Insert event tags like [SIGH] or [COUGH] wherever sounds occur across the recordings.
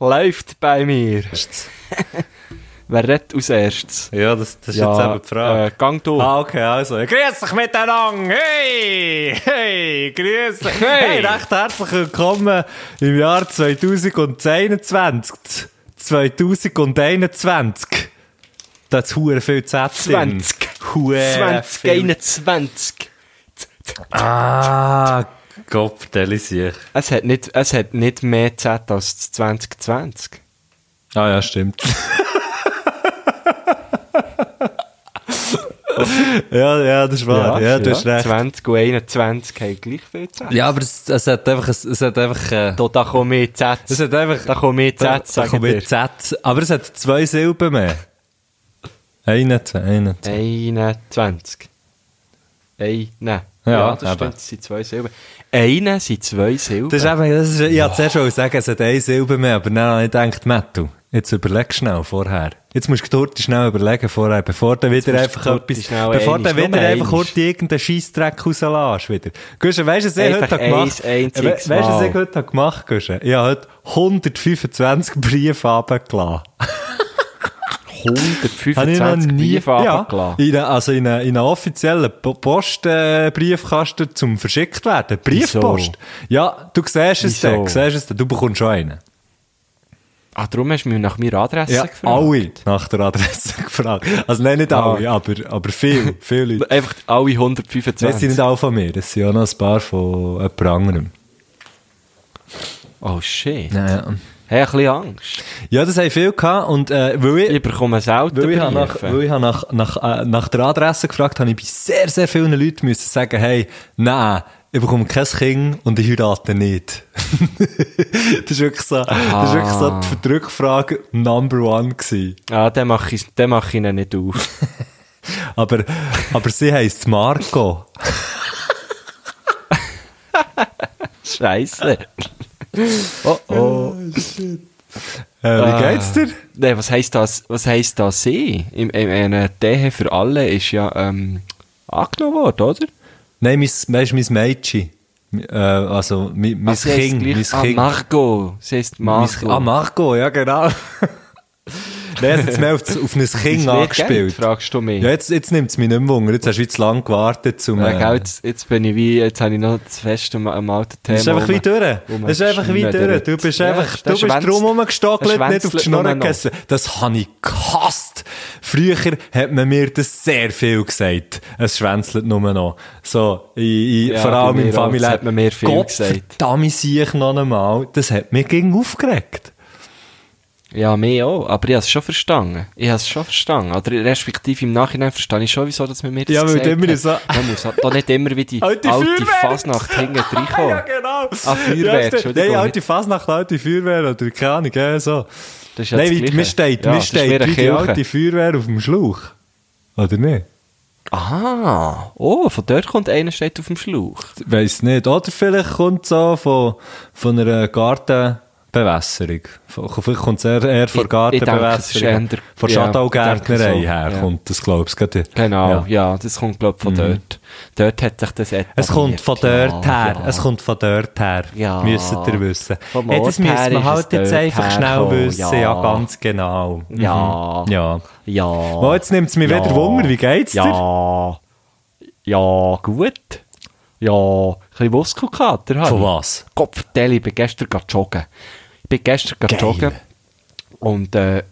Läuft bei mir. [LAUGHS] Wer redet als erstes? Ja, das, das ist jetzt eben die Frage. Äh, gang du. Ah, okay, also. Grüß dich miteinander! Hey! Hey! Grüß dich! Hey. Hey! Recht herzlich willkommen im Jahr 2021. 2021. Da hat hure viel Z drin. 20. Hure viel. 2021. Ah, Gott, delisier. Es hat nicht, es hat nicht mehr Z als 2020. Ah ja, stimmt. [LAUGHS] ja, ja, das ist wahr. Ja, du hast recht. 20 und 21 haben gleich viel Z. Ja, aber es, es hat einfach, es, es hat einfach, äh, Da, da kommen mehr Z. es hat einfach, Da kommen mehr da, Z, da kommt ich mehr. Z, aber es hat zwei Silben mehr. Eine, zwei, eine, zwei. 21. Eine. Ja, Ja, das eben. stimmt, es sind zwei Silben. Eine sind zwei Silben. Das ist eben, das ist, ich wollte zuerst schon sagen, es hat eine Silbe mehr, aber dann habe ich gedacht, Mattu, jetzt überleg schnell vorher. Jetzt musst du dort schnell überlegen vorher, bevor du wieder einfach etwas, bevor du wieder einfach kurz irgendeinen Scheissdreck rauslässt wieder. Guschen, weißt du, was ich heute habe gemacht We- Weißt du, was ich heute habe gemacht Guschen? Ich habe heute 125 Briefe runtergelassen. Habe ich noch 125 nie, Briefe ja, in eine, also in einen, einen offiziellen Po- Postbriefkasten zum verschickt werden. Briefpost. Ja, du siehst es Wieso? dann, siehst es dann. Du bekommst schon einen. Ah, darum hast du mich nach meiner Adresse Ja, gefragt. alle nach der Adresse [LAUGHS] gefragt. Also nein, nicht alle, aber, aber viele, viele Leute. [LAUGHS] Einfach alle Nein, es 125. sind nicht alle von mir, es sind auch noch ein paar von jemand anderem. Oh shit. Ja, ja. Hey, ein bisschen Angst. ja das haben viele gehabt und äh, weil ich, Ich bekomme selten Weil ich, nach, weil ich nach, nach, äh, nach der Adresse gefragt habe, ich bei sehr, sehr vielen Leuten müssen sagen, hey, nein, ich bekomme kein Kind und ich heirate nicht. [LAUGHS] das ist wirklich so, das ist wirklich so die Rückfrage Number One gewesen. Ah, den mache ich, den mache ich ihnen nicht auf. [LAUGHS] Aber, aber sie heisst Marco. [LAUGHS] Scheiße. Oh oh. Äh, wie geht's dir? Nee, was heisst das, was heisst das sie? Im, im, eine Tähe für alle ist ja, ähm, angenommen worden, oder? Nein, mein, weißt, mein Mädchen. Äh, also, mein, mein Ah, sie heisst Kind, mein ah. Margot. Sie heisst Mein- Margot. Ah, Marco, ja, genau. Nein, es jetzt mehr auf, auf ein Kind angespielt. Fragst du mich. Ja, jetzt, jetzt nimmt es mich nicht mehr Wunder. Jetzt hast du zu lange gewartet, zum, Ja, äh, gell, jetzt, jetzt bin ich wie, jetzt habe ich noch zu fest am, am alten Thema. Das ist einfach wie durch. Das ist einfach wie durch. Du bist Ja, einfach, du bist schwänzt- drum rumgestockelt, der nicht auf die noch. gegessen. Das habe ich gehasst. Früher hat man mir das sehr viel gesagt. Es schwänzelt nur noch. So, in, in, Ja, vor allem im. Das hat man mir viel Gott gesagt. verdammt sehe ich noch einmal. Das hat mich gegen aufgeregt. Ja, mir auch. Aber ich habe es schon verstanden. Ich habe es schon verstanden. Oder respektive im Nachhinein verstehe ich schon, wieso dass man mir das Ja, gesagt hat. so- Man muss halt da nicht immer wie die [LAUGHS] Alte alte! Fasnacht hinten [LAUGHS] reinkommen. ja, genau. Ah, Feuerwehr, Ja. Entschuldigung. Nein, alte Fasnacht, alte Feuerwehr oder keine Ahnung, ja, so. Das ist ja Nein, wie, mir steht, Ja, mir steht wie die alte Feuerwehr auf dem Schlauch. Oder nicht? Ah, oh, von dort kommt einer steht auf dem Schlauch. Weiss nicht. Oder vielleicht kommt es auch von, von einer Gartenbewässerung. Von- Vielleicht kommt es eher, eher von Ich- ich Gartenbewässerung. Von ja, ich denke so, her ja. kommt das, glaubst du. Genau, Ja. ja, das kommt, glaube ich, von dort. Dort hat sich das etabliert. Es kommt von dort ja, her. Ja. Es kommt von dort her. Ja. Müsstet ihr wissen. Vom Ja, das müssen wir halt jetzt einfach schnell wissen. Ja. ja. ganz genau. Mhm. Ja. Ja. Ja. Oh, jetzt nimmt es mich Ja. wieder Wunder. Wie geht's dir? Ja. Ja, gut. Ja, bisschen Muskelkater habe Von was? Kopfdeli, ich bin gestern joggen. Ich bin gestern Geil. joggen und äh,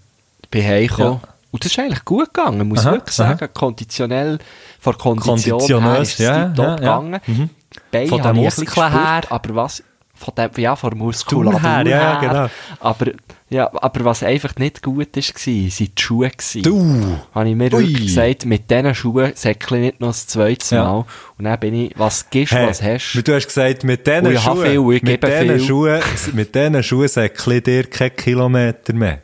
bin heimgekommen. Ja. Und das ist eigentlich gut gegangen, muss ich Aha, wirklich sagen. Konditionell, von Kondition her ist es ja, ja, ja. gegangen. Mhm. Beine Von den Muskeln her. aber was... von dem, ja, von der Muskulatur her, ja, genau. Aber, ja, aber was einfach nicht gut ist, war, sind die Schuhe. gewesen. Du! Habe ich mir gesagt, mit diesen Schuhen säckle ich nicht noch das zweite Ja. Mal. Und dann bin ich, was gibst, Hey, was hast. Du hast gesagt, mit diesen ich Schuhen, viel, ich mit diesen. Schuhen, mit diesen Schuhen säckle ich dir keinen Kilometer mehr.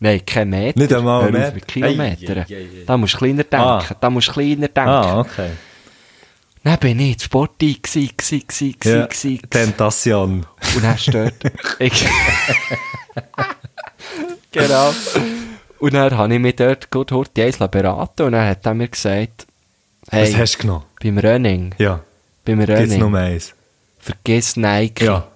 Nein, kein Meter. Nicht einmal mehr. Mit Kilometern. Ei, ei, ei, ei. Da musst du kleiner denken. Ah. Da musst du kleiner denken. Ah, okay. Dann bin ich Sporti gsi, gsi, gsi, gsi, Ja, gsi. Tentation. Und dann steht ich. [LAUGHS] genau. Und dann habe ich mich dort gut heute eins beraten und dann hat er mir gesagt, hey, Was hast du genommen? beim Running, Ja, beim gibt's Running, noch eins? vergiss Nike. Ja,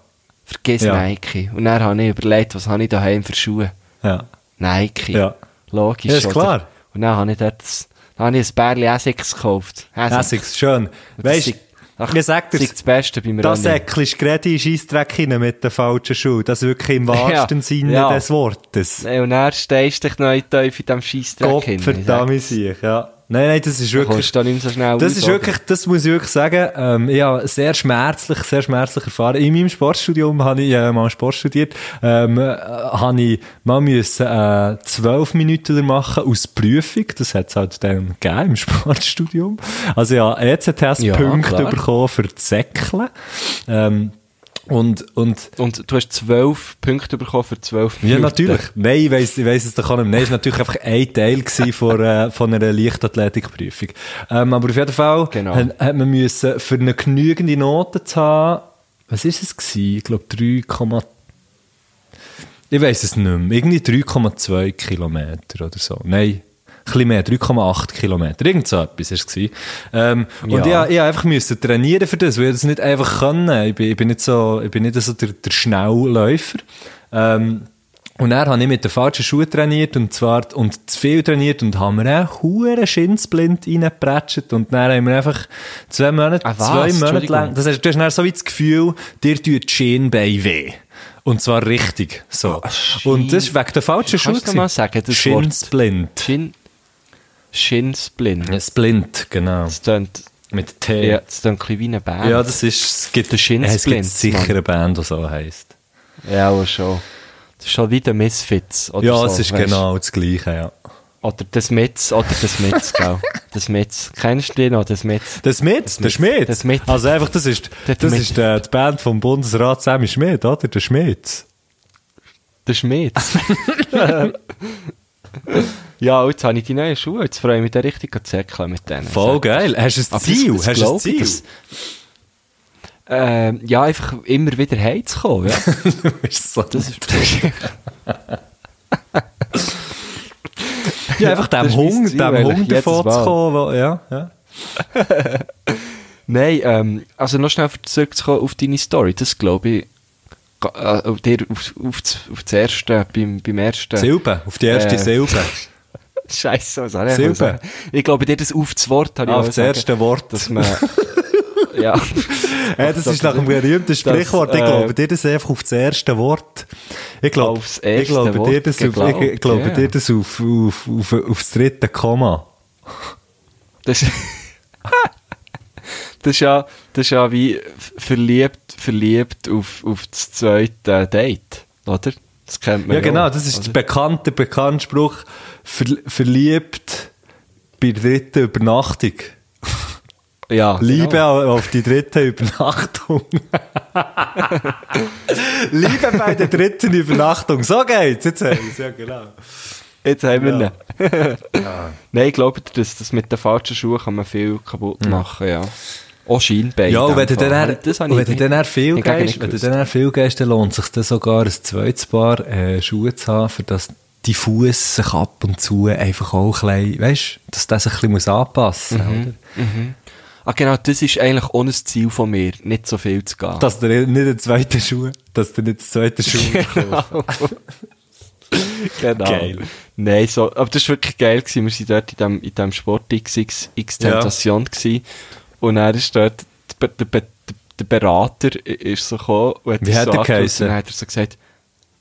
Vergiss Ja. Nike. Und dann habe ich überlegt, was habe ich daheim für Schuhe? ja. Nike. Ja. Logisch, Ja, ist oder? klar. Und dann habe ich dort das, dann habe ich ein Bärli Essex gekauft. Essex, schön. Das Weißt ist- ach, du, ich sag Das dir, ist das Beste beim das säckelst gerade in Scheissdreck mit den falschen Schuhen. Das wirklich im [LAUGHS] wahrsten Ja, Sinne ja. des Wortes. Ey, Und dann stehst du dich noch in diesem Scheissdreck hin. Gottverdammt sich, ja. Nein, nein, das ist wirklich... da nicht so schnell Das ist wirklich, das muss ich wirklich sagen, ähm, ich habe sehr schmerzlich, sehr schmerzlich erfahren. In meinem Sportstudium habe ich äh, mal Sport studiert, ähm, äh, habe ich mal müssen, äh, zwölf Minuten machen aus Prüfung. Das hat es halt dann gegeben im [LAUGHS] Sportstudium. Also ich habe ECTS-Punkte klar. bekommen für Säckeln. Ähm, und, und, Und du hast zwölf Punkte bekommen für zwölf ja, Minuten. natürlich. Nein, ich weiss, ich weiss es doch nicht mehr. Nein, es war natürlich einfach ein Teil von, äh, von einer Leichtathletikprüfung. Ähm, aber auf jeden Fall Genau. hat, hat man müssen, für eine genügende Note zu haben, was ist es gewesen? Ich glaube 3, ich weiss es nicht mehr. Irgendwie 3,2 Kilometer oder so. Nein. Bisschen mehr, 3,8 Kilometer. Irgend so etwas war es. Ähm, Und Ja. ich, ich einfach müssen trainieren für das, weil ich das nicht einfach können. Ich bin, ich bin nicht so, ich bin nicht so der, der Schnellläufer. Ähm, und dann habe ich mit den falschen Schuhen trainiert und zwar, und zu viel trainiert und haben mir einen huren Schinsblind reingepratscht und dann haben wir einfach zwei Monate, Ah, zwei Monate lang, das heißt, du hast dann so wie das Gefühl, dir tut die Schienbein weh. Und zwar richtig, so. und das ist wegen der falschen Schuhe. Kannst du noch mal sagen, das Wort? Schinsblind. Shin, Shinsplin. Ja, Splint, genau. Das klingt, Mit T. ja, das klingt wie eine Band. Ja, das ist, es gibt, Der Shin es gibt Splint, sicher Mann. eine Band, die so heisst. Ja, auch schon. Das ist schon wie der Misfits. Oder Ja, so, es ist weisst. genau das Gleiche, ja. Oder das Mitz, oder das Mitz, gell. [LAUGHS] Das Mitz. Kennst du den noch, das Mitz? Der Schmidt, der Schmidt. Der Schmidt. Also einfach, das ist, das Schmidt. ist äh, die Band vom Bundesrat Sammy Schmidt, oder? Der Schmidt. Der Schmitz. [LAUGHS] [LAUGHS] ja, jetzt habe ich die neuen Schuhe. Jetzt freue ich mich da richtig zu zäckeln mit denen. Voll geil. Hast du ein Ziel? das- das Hast du ein Ziel? das- Ähm, ja, einfach immer wieder heimzukommen, ja. [LAUGHS] Du bist so Das ist, [LAUGHS] ja, einfach dem Ziel dem eigentlich, Hund jedes davon zu Mal. kommen. wo- Ja, ja. [LAUGHS] Nein, ähm, also noch schnell zurückzukommen auf deine Story. Das glaube ich, äh, dir, auf, auf, das, auf das erste, beim, beim ersten. Silbe, auf die erste Äh, Silbe. [LAUGHS] Scheiße, was soll ich Silbe. Ich glaube, dir das auf das Wort habe ich Ah, auf das sagen, erste Wort. Dass man, [LAUGHS] ja. Ja, das ist nach einem berühmten Sprichwort. Ich äh, glaube dir das einfach auf das erste Wort. Ich glaube, ich glaube dir das, auf, ich, geglaubt, ich glaube ja. dir das auf, auf, auf, auf das dritte Komma. Das, [LAUGHS] das, ist ja, das ist ja wie verliebt, verliebt auf, auf das zweite Date, oder? Das kennt man Ja, genau, das ist oder? der bekannte, bekannte Spruch. Ver, verliebt bei der dritten Übernachtung. ja, Liebe genau. auf die dritte Übernachtung. [LAUGHS] Liebe bei der dritten Übernachtung. So geht's. Jetzt haben wir's, ja, genau. Jetzt haben wir Ja. ihn. [LAUGHS] Nein, ich glaube, dass das mit den falschen Schuhen kann man viel kaputt machen, ja. Auch Scheinbein. Ja, und wenn du dann, wenn du dann viel gehst, wenn du dann viel gehst, dann lohnt es sich dann sogar ein zweites Paar äh, Schuhe zu haben, für das die Fuß sich ab und zu einfach auch ein bisschen, weißt, dass das ein bisschen muss anpassen muss. Ah, genau, das ist eigentlich ohne Ziel von mir, nicht so viel zu gehen. Dass du nicht einen zweiten Schuh, dass du nicht den zweiten Schuh [LAUGHS] bekommst. genau. Geil. Nein, so, aber das war wirklich geil. Gewesen. Wir waren dort in dem, in dem Sport XX, X Tentation gewesen. Und er ist dort, der, der, der, Berater ist so gekommen und hat Wie hat so er geheissen? Und dann hat er so gesagt,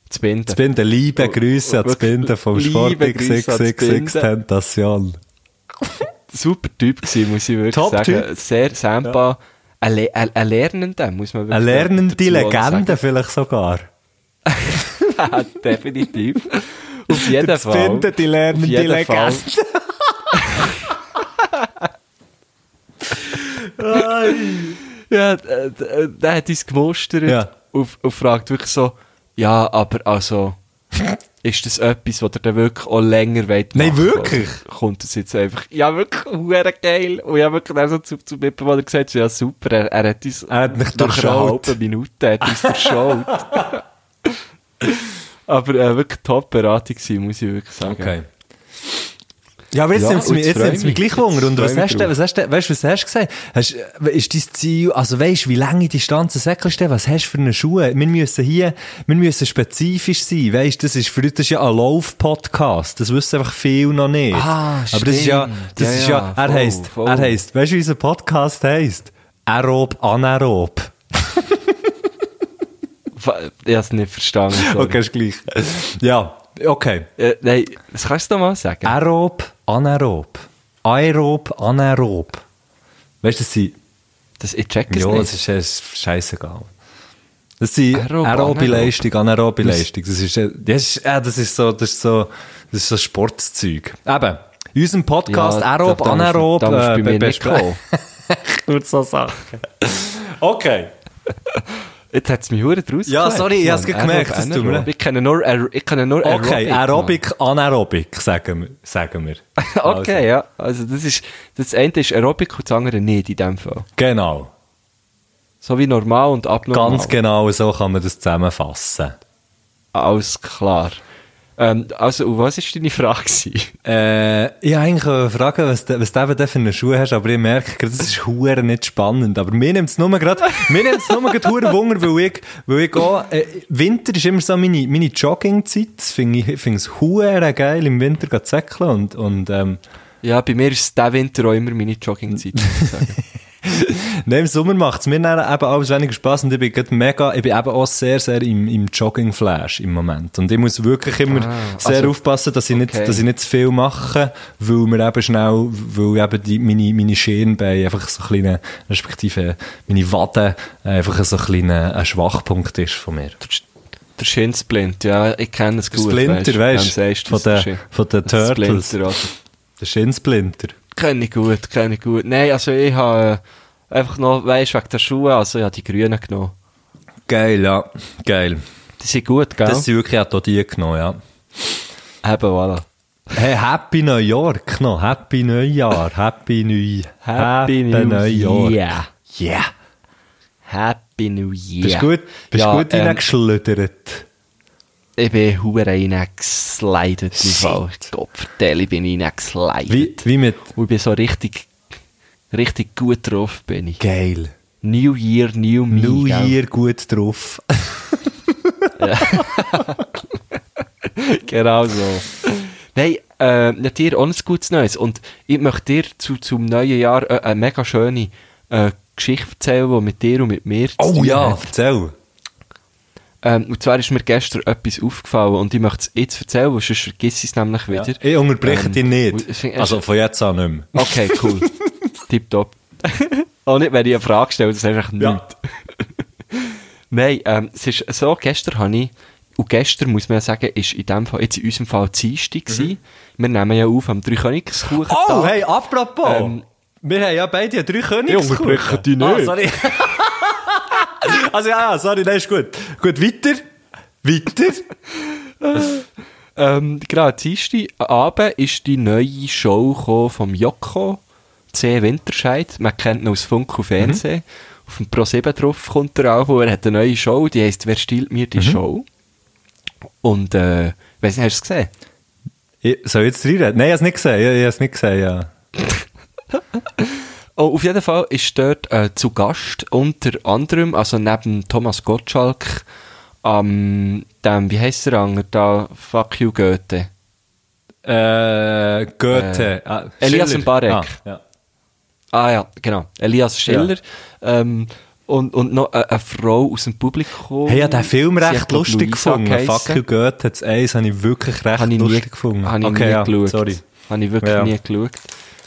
zu binden. Zu binden, liebe Grüße an das Wirklich Binden vom Sport Grüße ans XXX Binden. Tentation. super Typ gewesen, muss ich wirklich Top sagen. Typ. Sehr Sampa. Ein, Le ein, ein Lernender, muss man Eine wirklich lernende dazu Legende sagen. vielleicht sogar. [LAUGHS] Ja, definitiv. Auf jeden Fall. findet die lernende Legende. Ja, äh, der hat uns gemustert Ja. und, und fragt wirklich so, ja, aber also, ist das etwas, was ihr dann wirklich auch länger wollt Nein, machen? wirklich? Oder kommt das jetzt einfach, ja, wirklich, hure geil. Und habe wirklich dann so zu, zu Mitbewohner gesagt, so, ja, super, er, er hat uns Er hat mich nach einer halben Minute hat uns durchschaut. [LAUGHS] aber äh, wirklich Top-Beratung gewesen, muss ich wirklich sagen. Okay. Ja, aber jetzt Ja, nimmt es mich, jetzt nimmt's mich gleich Wunder. Und was hast du, was hast du, weißt du, was hast du gesagt? Hast, äh, ist dein Ziel, also weißt du, wie lange Distanzen säckelst du? Was hast du für eine Schuhe? Wir müssen hier, wir müssen spezifisch sein. Weißt du, das ist, für das ist ja ein Lauf-Podcast. Das wissen einfach viele noch nicht. Ah, Aber das ist ja, stimmt. das Ja, ist ja, er voll, heisst, voll. er heisst, weißt du, wie unser Podcast heisst? Aerob, anaerob. Ich habe es nicht verstanden. sorry. Okay, ist gleich. Ja, okay. Äh, nein, das kannst du doch mal sagen. Aerob, anaerob. Aerob, anaerob. Weißt du, das sind, Das, ich check es ja, nicht. das ist, das ist scheißegal. Das sind Aerob, aerobe anaerob. Leistung, anaerobe Leistung. Das ist, äh, das ist, äh, das ist so, das ist so, das ist so Sportzeug. Eben. In unserem Podcast Ja, Aerob, da- da anaerob, da musst du bei mir nicht kommen. Nur [LAUGHS] so Sachen. [LAUGHS] Okay. [LAUGHS] Jetzt hat es mich hure draus Ja, sorry, ich Mann. gerade gemerkt, das tut mir. Ich kenne nur, Aer- ich kenne nur Okay, Aerobic. Aerobic, anaerobic, sagen wir. Sagen wir. Mann. [LAUGHS] Okay, ja. Also das ist, das eine ist Aerobic und das andere nicht in dem Fall. Genau. So wie normal und abnormal. Ganz genau so kann man das zusammenfassen. Alles klar. Ähm, also, was war deine Frage? Äh, ich eigentlich fragen, was, du- was du eben für eine Schuhe hast, aber ich merke gerade, das ist hure nicht spannend. Aber mir nimmt es nur gerade, [LAUGHS] mir nimmt es nur gerade hure Wunder, weil ich, weil ich auch, äh, Winter ist immer so meine, meine Joggingzeit. Das finde ich, finde es hure geil, im Winter zu säckeln und, und, ähm, Ja, bei mir ist es diesen Winter auch immer meine Joggingzeit, muss ich sagen. [LAUGHS] [LAUGHS] Nein, im Sommer macht es mir dann eben alles weniger Spass und ich bin mega, ich bin eben auch sehr, sehr im, im Jogging-Flash im Moment. Und ich muss wirklich immer Ah, sehr also, aufpassen, dass ich, nicht, okay. dass ich nicht zu viel mache, weil mir eben schnell, weil eben die, meine, meine Schienbeine einfach so ein kleiner, respektive meine Wade einfach so ein kleiner ein Schwachpunkt ist von mir. Der Schinsplint, ja, ich kenne es gut. Splinter, weißt du, von den, von Turtles. Splinter? Der Schiensplinter. Kenne ich gut, kenne ich gut. Nein, also ich habe äh, einfach noch, weisst wegen der Schuhe, also ja, die grünen genommen. Geil, ja. Geil. Die sind gut, gell? Das sind wirklich auch die genommen, ja. Eben, voilà. Hey, Happy New York noch. Happy Neujahr. Happy New Happy New Year. Yeah. Happy New Year. Bist gut, bist ja, gut ähm, reingeschlittert? Ich bin hure reingeslidet. Gott, vertell, ich bin reingeslidet. Wie, wie mit... Und ich bin so richtig, richtig gut drauf, bin ich. Geil. New Year, New Me. New gell? Year gut drauf. [LAUGHS] genau so. Nein, äh, ja, dir auch ein gutes Neues. Und ich möchte dir zu, zum neuen Jahr äh, eine mega schöne äh, Geschichte erzählen, die mit dir und mit mir zu Oh tun ja, hat. erzähl. Ähm, und zwar ist mir gestern etwas aufgefallen und ich möchte es jetzt erzählen, weil sonst vergiss ich es nämlich wieder. Ich unterbreche Ähm, dich nicht. ich find- Also von jetzt an nicht mehr. Okay, cool. [LAUGHS] Tipptopp. [LAUGHS] Auch nicht, wenn ich eine Frage stelle, das ist einfach Ja. nichts. [LAUGHS] Nein, ähm, es ist so, gestern habe ich, und gestern muss man ja sagen, ist in dem Fall, jetzt in unserem Fall Dienstag gewesen. Wir nehmen ja auf am Dreikönigskuchen. Mhm. Oh, hey, apropos. Ähm, wir haben ja beide drei Königskuchen. unterbreche dich Ah, nicht. sorry. Also ja, sorry, nein, ist gut. Gut, weiter. Weiter. Ähm, genau, Dienstag Abend ist die neue Show vom Joko, C. Winterscheid. Man kennt ihn aus Funk und Fernsehen. Auf dem Pro7 drauf kommt er auch, wo er hat eine neue Show, die heisst «Wer stiehlt mir die Show?» Und, äh, weiss nicht, hast du es gesehen? Ich, soll ich jetzt reinreden? Nein, ich habe es nicht gesehen. Ich, ich habe es nicht gesehen, ja. [LAUGHS] Oh, auf jeden Fall ist dort äh, zu Gast unter anderem, also neben Thomas Gottschalk, ähm, dem, wie heisst der andere da, Fuck you Goethe. Äh, Goethe. Äh, ah, Elias. Mbarek. Ah, ja. Ah ja, genau, Elias Schiller. Ähm, und, und noch eine, eine Frau aus dem Publikum. Hey, habe den Film recht lustig gefunden. Fuck you Goethe, das Eins habe ich wirklich recht ich nie, lustig gefunden. Habe ich okay, nie ja, geschaut. sorry. Habe ich wirklich Ja. nie geschaut.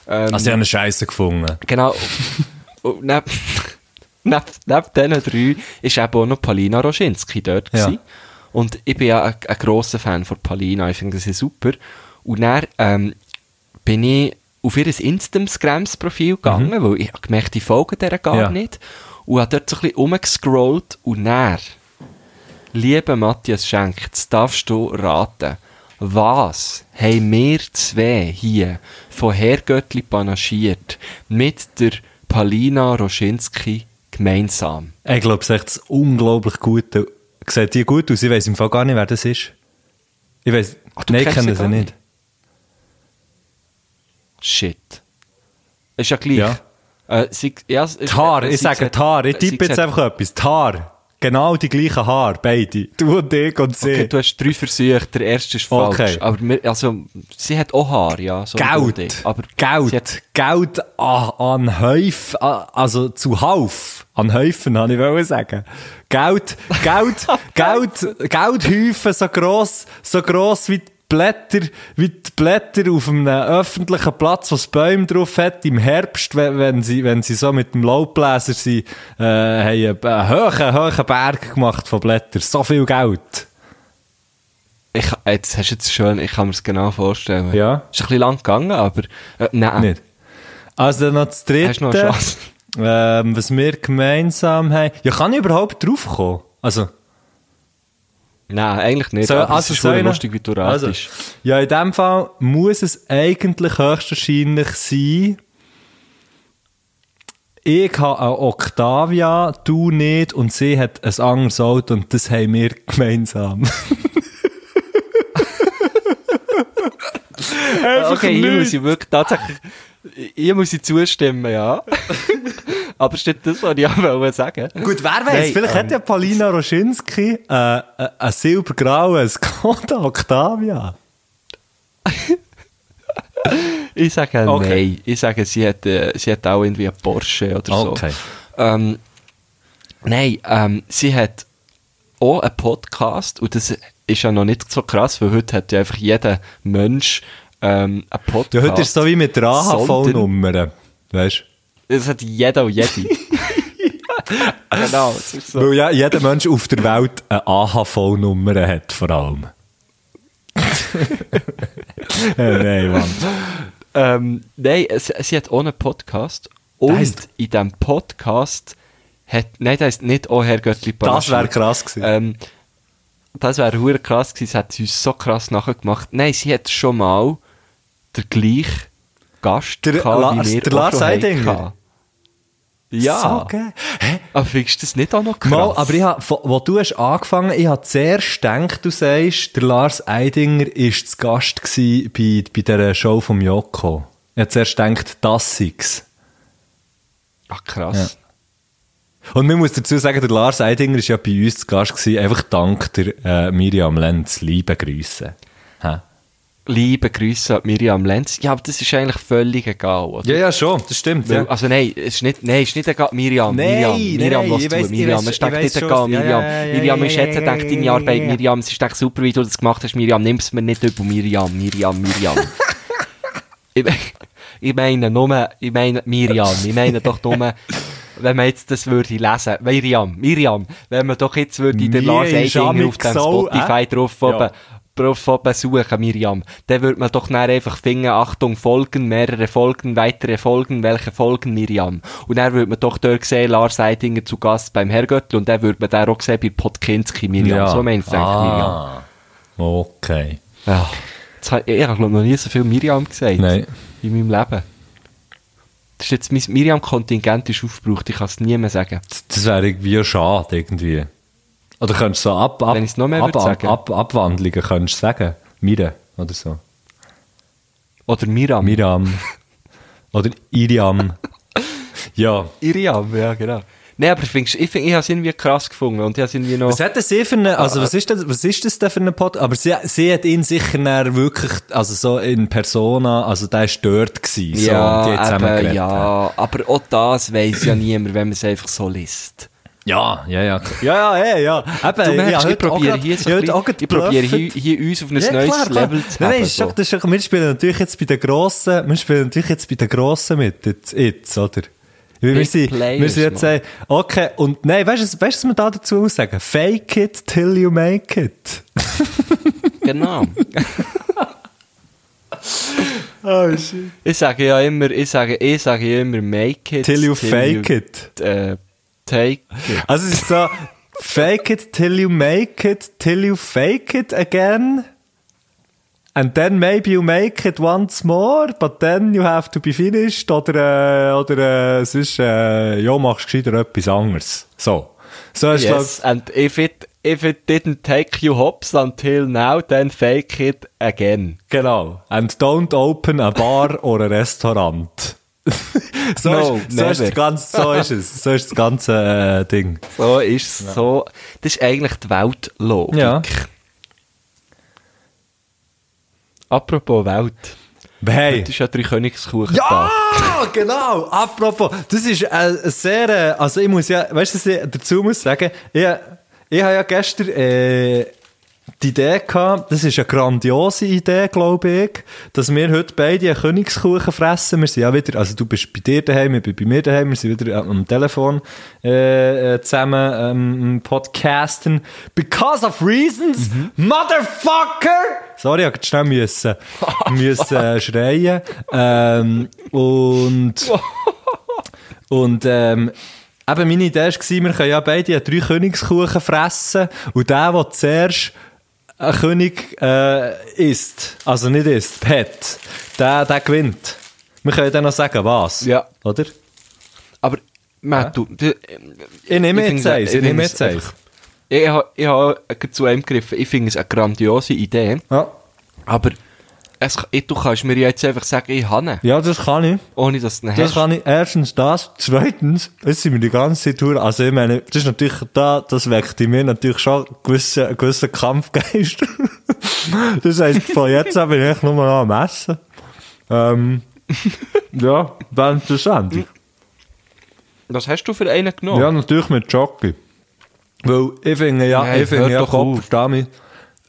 Ähm, Also ich habe eine Scheiße gefunden. Genau. [LAUGHS] Und neben, neben, neben diesen drei ist eben auch noch Palina Roschinski dort Ja. gewesen. Und ich bin ja ein, ein grosser Fan von Palina, ich finde sie super. Und dann ähm, bin ich auf ihr Instagram-Profil gegangen, weil ich gemerkt, die folgen der gar Ja. nicht. Und habe dort so ein bisschen rumgescrollt und dann, lieber Matthias Schenk, jetzt darfst du raten, was haben wir zwei hier von Herrgöttli panaschiert mit der Palina Roschinski gemeinsam? Ich glaube, es ist echt das unglaublich Gute. Sieht die gut aus? Ich weiss im Fall gar nicht, wer das ist. Ich du nein, ich kenne sie gar nicht. Shit. Ist ja gleich. Ja. Äh, sie, ja, es- Tar, äh, ich sage Tar, ich tippe jetzt einfach etwas. Tar. Genau die gleichen Haare, beide. Du und ich und sie. Okay, du hast drei Versuche, der erste ist falsch. Okay. Aber wir, also, sie hat auch Haar, ja. So Geld. Aber Geld. hat- Geld an, an- also zu Hauf. An Häufen, habe ich wollen sagen. Geld, Geld, Geld, Geldhäufen so gross, so gross wie Blätter, wie die Blätter auf einem öffentlichen Platz, wo es Bäume drauf hat, im Herbst, wenn, wenn sie, wenn sie so mit dem Laubbläser sind, äh, haben einen, einen hohen, hohen Berg gemacht von Blättern. So viel Geld. Ich, jetzt hast du jetzt schön, ich kann mir es genau vorstellen. Ja. Ist ein bisschen lang gegangen, aber, äh, nein. Nicht. Also dann noch das dritte. Hast du noch eine Chance? Ähm, was wir gemeinsam haben. Ja, kann ich überhaupt draufkommen? Also, Nein, eigentlich nicht. so, aber also es ist ich noch- lustig, wie du also, ratest. Ja, in dem Fall muss es eigentlich höchstwahrscheinlich sein, ich habe eine Octavia, du nicht, und sie hat ein anderes Auto und das haben wir gemeinsam. [LAUGHS] Okay, hier muss ich wirklich tatsächlich, hier muss ich zustimmen, ja. [LAUGHS] aber steht das, was ich auch wollte sagen. Gut, wer weiß, Nein, vielleicht ähm, hat ja Paulina Roschinski äh, äh, ein silbergraues Skoda Octavia. [LAUGHS] Ich sage Okay. nein. Ich sage, sie hat, äh, sie hat auch irgendwie einen Porsche oder so. Okay. Ähm, nein, ähm, sie hat auch einen Podcast und das ist ja noch nicht so krass, weil heute hat ja einfach jeder Mensch ähm, einen Podcast. Ja, heute ist es so wie mit der AHV-Nummer. Weißt Das hat jeder und jede. [LAUGHS] genau, es ist du? so. Weil ja jeder Mensch auf der Welt eine AHV-Nummer hat, vor allem. [LAUGHS] äh, nein, Mann. Ähm, nein, sie, sie hat auch einen Podcast und heisst- in diesem Podcast hat, nein, das heisst nicht «Oh Herr Göttli Das wäre krass gewesen. Ähm, das wäre hure krass gewesen, das hat sie uns so krass nachgemacht. Nein, sie hat schon mal den gleichen Gast Der gehabt, Lars- wie wir der Lars Eidinger? Ja. So geil. Hä? Aber findest du das nicht auch noch krass? Mal, aber ich hab, wo- du hast angefangen, ich habe zuerst gedacht, du sagst, der Lars Eidinger war zu Gast bei, bei dieser Show vom Joko. Ich habe zuerst gedacht, das sei's. Ach, krass. Und man muss dazu sagen, der Lars Eidinger war ja bei uns zu Gast gewesen, einfach dank der äh, Miriam Lenz. Liebe Grüße. Hä? Liebe Grüße an Miriam Lenz. Ja, aber das ist eigentlich völlig egal, oder? Ja, ja, schon, das stimmt. Weil, Also nein, es ist nicht, nein, es ist nicht egal. Miriam, Miriam, nein, Miriam, was zu, weiss- Miriam, es steckt ich nicht egal. Ja, Miriam. ja, ja, Miriam, ja, ich ja, schätze, ja, denkt ja, deine ja, Arbeit, ja, ja. Miriam, es ist echt super, wie du das gemacht hast, Miriam, nimm's mir nicht über, Miriam, Miriam, Miriam. [LAUGHS] ich, me- ich meine nur, ich meine Miriam, ich meine doch nur, wenn man jetzt das würde lesen, Miriam, Miriam, wenn man doch jetzt würde den Lars Eidinger auf dem Spotify äh? drauf Ja. Oben, drauf oben suchen, Miriam, dann würde man doch dann einfach finden, Achtung, Folgen, mehrere Folgen, weitere Folgen, welche Folgen, Miriam. Und dann würde man doch dort sehen, Lars Eidinger zu Gast beim Herrgöttl und dann würde man dann auch sehen bei Podkinski, Miriam. So meinst du eigentlich, Miriam. ah, Okay. Ja. Jetzt hab, ich habe noch nie so viel Miriam gesagt. Nein. In meinem Leben. Das ist jetzt, mein Miriam-Kontingent ist aufgebraucht, ich kann es nie mehr sagen. Das- Das wäre irgendwie schade, irgendwie. Oder könntest du so ab, ab, Wenn ich's noch mehr ab, sagen? ab, Abwandlungen könntest du sagen? Mire oder so. Oder Miram. Miriam. oder Iriam. [LAUGHS] ja. Iriam, ja, genau. Nein, aber findest, ich, find, ich habe es irgendwie krass gefunden und ich habe irgendwie noch... Was hat das sie für eine, also was ist das, was ist das denn für ein Pod? Aber sie, sie hat ihn sicher wirklich, also so in Persona, also der ist dort gewesen, so, und die ja, hat zusammen eben, ja, aber auch das weiss ja niemand, wenn man es einfach so liest. Ja, ja, ja. Ja, ja, hey, ja. Eben, Du merkst, ja, ich probiere hier so ja, ich probiere hier, hier uns auf ein Ja, neues klar. Level zu Nein, nein, ist so. das ist wir spielen natürlich jetzt bei den Grossen, wir spielen natürlich jetzt bei den Grossen mit, jetzt, jetzt oder? Wir, Big sind, wir sind jetzt, äh, okay, und nein, weißt du, weißt was wir da dazu sagen? Fake it till you make it. [LAUGHS] Genau. [LAUGHS] Oh, shit. ich sage ja immer, ich sage, ich sage ja immer, make it. Till you fake you, it. Äh, take it. Also es ist so, fake it till you make it, till you fake it again. And then maybe you make it once more, but then you have to be finished. Oder, äh, oder äh, es ist, äh, ja, machst gescheiter etwas anderes. So. So ist Yes, and if it, if it didn't take you hops until now, then fake it again. Genau. And don't open a bar or a restaurant. [LAUGHS] so, No, ist, so, ist das ganze, so [LAUGHS] ist es. So ist das ganze äh, Ding. So ist es so. Das ist eigentlich die Weltlogik. Ja. Apropos Welt. Hey. Das ist ja drei Königskuchen. Ja, genau. Apropos, das ist äh, sehr, äh, also ich muss ja, weißt du, was ich dazu muss sagen? Ich, ich habe ja gestern äh, die Idee gehabt, das ist eine grandiose Idee, glaube ich, dass wir heute beide einen Königskuchen fressen. Wir sind ja wieder, also du bist bei dir daheim, ich bin bei mir daheim, wir sind wieder am Telefon äh, äh, zusammen ähm, podcasten. Because of reasons, Motherfucker! Sorry, ich musste schnell müssen, [LAUGHS] müssen äh, schreien. Ähm, und und ähm, eben meine Idee war, wir können ja beide drei Königskuchen fressen und der, der zuerst ein König äh, isst, also nicht isst, hat, der, der gewinnt. Wir können dann noch sagen, was. Ja. Oder? Aber, Matt, du, du, Ich nehme Ich jetzt eins, ich ich nehme jetzt eins. ich habe ich ha gerade zu einem gegriffen. Ich finde es eine grandiose Idee. Ja. Aber es, ich, du kannst mir jetzt einfach sagen, ich habe ihn. ja, das kann ich. Ohne dass du ihn Das hast. kann ich. Erstens das. Zweitens, jetzt sind wir die ganze durch. Also, ich meine, das ist natürlich da, das weckt in mir natürlich schon einen gewissen, einen gewissen Kampfgeist. [LAUGHS] das heisst, von jetzt an bin ich nur noch am Essen. Ähm, [LAUGHS] ja, wäre interessant. Was hast du für einen genommen? Ja, natürlich mit Jockey. Weil ich finde ja, Nein, ich finde ja, auf. Kopfstamme,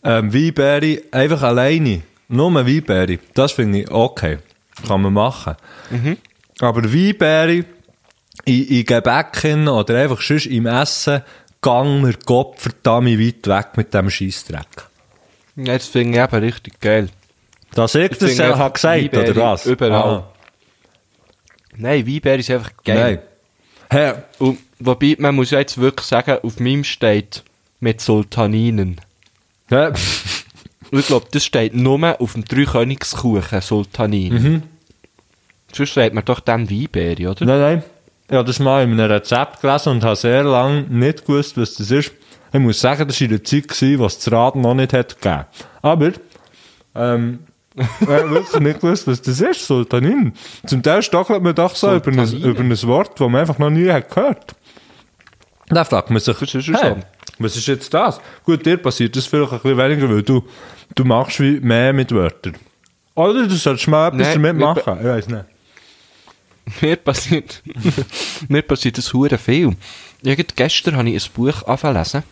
ähm, Weinbeere, einfach alleine. Nur Weinbeere. Das finde ich okay. Kann man machen. Mhm. Aber Weinbeere in, in Gebäck hin oder einfach sonst im Essen, gang mir Gott verdammt weit weg mit dem Scheissdreck. Ja, Das finde ich eben richtig geil. Das ich das ja habe gesagt, Weinbeere oder was? überall. Ah, Nein, Weinbeere ist einfach geil. nein. Hey, Und, wobei, man muss ja jetzt wirklich sagen, auf meinem steht mit Sultaninen. hey. [LAUGHS] Und Ich glaube, das steht nur auf dem Dreikönigskuchen Sultanin. Mhm. Sonst sagt man doch dann Weinbeere, oder? Nein, nein. Ich habe das mal in einem Rezept gelesen und habe sehr lange nicht gewusst, was das ist. Ich muss sagen, das war in der Zeit, gewesen, wo es das Rad noch nicht hat gegeben. Aber, ähm, [LAUGHS] ich habe wirklich nicht gewusst, was das ist, Sultanin. Zum Teil stockelt man doch so über ein, über ein Wort, das man einfach noch nie hat gehört. Da fragt man sich, hey, was ist jetzt das? Gut, dir passiert das vielleicht ein bisschen weniger, weil du, du machst wie mehr mit Wörtern. Oder du solltest mal etwas Nein, damit machen. Ich weiß nicht. [LAUGHS] Mir passiert, [LAUGHS] mir passiert das hure viel. Irgend gestern habe ich ein Buch angefangen.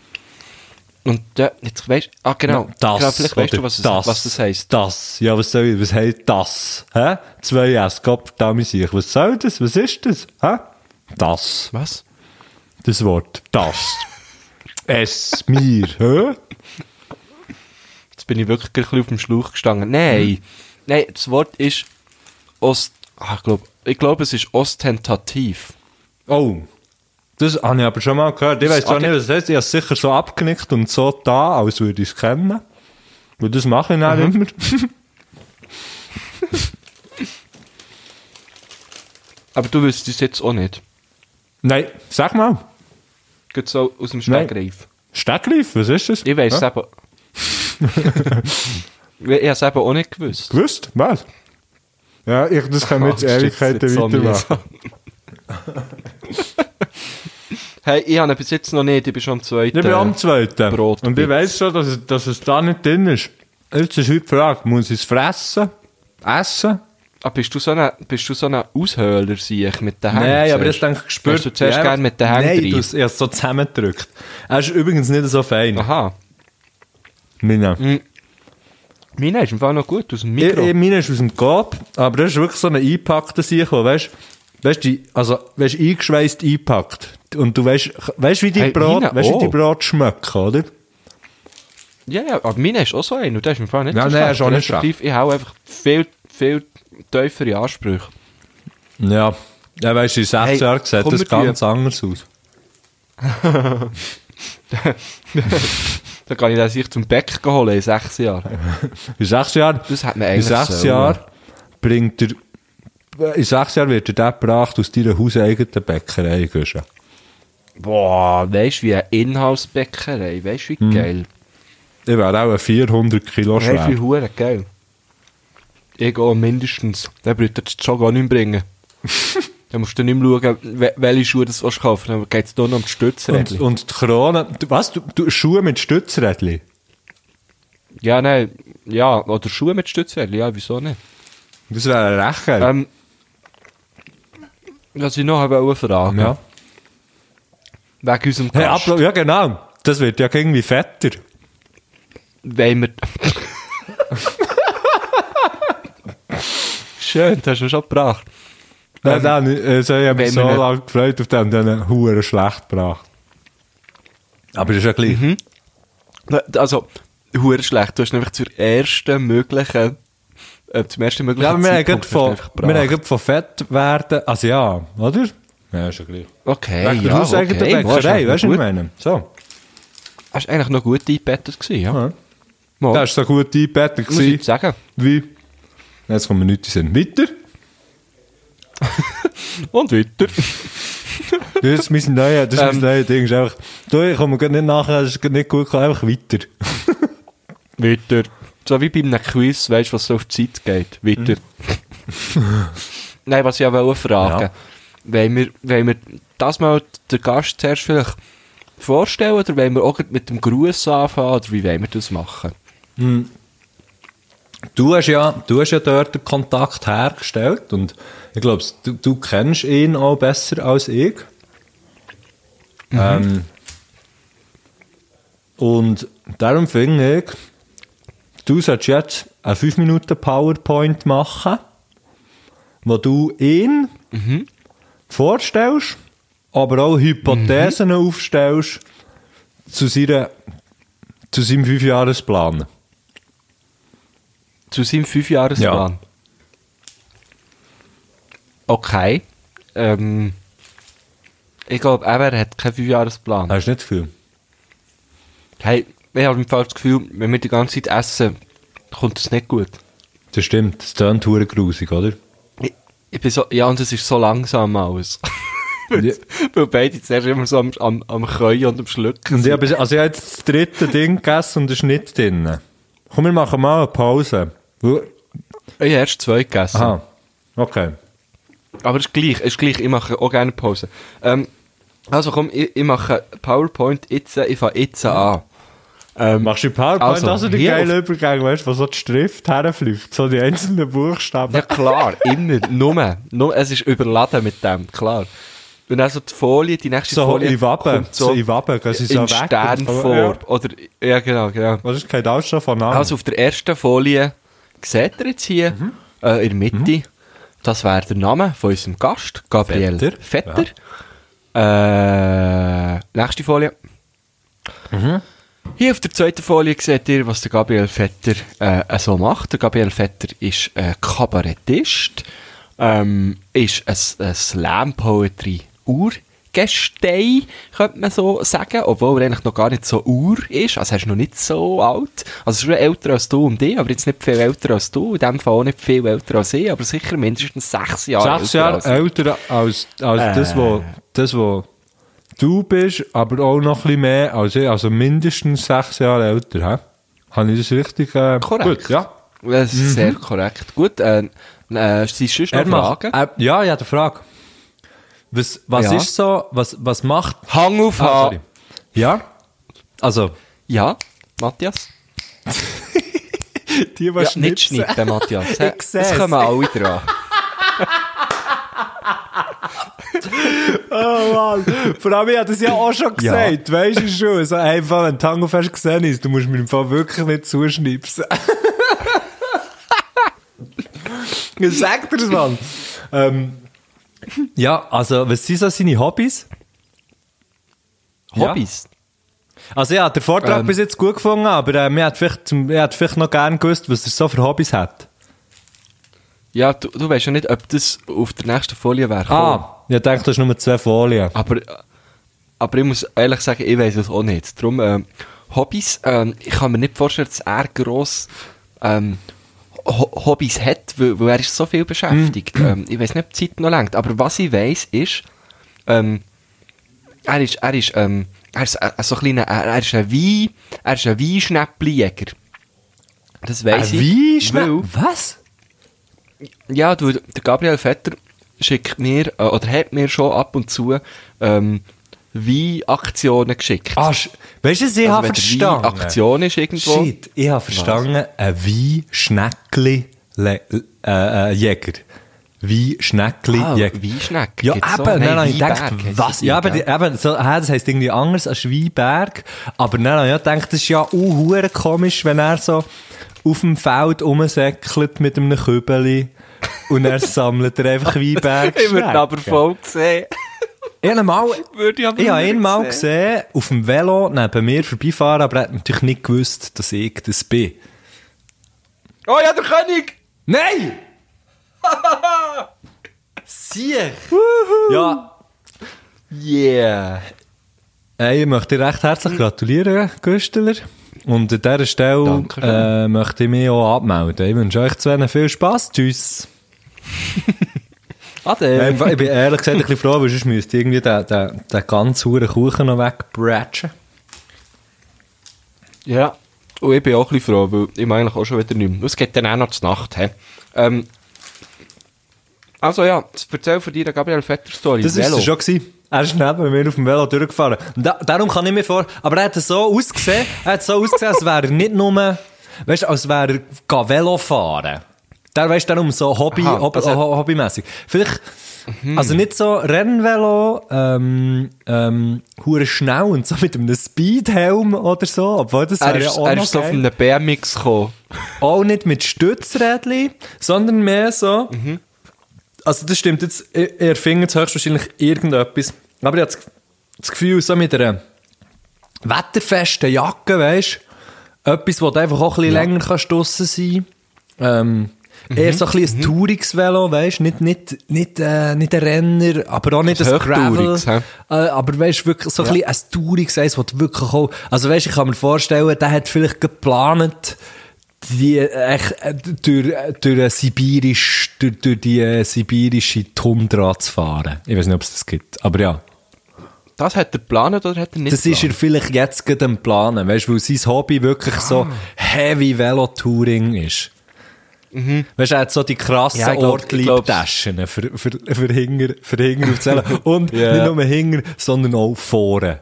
Und äh, jetzt weißt ah genau, Das, genau vielleicht weißt du, was, es, das, was das heisst. Das. Ja, was soll ich, was heisst das? Hä? Zwei S, Gott, damit sich. Was soll das? Was ist das? Hä? Das. Was? Das Wort. Das. [LAUGHS] es, mir. Hä? Jetzt bin ich wirklich ein bisschen auf dem Schlauch gestanden. Nein, Hm. nein, das Wort ist Ost, ah, ich glaube, ich glaube, es ist ostentativ. Oh. Das habe ich aber schon mal gehört. Ich weiß zwar nicht, was das heißt. Ich habe es sicher so abgenickt und so da, als würde ich es kennen. Weil das mache ich dann immer. [LAUGHS] Aber du wüsstest es jetzt auch nicht. Nein, sag mal. Geht so aus dem. Stegreif. Steckgreif, was ist das? Ich weiß es ja? eben. Ich habe es eben auch nicht gewusst. Gewusst? Was? Ja, ich, das [LAUGHS] können wir jetzt Ewigkeiten weitermachen. [LAUGHS] Hey, ich habe ihn bis jetzt noch nicht, ich bin schon am zweiten. Ich bin am zweiten. Brot- und ich weiss schon, dass es, dass es da nicht drin ist. Jetzt ist heute die Frage, muss ich es fressen? Essen? Ah, bist du so ein, bist du so ein Aushöhler, sehe ich, mit den Händen? Nein, aber das denke ich gespürt. Hast du zuerst Ja, gerne mit den Händen Nein, du hast so zusammengedrückt. Er ist übrigens nicht so fein. Aha. Meine. Meine ist im Fall noch gut, aus dem Ich, Mikro. ich, meine ist aus dem Coop, aber das ist wirklich so ein eingepackter Sieg, weißt weißt du, also, weißt du, eingeschweißt eingepackt. Und du weißt, weißt wie die Hey, Brot, meine weißt wie die auch. Brot schmecken, oder? Ja, ja, aber meine ist auch so ein und der ist mir vorher nicht Ja, so nein, schlecht. ist auch nicht Ich habe einfach viel, viel tiefere Ansprüche. Ja. Ja, weißt du, in sechs Hey, Jahren sieht das ganz anders aus. [LAUGHS] [LAUGHS] [LAUGHS] Da kann ich das sich zum Bäck holen in sechs Jahren. [LAUGHS] In sechs Jahren, Das hat man in eigentlich sechs sollen. Jahren bringt er, in sechs Jahren wird er der gebracht aus deiner hauseigenen Bäckerei. Boah, weißt du, wie eine Inhouse-Bäckerei. Weißt du, wie Hm. geil. Ich wäre auch 400 Kilo Hey, wie schwer. Hure geil. Ich gehe mindestens. Der braucht das schon gar nicht bringen. [LAUGHS] Dann musst du nicht mehr schauen, we- welche Schuhe du willst kaufen Dann geht es hier noch um die Und, Stützrädchen. und die Krone, was, du, du Schuhe mit Stützrädchen? Ja, nein, ja, oder Schuhe mit Stützrädchen, ja, wieso nicht? Das wäre recht geil. Ähm, was ich noch habe fragen. ja. Wegen unserem Hey, Gast. apro- ja genau. Das wird ja irgendwie fetter. Wollen wir... [LAUGHS] Schön, das hast du schon gebracht. Nein, nein, äh, so, ich habe mich so lange gefreut auf den, den Huren schlecht gebracht. Aber das ist ja gleich. Mhm. Also, hure schlecht. Du hast nämlich zur ersten möglichen, äh, zum ersten möglichen Ja, wir haben Zeitpunkt von, wir haben gebracht. gerade von Fett werden, also ja, oder? Ja, ist ja gleich. Okay, Wegen ja, okay. Boah, Bäckerei, weißt du, was ich meine? So. Hast eigentlich noch gut eingebettet gewesen, ja? Ja. Mal, Das war so gut eingebettet. muss ich gewesen, sagen. Wie? Jetzt kommen wir nicht in. Weiter. Und weiter. Das ist mein neues, das ist mein Ähm. neues Ding. Ist einfach, du, ich komme nicht nachher, es ist nicht gut, gekommen, einfach weiter. weiter. So wie bei einem Quiz, weißt du, was so auf die Zeit geht. Weiter. [LAUGHS] Nein, was ich auch wollte fragen. Ja. Wollen, wir, wollen wir das mal den Gast zuerst vielleicht vorstellen oder wollen wir auch mit dem Gruß anfangen oder wie wollen wir das machen? Du hast ja, du hast ja dort den Kontakt hergestellt und ich glaube, du, du kennst ihn auch besser als ich. Ähm, und darum finde ich, du solltest jetzt einen 5 Minuten PowerPoint machen, wo du ihn vorstellst, aber auch Hypothesen aufstellst zu, seiner, zu seinem Fünfjahresplan. Zu seinem Fünfjahresplan. Okay. Ähm, ich glaube, er hat keinen Fünfjahresplan. Hast du nicht das Gefühl? Hey, ich habe im Fall das Gefühl, wenn wir die ganze Zeit essen, kommt es nicht gut. Das stimmt, das tönt grusig, oder? Ich, ich bin so, ja, und es ist so langsam alles. [LAUGHS] Ja. Weil beide zuerst immer so am, am, am Können und am Schlucken Und ich habe, also ich habe jetzt das dritte Ding gegessen und es ist nicht drin. Komm, wir machen mal eine Pause. Ich habe erst zwei gegessen. Aha, okay. Aber es ist gleich, es ist gleich, ich mache auch gerne Pause. Ähm, also komm, ich, ich mache PowerPoint jetzt, ich fange jetzt an. Ähm, Machst du PowerPoint, Also, also, die hier geile Übergang, weißt du, wo so die Schrift herfliegt, so die einzelnen Buchstaben. Ja klar, immer, nur, nur, es ist überladen mit dem, klar. Und also die Folie, die nächste so Folie in Wappen, kommt so, in Wappen, gehen sie so in. Sternform. Ja. Oder, ja genau, genau. Was ist kein Ausschau von Namen? Also auf der ersten Folie seht ihr jetzt hier, Mhm. äh, in der Mitte, das wäre der Name von unserem Gast, Gabriel Vetter. Vetter. Äh, nächste Folie. Mhm. Hier auf der zweiten Folie seht ihr, was der Gabriel Vetter äh, so macht. Der Gabriel Vetter ist äh, Kabarettist, ähm, ist ein, ein Slam-Poetry Urgestein, könnte man so sagen, obwohl er eigentlich noch gar nicht so ur ist, also er ist noch nicht so alt, also schon älter als du und ich, aber jetzt nicht viel älter als du, in dem Fall auch nicht viel älter als ich, aber sicher mindestens sechs Jahre Sechs älter Jahre als ich. älter als, als das, wo, das, wo du bist, aber auch noch ein bisschen mehr als ich, also mindestens sechs Jahre älter, hä? Habe ich das richtig? Äh, Korrekt. Gut, ja. Das ist sehr korrekt. Gut, äh, äh, sind sonst noch Er macht, Fragen? äh, ja, ja, eine Frage. Was, was Ja. ist so, was, was macht... Hang auf Ah, H. Ja? Also, Ja, Matthias? [LAUGHS] die, die Ja, nicht schneiden, Matthias. [LAUGHS] Ich Das seh's. kommen alle dran. Oh Mann, vor allem, ich habe das ja auch schon Ja. gesagt, weißt du schon, so einfach, wenn Tango fest gesehen ist, du musst mir im Fall wirklich nicht zuschnipsen. [LAUGHS] Ja, Sag dir's, Mann. Ähm, Ja, also, was sind so seine Hobbys? Ja. Hobbys? Also ja, der Vortrag Ähm. bis jetzt gut gefunden, aber äh, mir hat vielleicht, mir hat vielleicht noch gerne gewusst, was er so für Hobbys hat. Ja, du, du weißt ja nicht, ob das auf der nächsten Folie wäre. Ah, ich denke, das ist nur zwei Folien. Aber, aber ich muss ehrlich sagen, ich weiß es auch nicht. Darum, ähm, Hobbys, ähm, ich kann mir nicht vorstellen, dass er gross ähm, Hobbys hat, weil, weil er ist so viel beschäftigt. ähm, ich weiß nicht, ob die Zeit noch langt. Aber was ich weiß ist, ähm, er ist, er ist, ähm, er ist äh, so ein kleiner, er, er ist ein Wein, er ist ein Weinschnäppchenjäger. Das Ein ich. Weinschnä- weil- Was? ja, du, der Gabriel Vetter schickt mir, äh, oder hat mir schon ab und zu, ähm, Weinaktionen geschickt. Ah, weißt du, ich Also habe verstanden? Aktion ist irgendwo. Shit, ich habe verstanden, ein Wein-Schneckli-Jäger. Wein-Schneckli-Jäger. Ah, Weinschneck. Ja, Gibt's so? eben, Nein, nein, ich dachte, was? Ja, die, eben, so, hä, das heisst irgendwie anders als Weinberg. Aber nein, nein, ich dachte, das ist ja auch komisch, wenn er so auf dem Feld rumsäckelt mit einem Kübeli und er [LAUGHS] sammelt er einfach Weinberg. Ich würde aber voll sehen. Ich habe ihn mal, ich habe ihn mal sehen. gesehen, auf dem Velo neben mir vorbeifahren, aber er hat natürlich nicht gewusst, dass ich das bin. Oh ja, der König! Nein! [LAUGHS] Sieh! Ja, Yeah. Hey, ich möchte dir recht herzlich gratulieren, Güsteler. Und an dieser Stelle äh, möchte ich mich auch abmelden. Ich wünsche euch zwei viel Spass. Tschüss. [LAUGHS] Ade. Äh, ich bin ehrlich gesagt ein bisschen froh, weil sonst müsste ich irgendwie den, den, den ganzen huren Kuchen noch wegbratschen. Ja. Und ich bin auch ein bisschen froh, weil ich meine eigentlich auch schon wieder nicht mehr. Es geht dann auch noch zur Nacht. He? Ähm, also ja, erzähl von deiner Gabriel Vetter Story. Das war Velo. schon. Gewesen. Er ist neben mir auf dem Velo durchgefahren. Da, darum kann ich mir vor... Aber er hat so ausgesehen, er hat so ausgesehen, als wäre er nicht nur... Weißt du, als wäre er Velo fahren. Der weißt du, darum so Hobby, Aha, Hobby, also- ho- hobbymäßig. Vielleicht... Also nicht so Rennvelo, ähm, ähm, hure schnell und so mit einem Speedhelm oder so, obwohl das er wäre ja ist, auch er ist so von einem BMX gekommen. Auch nicht mit Stützrädchen, sondern mehr so. Mhm. Also, das stimmt jetzt, er findet höchstwahrscheinlich irgendetwas. Aber ich habe das- Gefühl, so mit einer wetterfesten Jacke, weißt du, etwas, wo du einfach auch ein bisschen länger kannst draussen sein ähm, Mhm. Eher so ein bisschen ein Touringsvelo, weißt du, nicht, nicht, nicht, äh, nicht ein Renner, aber auch nicht Ein ein Gravel. Äh, aber weißt du, wirklich so ein bisschen ein Tourings, eins, du wirklich auch, also weißt du, ich kann mir vorstellen, der hat vielleicht geplant, die, äh, echt, äh, durch, äh, durch, Sibirisch, durch, durch die sibirische Tundra zu fahren. Ich weiß nicht, ob es das gibt, aber ja. Das hat er geplant oder hat er nicht Das ist er geplant? vielleicht jetzt gerade am Planen, weißt du, weil sein Hobby wirklich so Ah. Heavy Velo-Touring ist. Weißt du, er hat so die krassen Mhm. Ja, ich glaub- ich. Ortliebtaschen für, für, für Hinger, für Hinger aufzählen. [LAUGHS] Und Ja. nicht nur Hinger, sondern auch vorne.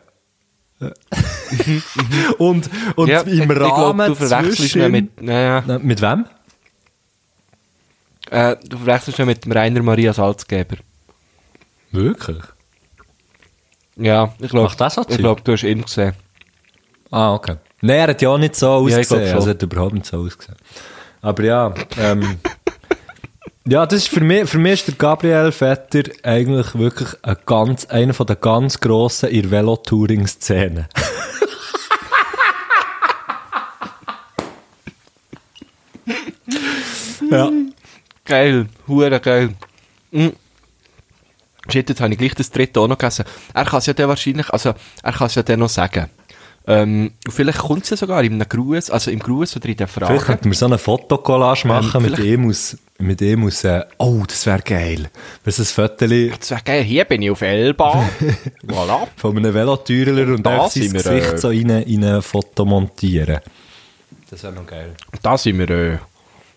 und und ja, im ich glaub, Rahmen du verwechselst ihn mit, naja, Na, mit wem? äh, du verwechselst ihn mit dem Rainer Maria Salzgeber. Wirklich? Ja, ich glaube, ich glaube, du hast ihn gesehen. Ah, okay. Nein, er hat ja auch nicht so Ja, ich glaub ausgesehen. schon. also er hat überhaupt nicht so ausgesehen. Aber ja, ähm, ja, das ist für mich, für mich ist der Gabriel Vetter eigentlich wirklich ein ganz, einer von der ganz grossen in Velo-Touring-Szene. [LAUGHS] ja. Geil, hure geil. Mm. Shit, jetzt habe ich gleich das dritte auch noch gegessen. Er kann es ja dann wahrscheinlich, also, er kann es ja dann noch sagen. Ähm, vielleicht kommt es ja sogar in einem Gruß, also im Gruß oder in der Vielleicht Frage. könnten wir so eine Fotokollage machen mit vielleicht- ihm aus, mit ihm aus, äh, oh, das wäre geil. Das ist ein Foto Das wäre geil, hier bin ich auf Elba. [LAUGHS] voilà. von einem Velotürler und Da sein sind wir, Gesicht äh, so rein, in ein Foto montieren. Das wäre noch geil. Da sind wir, äh,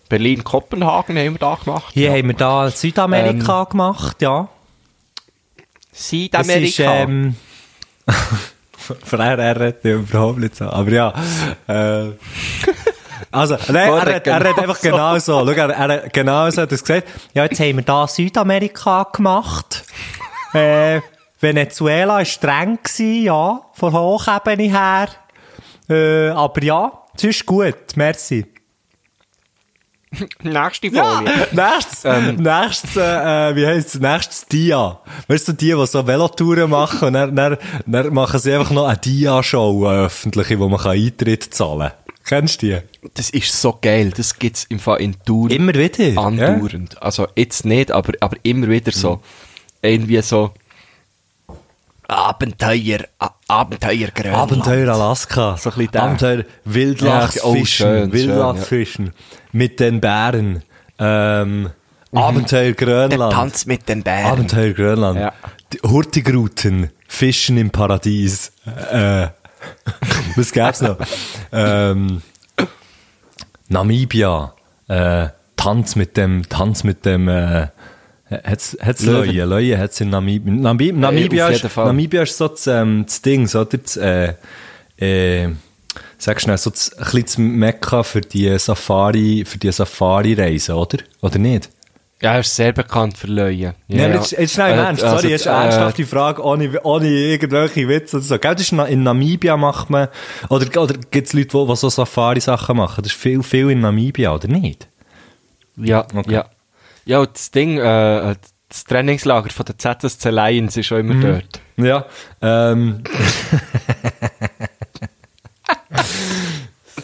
Berlin-Kopenhagen haben wir da gemacht. Hier haben wir da Südamerika gemacht, ja. Das Südamerika. [LAUGHS] ähm, Frère, er redet überhaupt nicht so. Aber ja, äh, also, nein, er, er genau einfach genau so, schau, er, er genau so hat er gesagt, ja, jetzt haben wir da Südamerika gemacht. äh, Venezuela war streng gewesen, ja, von Hochebene her. Äh, aber ja, es ist gut, merci. [LAUGHS] Nächste Ja, nächstes, nächstes, äh, wie heisst es, nächstes Dia. Weißt du, die, die so Velotouren machen, und dann, dann, dann machen sie einfach noch eine Dia-Show, eine öffentliche, wo man kann Eintritt zahlen kann. Kennst du die? Das ist so geil. Das gibt's im Fall in Tour Immer wieder. andauernd. Also jetzt nicht, aber, aber immer wieder so. Irgendwie so Abenteuer, Abenteuer Ja. Grönland. Abenteuer Alaska. So ein bisschen der. Abenteuer Wildlachsfischen. Ja, oh, Wildlachsfischen. Mit den Bären. Ähm, Abenteuer Der Grönland. Tanz mit den Bären. Abenteuer Grönland. Ja. Hurtigruten. Fischen im Paradies. Äh, [LAUGHS] was gab's noch? ähm, Namibia. Äh, Tanz mit dem, Tanz mit dem, äh, hat's, hat's Löwen. Löwen? Löwen hat's in Namibia. Namib Namibia, ist. Namibia ist so das, ähm, das Ding, so das, äh, äh, sag schnell, so das, ein bisschen das Mekka für die Safari, für die Safari-Reisen, oder? Oder nicht? Ja, er ist sehr bekannt für Löwen. Ja, aber jetzt, jetzt schnell Äh, Ernst, also, sorry, jetzt äh, ernsthafte Frage, ohne, ohne irgendwelche Witze oder so. Gell, das ist in Namibia macht man, oder, oder gibt es Leute, die, die so Safari-Sachen machen? Das ist viel, viel in Namibia, oder nicht? Ja, Okay. ja. Ja, und das Ding, äh, das Trainingslager von der ZSC Lions ist schon immer Mhm. dort. Ja, ähm. [LAUGHS]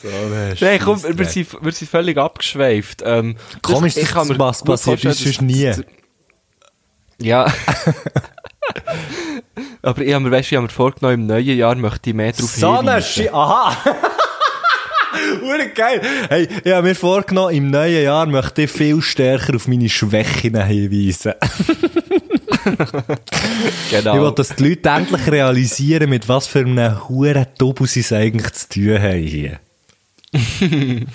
so, Nein, komm, wir sind, wir sind völlig abgeschweift. Ähm, Komisch, ich kann mir was passiert ist, sonst nie. Ja. [LAUGHS] Aber ich habe mir, weißt, ich habe mir vorgenommen, im neuen Jahr möchte ich mehr darauf So hinweisen. Aha! [LAUGHS] Hure geil! Hey, ich habe mir vorgenommen, im neuen Jahr möchte ich viel stärker auf meine Schwächen hinweisen. [LAUGHS] Genau. Ich will, dass die Leute endlich realisieren, mit was für einem huren Double sie es eigentlich zu tun haben hier. [LAUGHS]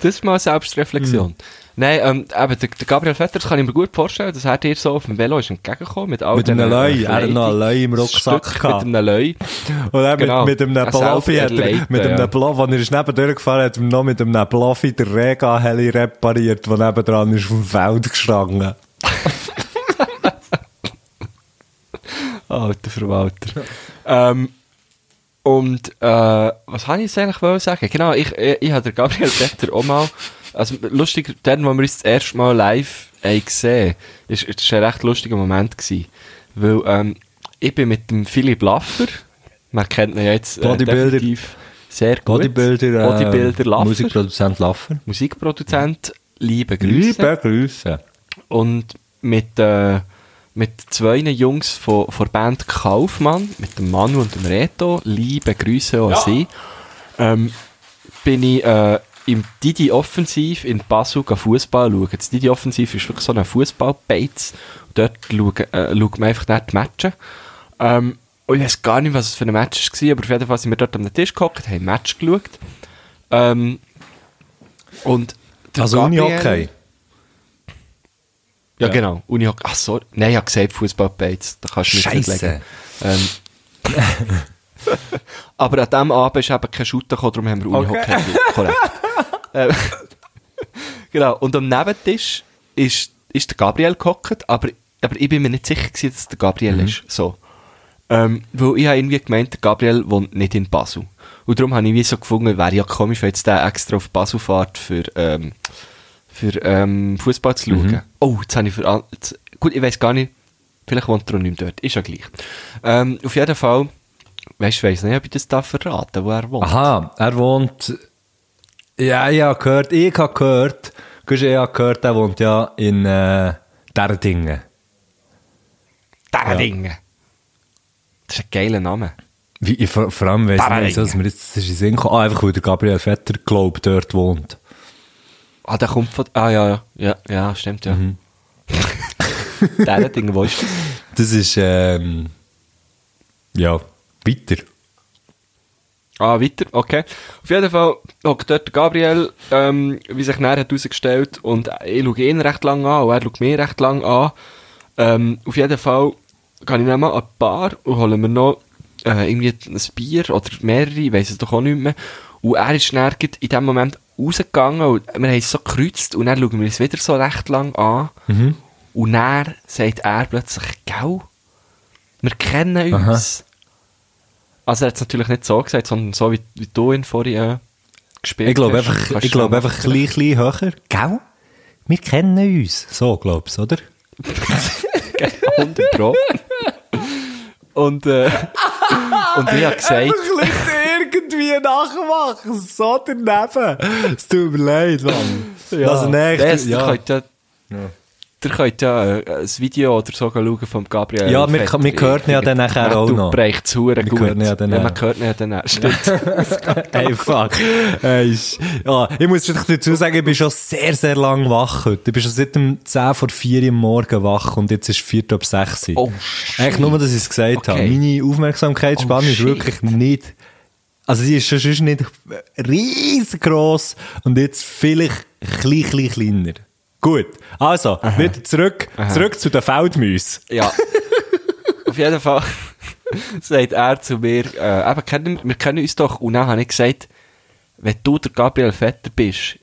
Das ist mal Selbstreflexion. Nein, ähm, eben, der, der Gabriel Vetter, das kann ich mir gut vorstellen, dass er dir so auf dem Velo ist entgegengekommen. Mit, all Mit einem äh, Er hat noch einen Leu im Rucksack gehabt. Mit einem Leu. Und dann Genau. mit, mit einem Ein Bloffi hat er, mit einem ja. Bluff, als er ist neben durchgefahren hat, er noch mit einem Bloffi der Rega-Heli repariert, der nebendran ist dem Feld gestanden. [LAUGHS] Alter Verwalter. ähm, und äh, was habe ich jetzt eigentlich sagen? Genau, ich, ich, ich habe den Gabriel Vetter auch mal, also lustig, dann, wo wir uns das erste Mal live haben gesehen ist, ist ein recht lustiger Moment gewesen. Weil ähm, ich bin mit dem Philipp Laffer, man kennt ihn ja jetzt äh, Bodybuilder. definitiv sehr gut. Bodybuilder, äh, Bodybuilder Laffer. Musikproduzent Laffer. Musikproduzent, liebe Grüße. Liebe Grüße. Und mit, äh, mit zwei Jungs von, von der Band Kaufmann, mit dem Manu und dem Reto, liebe Grüße auch an sie, ähm, bin ich äh, im Didi Offensiv in Basel Fußball schauen. Das Didi Offensiv ist wirklich so ein Fußball-Beiz. Dort schauen, äh, schaut man einfach nicht die Matches. Ähm, und ich weiß gar nicht, was es für ein Match war, aber auf jeden Fall sind wir dort am Tisch gehockt, haben ein Match geschaut. Ähm, und Also Gabriel- Uni-Hockey. ja, Ja. genau. Unihockey. Ach so. Nein, ich habe gesagt Fußballbeiz. Da kannst du nicht mitlegen. Ähm, [LAUGHS] [LAUGHS] aber an diesem Abend ist eben kein Shooter gekommen, darum haben wir Unihockey. Korrekt. [LAUGHS] ähm, [LAUGHS] genau. Und am Nebentisch ist, ist der Gabriel gehockt, aber, aber ich bin mir nicht sicher gewesen, dass es der Gabriel Mhm. ist. So. Ähm, weil ich habe irgendwie gemeint, der Gabriel wohnt nicht in Basel. Und darum habe ich wie so gefunden, wäre ja komisch, wenn jetzt der extra auf Basel fährt für, ähm, für ähm, Fußball zu schauen. Oh, jetzt habe ich für jetzt, gut, ich weiß gar nicht, vielleicht wohnt er auch nicht mehr dort, ist ja gleich. Ähm, auf jeden Fall, weißt du, ich weiss nicht, ob ich das darf verraten, wo er wohnt. Aha, er wohnt. Ja, ich habe gehört, ich habe gehört, ich habe gehört, er wohnt ja in äh, Derdingen. Derdingen. Das ist ein geiler Name. Wie, ich, vor, vor allem weiss ich nicht, dass mir jetzt das in Sinn gekommen. Ah, einfach weil der Gabriel Vetter, glaub, dort wohnt. Ah, der kommt von, ah ja, ja, ja, ja stimmt, ja. Mhm. [LAUGHS] Derdingen, wo ist das? [LAUGHS] Das ist, ähm, ja, weiter. Ah, weiter, okay. Auf jeden Fall hockt dort Gabriel, ähm, wie sich nachher hat herausgestellt, und ich schaue ihn recht lang an, und er schaut mich recht lang an. Ähm, auf jeden Fall gehe ich dann mal an die Bar und hole mir noch äh, irgendwie ein Bier oder mehrere, ich weiss es doch auch nicht mehr. Und er ist dann in dem Moment rausgegangen und wir haben es so gekreuzt und dann schauen wir uns wieder so recht lang an. Und dann sagt er plötzlich, gell, wir kennen uns. Also er hat es natürlich nicht so gesagt, sondern so, wie, wie du ihn vorhin äh, gespielt Ich glaube hast, einfach, ich glaube einfach ein bisschen, bisschen höher. Gell? Wir kennen uns. So, glaubst du, oder? [LAUGHS] 100 Pro. Und, äh, [LAUGHS] und ich habe gesagt, irgendwie nachmachen. So daneben. Es tut mir leid, Mann. ja, das, ich- ihr ja. ja, ihr könnt ja äh, ein Video oder so schauen von Gabriel. Ja, wir- Vetter. wir hören ihn ja dann nachher auch Du noch. es hure gut. ihn ja dann ja, man hört ihn ja dann. Stimmt. [LAUGHS] [LAUGHS] Hey, fuck. Hey, ist- ja, ich muss dazu sagen, ich bin schon sehr, sehr lang wach heute. Ich bin schon seit dem 10 vor 4 Uhr Morgen wach und jetzt ist 4 ab 6 Uhr. Oh, Eigentlich nur, dass ich es gesagt habe. Meine Aufmerksamkeitsspanne Oh, ist shit. wirklich nicht, also sie ist schon sonst nicht riesengroß und jetzt vielleicht ein bisschen kleiner. Gut. Also, wieder zurück, zurück zu den Feldmäusen. Ja. Auf jeden Fall [LAUGHS] sagt er zu mir, äh, eben, kennen, wir kennen uns doch. Und dann habe ich gesagt, wenn du der Gabriel Vetter bist,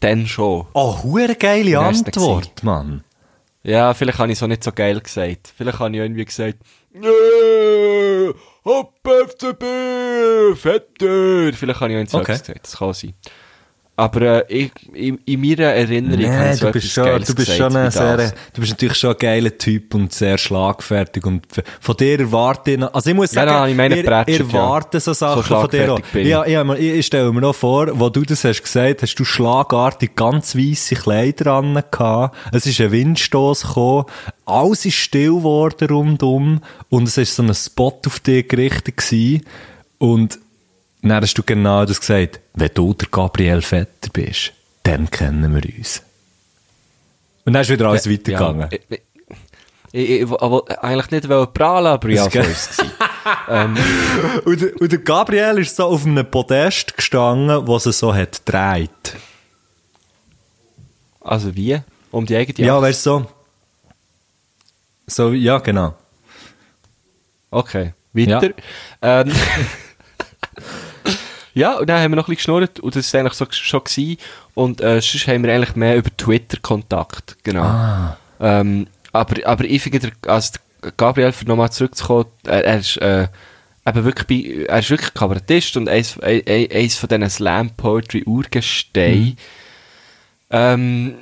dann schon. Oh, hure geile Antwort, Mann. Ja, vielleicht habe ich so nicht so geil gesagt. Vielleicht habe ich irgendwie gesagt, hopp FCB, Vetter. Vielleicht habe ich auch nicht so Okay. gesagt, das kann sein. Aber äh, ich, in, in meiner Erinnerung habe Nee, ich so du bist schon, du bist schon ein sehr, du bist natürlich schon ein geiler Typ und sehr schlagfertig und von dir erwarte ich noch, also ich muss Ja, sagen, da habe ich meine ja. erwarte so Sachen So von dir auch. ich. Ja, ja, ich, ich stelle mir noch vor, wo du das hast gesagt, hast du schlagartig ganz weisse Kleider an gehabt, es ist ein Windstoß gekommen, alles ist still geworden rundum und es ist so ein Spot auf dich gerichtet gewesen und dann hast du genau das gesagt, wenn du der Gabriel Vetter bist, dann kennen wir uns. Und dann ist wieder alles weitergegangen. Ja, ich, ich, ich, ich wollte eigentlich nicht prahlen, aber ja, ist es. ähm, Und, der- und der Gabriel ist so auf einem Podest gestanden, wo es so hat gedreht. also wie? Um die eigene Ja, weißt du, so. So, ja, genau. Okay, weiter. Ähm, [LAUGHS] ja, und dann haben wir noch ein bisschen geschnurrt und das war eigentlich so schon gewesen. Und äh, sonst haben wir eigentlich mehr über Twitter Kontakt, genau. Ah. Ähm, aber, aber ich finde, also Gabriel, für nochmal zurückzukommen, er, er ist, äh, eben wirklich bei, er ist wirklich Kabarettist und eins, ein- ein- eins von diesen Slam Poetry Urgesteinen. Ähm,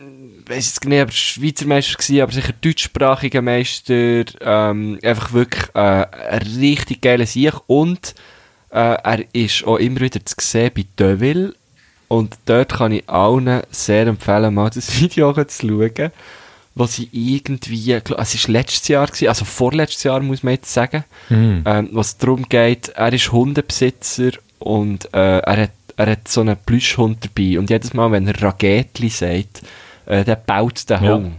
weiss jetzt nicht, ob er Schweizer Meister war, aber sicher deutschsprachiger Meister. Ähm, einfach wirklich äh, ein richtig geiler Sieg. Und äh, er ist auch immer wieder zu sehen bei Deville. Und dort kann ich allen sehr empfehlen, mal das [LAUGHS] Video zu schauen, wo sie irgendwie, es war letztes Jahr, gewesen, also vorletztes Jahr muss man jetzt sagen, ähm, was darum geht, er ist Hundebesitzer und äh, er, hat, er hat so einen Plüschhund dabei und jedes Mal, wenn er Ragetli sagt, äh, der baut den Ja. Hund.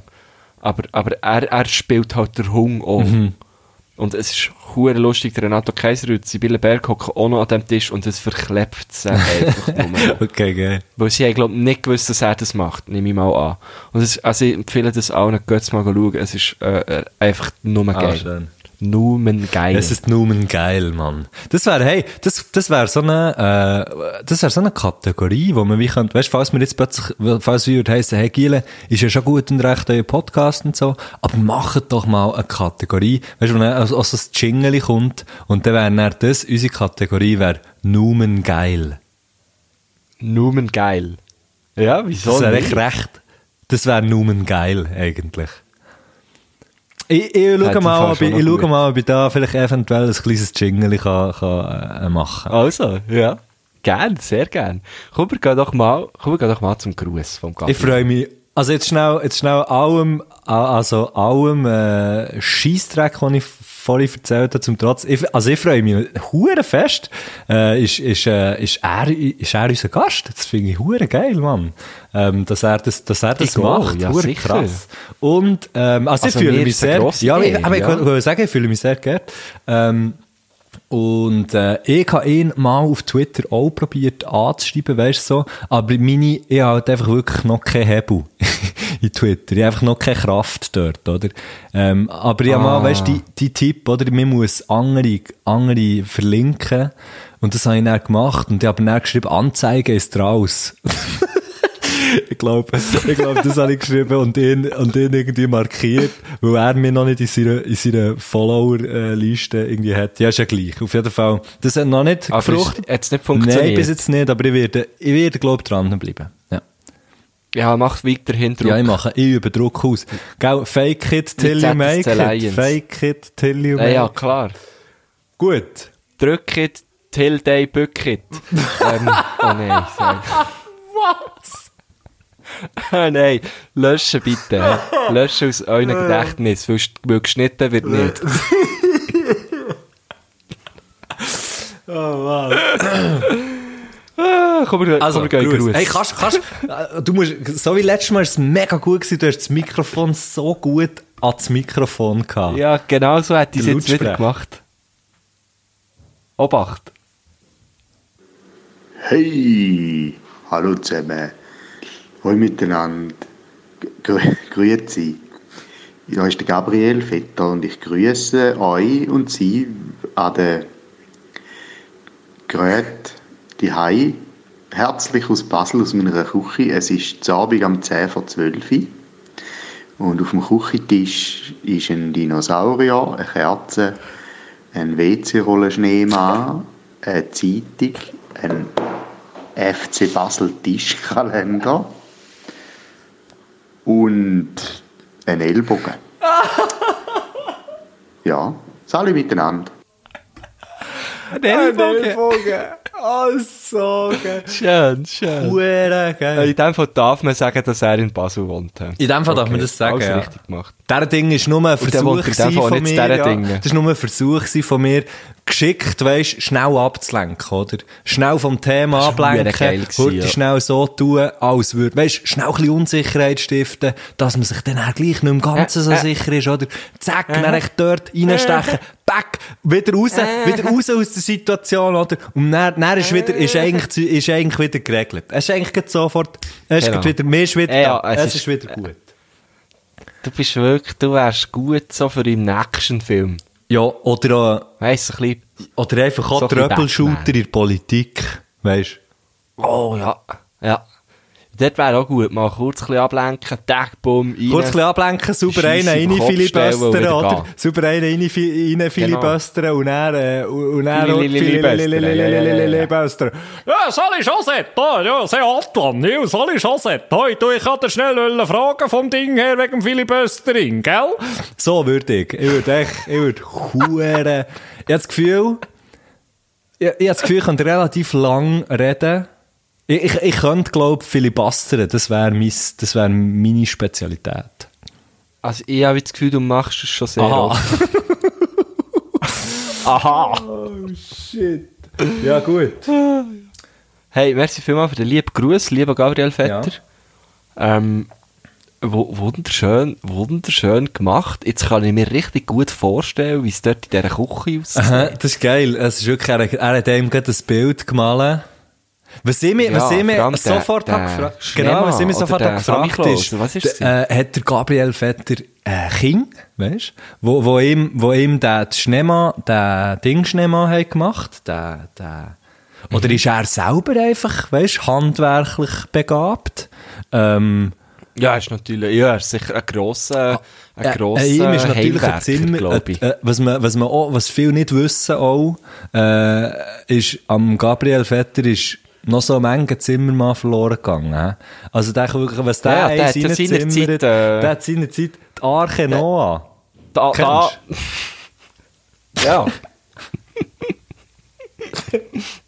Aber, aber er, er spielt halt den Hund auch. Mhm. Und es ist hure lustig, der Renato Kaiserütz, Sibylle Berg hocken auch noch an dem Tisch und es verklebt sie einfach nur. [LAUGHS] Okay, geil. Weil sie haben, glaub ich, nicht gewusst, dass er das macht, nehme ich mal an. Und es, also ich empfehle das allen, geht mal schauen, es ist äh, äh, einfach nur Ah, geil. schön. Nur geil. Es ist nur geil, Mann. Das wäre, hey, das, das wäre so eine, äh, das wäre so eine Kategorie, wo man wie könnte, weißt, falls wir jetzt plötzlich, falls wir heissen, hey, Giele, ist ja schon gut und recht euer Podcast und so, aber macht doch mal eine Kategorie, weißt du, wo dann also, also das Jingle kommt und dann wäre dann das, unsere Kategorie wäre Numen geil. Nur geil. Ja, wieso Das wäre echt recht. Das wäre Numen geil, eigentlich. Ich, ich schaue mal, ob ich, ich schaue mal, ob ich da vielleicht eventuell ein kleines Jingle kann, kann, äh, machen Also, ja. Gern, sehr gern. Komm, wir gehen doch mal, komm, wir gehen doch mal zum Gruß vom Gabriel. Ich freue mich. Also jetzt schnell, jetzt schnell allem, also allem äh, Scheissdreck, den ich vorhin erzählt habe, zum Trotz. Ich, also ich freue mich hure fest. Äh, ist, ist, äh, ist, er, ist er unser Gast? Das finde ich hure geil, Mann. Ähm, dass er das, dass er das Ich macht, ja, hure krass. Und ähm, also, Also ich fühle mich sehr, ja, ich, aber ich ja. wollte sagen, ich fühle mich sehr geehrt. Ähm, und äh, ich habe ihn mal auf Twitter auch probiert anzuschreiben, weißt du so. Aber meine, ich habe halt einfach wirklich noch keinen Hebel [LAUGHS] in Twitter. Ich habe einfach noch keine Kraft dort, oder? Ähm, aber ich habe mal, weißt du, die, die Tipp, oder? Man muss andere, andere verlinken. Und das habe ich dann gemacht. Und ich habe dann geschrieben, Anzeige ist raus. [LAUGHS] ich glaube, ich glaub, das habe ich geschrieben und ihn, und ihn irgendwie markiert, weil er mir noch nicht in seiner, in seiner Follower-Liste irgendwie hat. Ja, ist ja gleich. Auf jeden Fall. Das hat noch nicht Aber gefruchtet. jetzt nicht funktioniert? Nein, bis jetzt nicht, aber ich werde, ich werde, glaube ich, dranbleiben. Ja. Ja, macht weiterhin Druck. Ja, ich mache, ich übe Druck aus. Gell, fake it till you make es it. Lions. Fake it till you ja, make ja, it. klar. Gut. Drück it, till day book it. [LAUGHS] ähm, oh nein, sorry. [LAUGHS] Was? [LAUGHS] Ah, nein, löschen bitte. Löschen aus euren Gedächtnis, weil, weil geschnitten wird nicht. [LAUGHS] Oh, wow. Ah, komm, wir, Also, komm, wir gehen Gruß. Hey, kannst, kannst, äh, du musst, so wie letztes Mal ist es mega gut gewesen, du hast das Mikrofon so gut an das Mikrofon gehabt. Ja, genau so hätte ich es jetzt wieder gemacht. Obacht. Hey, hallo zusammen. Hallo miteinander. Grü Grüezi. Ja, ist der Gabriel Vetter und ich grüße euch und Sie an der Gerät die Hai. Herzlich aus Basel, aus meiner Küche. Es ist Abend am 10 vor 12 Uhr. Und auf dem Küchentisch ist ein Dinosaurier, eine Kerze, ein WC-Rollenschneemann, eine Zeitung, ein FC Basel Tischkalender und ein Ellbogen. ja, alle miteinander. Ellbogen. Oh, so geil. Schön, schön. Hure Äh, geil. In dem Fall darf man sagen, dass er in Basel wohnt. In dem Fall darf man das sagen, alles ja. richtig gemacht. Der Ding ist nur ein Versuch von mir. Ja. Das ist nur ein Versuch von mir, geschickt, weisst, schnell abzulenken, oder? Schnell vom Thema ablenken, heute ja. schnell so tun, als würde, weisst, schnell ein bisschen Unsicherheit stiften, dass man sich dann auch gleich nicht im Ganzen so Äh, äh. sicher ist, oder? Zack, dann echt dort reinstechen, back, wieder raus, wieder raus aus der Situation, oder? Und dann, dann ist wieder, ist eigentlich, ist eigentlich wieder geregelt. Es ist eigentlich sofort, es ist Genau. wieder, mir ist wieder Ja, da, es es ist- wieder gut. Du bist wirklich, du wärst gut so für einen Actionfilm. Ja, oder auch, Weißt du, ein bisschen, Oder einfach auch So Tröppelshooter Batman. in der Politik, weisst oh ja, ja. Dort wäre auch gut, mal kurz ein bisschen ablenken, Tag, bumm, rein. Kurz ein bisschen ablenken, sauber einen rein filibustern, oder? Sauber einen rein, rein filibustern und dann, äh, und dann auch ja, ja, ja. fililililibustern. Ja, soll ich schon sagen? Ja, sehr Atlan. Ja, soll ich schon sagen? Hey, du, ich hatte schnell fragen vom Ding her wegen Filibustering, gell? So würde ich. Ich würde echt, ich würde hure. Ich habe das Gefühl, ich, ich habe das Gefühl, ich könnte relativ lang reden. Ich, ich, ich könnte, glaube ich, filibustern. Das wäre mein, das wäre meine Spezialität. Also ich habe das Gefühl, du machst es schon sehr Aha. oft. [LAUGHS] Aha. Shit. Ja, gut. Hey, merci vielmals für den lieben Gruß, lieber Gabriel Vetter. Ähm, wu- wunderschön, wunderschön gemacht. Jetzt kann ich mir richtig gut vorstellen, wie es dort in dieser Küche [LAUGHS] aussieht. Aha, das ist geil. Es ist wirklich, er, er hat ihm gerade ein Bild gemalt. Was ich mir, Ja, was ich mir der- sofort der gefragt, genau, was ich mir sofort gefragt ist, was ist d- äh, hat der Gabriel Vetter äh, Kind, weißt, wo, wo ihm, wo ihm der Schneemann, der Ding Schneemann hat gemacht, der, der, oder Mhm. ist er selber einfach, weißt, handwerklich begabt? Ähm, Ja, ist natürlich, ja, er ist sicher ein grosser, ein Äh, grosser äh, ist natürlich ein Zimmer, äh, äh, was man, was man auch, was viele nicht wissen auch, äh, ist, am Gabriel Vetter ist noch so Menge Zimmermann verloren gegangen. Also der, wirklich, was der, Ja, der hat ja seinerzeit, äh, der hat seinerzeit die Arche Noah. Da, da, [LAUGHS] ja.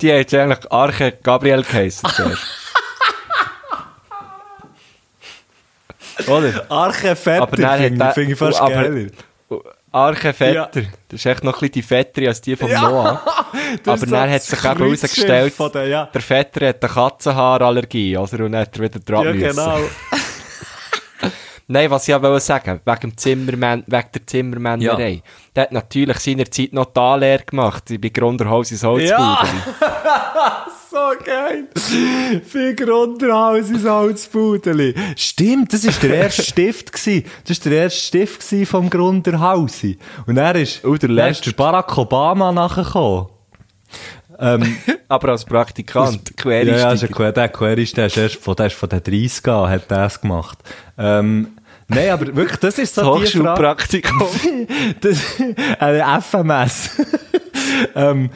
Die hat eigentlich Arche Gabriel geheissen. Oder? Arche Vetter finde ich, find ich fast geiler. Arche Vetter. Das ist echt noch ein bisschen die Fettere als die von Noah. [LAUGHS] Das Aber dann hat sich eben herausgestellt, der- ja. der Vetter hat eine Katzenhaarallergie, oder? Und dann hat er wieder dran Ja, müssen. genau. [LAUGHS] Nein, was ich ja wollte sagen, wegen, Zimmermann, wegen der Zimmermännerei. Der hat natürlich seinerzeit noch die Anlehre gemacht, bei Grunderhaus ins Holzbudeli. Ja. [LAUGHS] so geil. Viel Grundhaus ins Holzbudeli. Stimmt, das war [LAUGHS] der erste Stift. Gewesen. Das war der erste Stift vom Grunderhausi. Und er ist, Oh, der letzte. Barack Obama nachgekommen. Ähm, [LAUGHS] Aber als Praktikant, ja, ja, ist ein Quereinsteiger. Que- der Querist, der ist erst von, der ist von den 30 an, hat das gemacht. Ähm, nein, aber wirklich, das ist so die. Hochschulpraktikum. [LAUGHS] Das, eine FMS. [LAUGHS] ähm,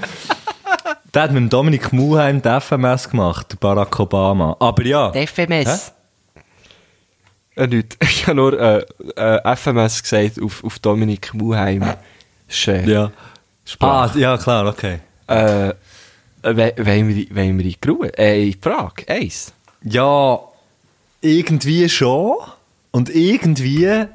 der hat mit Dominik Muheim die FMS gemacht, Barack Obama. Aber ja. FMS. Äh, nicht. [LAUGHS] Ich habe nur äh, äh, FMS gesagt auf, auf Dominik Muheim. Schön. Ja. Ah, Sprache. ja, klar, okay. Äh, äh, we- wollen wir, wollen wir in die Gruppe? Äh, in die Frage? Eins. Ja, irgendwie schon. Und irgendwie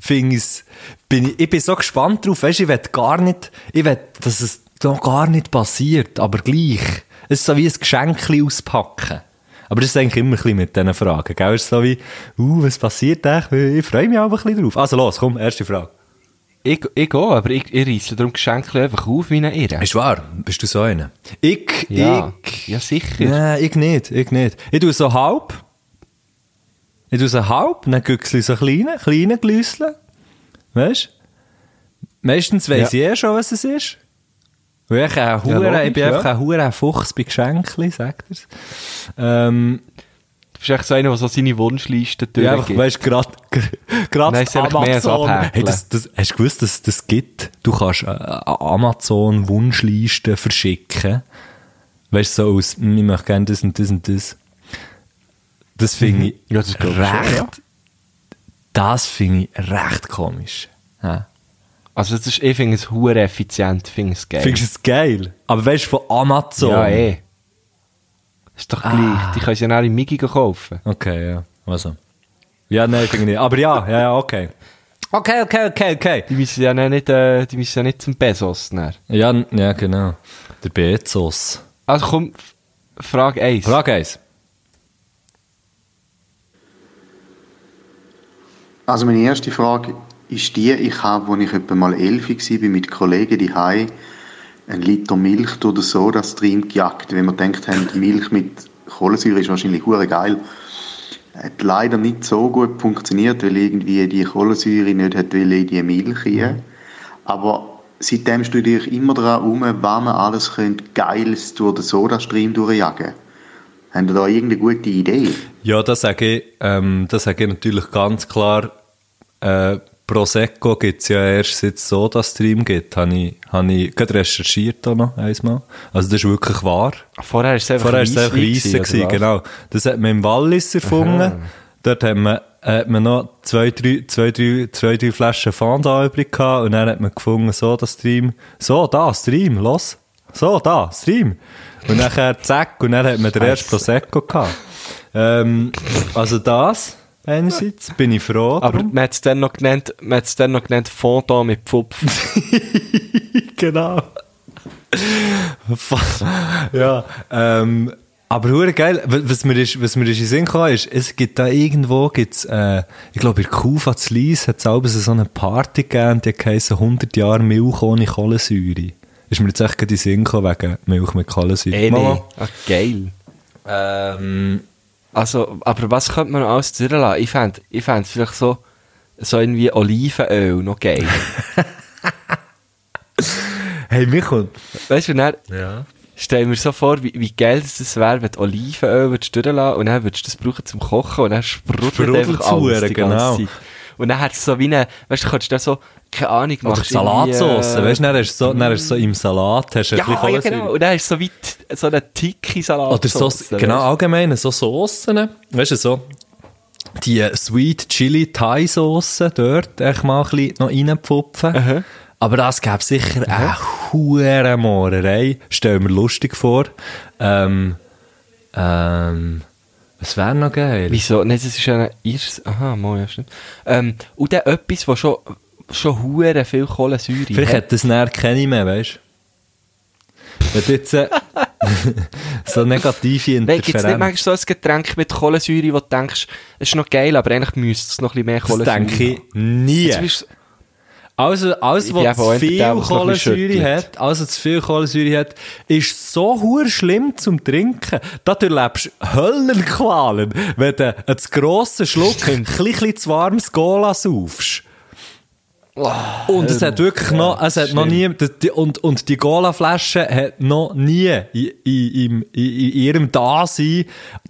finde ich's- bin ich, ich bin so gespannt drauf. Weißt du, ich will gar nicht, ich will, dass es noch gar nicht passiert, aber gleich. Es ist so wie ein Geschenk auspacken. Aber das ist eigentlich immer ein bisschen mit diesen Fragen, gell? Es ist so wie, uh, was passiert eigentlich? Ich freue mich auch ein bisschen drauf. Also los, komm, erste Frage. Ich, ich auch, aber ich, ich reisse darum Geschenke einfach auf wie eine Irre. Ist wahr? Bist du so einer? Ich, Ja, ich, ja sicher. Nein, ich nicht, ich nicht. Ich tue so halb. Ich tue so halb, dann güchsel so kleine, kleine Glüsseln. Weißt du? Meistens weiss ich eh schon, was es ist. Weil ich, ein Hure, logisch, ich bin ja. einfach ein Hure Fuchs bei Geschenken, sagt er's. Ähm, Du bist echt so einer, der so seine Wunschliste ja, einfach, durchgeht. weißt du, gerade, gerade Amazon. Hey, das, das, hast du gewusst, dass das gibt? Du kannst äh, eine Amazon-Wunschliste verschicken. Weißt du, so aus, ich möchte gerne das und das und das. Das finde ich. Ja, das schon, recht, ja. das finde ich recht komisch. Ja. Also das ist, ich finde es hure effizient, finde es geil. Findest du es geil? Aber weißt du, von Amazon? Ja, eh. Ist doch Ah. gleich. Die können sie ja auch im Migi kaufen. Okay, ja. Also. Ja, nein, finde ich nicht. Aber ja, ja, ja, okay. Okay, okay, okay, okay. Die müssen ja nicht, äh, die müssen ja nicht zum Bezos nehmen. Ja, ja, genau. Der Bezos. Also komm, Frage 1. Frage 1. Also meine erste Frage ist die, ich habe, als ich etwa mal elf war, mit Kollegen die einen Liter Milch durch den Soda-Stream gejagt. Wenn wir gedacht haben, Milch mit Kohlensäure ist wahrscheinlich hure geil. Hat leider nicht so gut funktioniert, weil irgendwie die Kohlensäure nicht hat in die Milch rein. Aber seitdem studiere ich immer daran um, was man alles könnte Geiles durch den Soda-Stream durchjagen. Habt ihr da irgendeine gute Idee? Ja, das sage ich, ähm, das sage ich natürlich ganz klar. Äh, Prosecco gibt es ja erst seit es Soda-Stream gibt. Habe ich, habe ich gerade recherchiert auch noch einmal. Also das ist wirklich wahr. Vorher war es einfach Vorher war es einfach Weisswein Weisse, gewesen, genau. Das hat man im Wallis erfunden. Dort haben wir, hat man noch zwei, drei, zwei, drei, zwei, drei Flaschen Fanta übrig gehabt und dann hat man gefunden, so, das Stream, so, da, Stream, los. So, da, Stream. Und nachher zack, und dann hat man den ersten Prosecco gehabt. Ähm, also das, einerseits, bin ich froh Aber drum. man hat es dann noch genannt, man hat es dann noch genannt Fondant mit Pfupf. [LAUGHS] genau. [LAUGHS] ja, ähm, aber hure geil, wa- was mir ist, was mir ist in Sinn gekommen ist, es gibt da irgendwo, gibt's, äh, ich glaube, in Kufa zu Lies hat es so eine Party gegeben, die heisst 100 Jahre Milch ohne Kohlensäure. Ist mir jetzt echt gerade in den Sinn gekommen wegen Milch mit Kohlensäure. Eh, Mama. nee. Ah, geil. Ähm, Also, aber was könnte man noch alles durchlassen? Ich fände ich fänd vielleicht so, so irgendwie Olivenöl noch geil. [LAUGHS] hey, Michael. weißt du, und dann Ja. stell mir so vor, wie, wie geil das wäre, wenn du Olivenöl würdest durchlassen und dann würdest du das brauchen zum Kochen und dann sprudelt Sprudelt einfach alles zu, die genau. ganze Zeit. Und dann hat es so wie eine, weißt du, kannst du da so, keine Ahnung, machst Salatsauce, äh, weißt du, dann hast du so, dann hast du so im Salat, hast du ein Ja, bisschen ja, genau. Und dann ist so wie so eine tiki Salat. Oder so, genau, allgemein, so Soßen, weißt du, so, die Sweet Chili Thai Soße dort, echt mal ein bisschen noch reinpfupfen. Aber das gäbe sicher eine hure Mohrerei. Stell mir lustig vor. Ähm, ähm, was wäre noch geil? Wieso? Nein, das ist eine Irs... Aha, mal, ja, stimmt. Ähm, und dann etwas, was schon, schon hure viel Kohlensäure Vielleicht hat. das näher keine mehr, weißt du? Wenn du jetzt äh, [LAUGHS] so negative Nein, gibt es nicht Interferenz... manchmal so ein Getränk mit Kohlensäure, wo du denkst, es ist noch geil, aber eigentlich müsste es noch ein bisschen mehr das Kohlensäure denke ich nie. Jetzt bist Also, alles, was zu viel Kohlensäure hat, was zu viel Kohlensäure hat, ist so hure schlimm zum Trinken. Da du lebst Höllenqualen, wenn du einen zu grossen Schluck, ein [LAUGHS] bisschen zu warmes Cola saufst. Und es hat wirklich noch, es hat noch nie, die- und, und die Cola-Flasche hat noch nie in, in, in, in, ihrem Dasein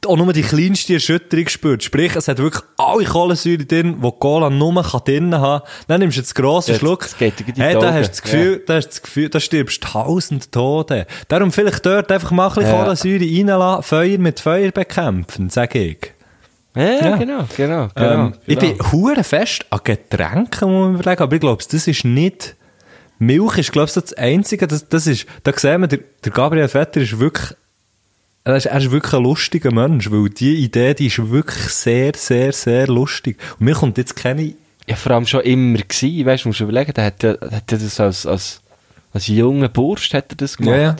auch nur die kleinste Erschütterung gespürt. Sprich, es hat wirklich alle Kohlensäure drin, die Cola nur kann drin haben Dann nimmst du jetzt grossen Ja, Schluck. das geht hey, da hast du das Gefühl, da hast du das Gefühl, da stirbst du tausend Tote. Darum vielleicht dort einfach mal ein bisschen Ja. Kohlensäure reinlassen, Feuer mit Feuer bekämpfen, sag ich. Ja, Ja. genau, genau, genau. Ähm, ich genau. bin hure fest an Getränken, muss man überlegen, aber ich glaube, das ist nicht, Milch ist, glaube ich, das Einzige, das, das ist, da sehen wir, der, der Gabriel Vetter ist wirklich, er ist, er ist wirklich ein lustiger Mensch, weil die Idee, die ist wirklich sehr, sehr, sehr lustig. Und mir kommt jetzt keine, ja, vor allem schon immer gewesen, weißt du, musst du überlegen, der hat der hat das als, als, als junger Bursch hat er das gemacht. Ja, ja.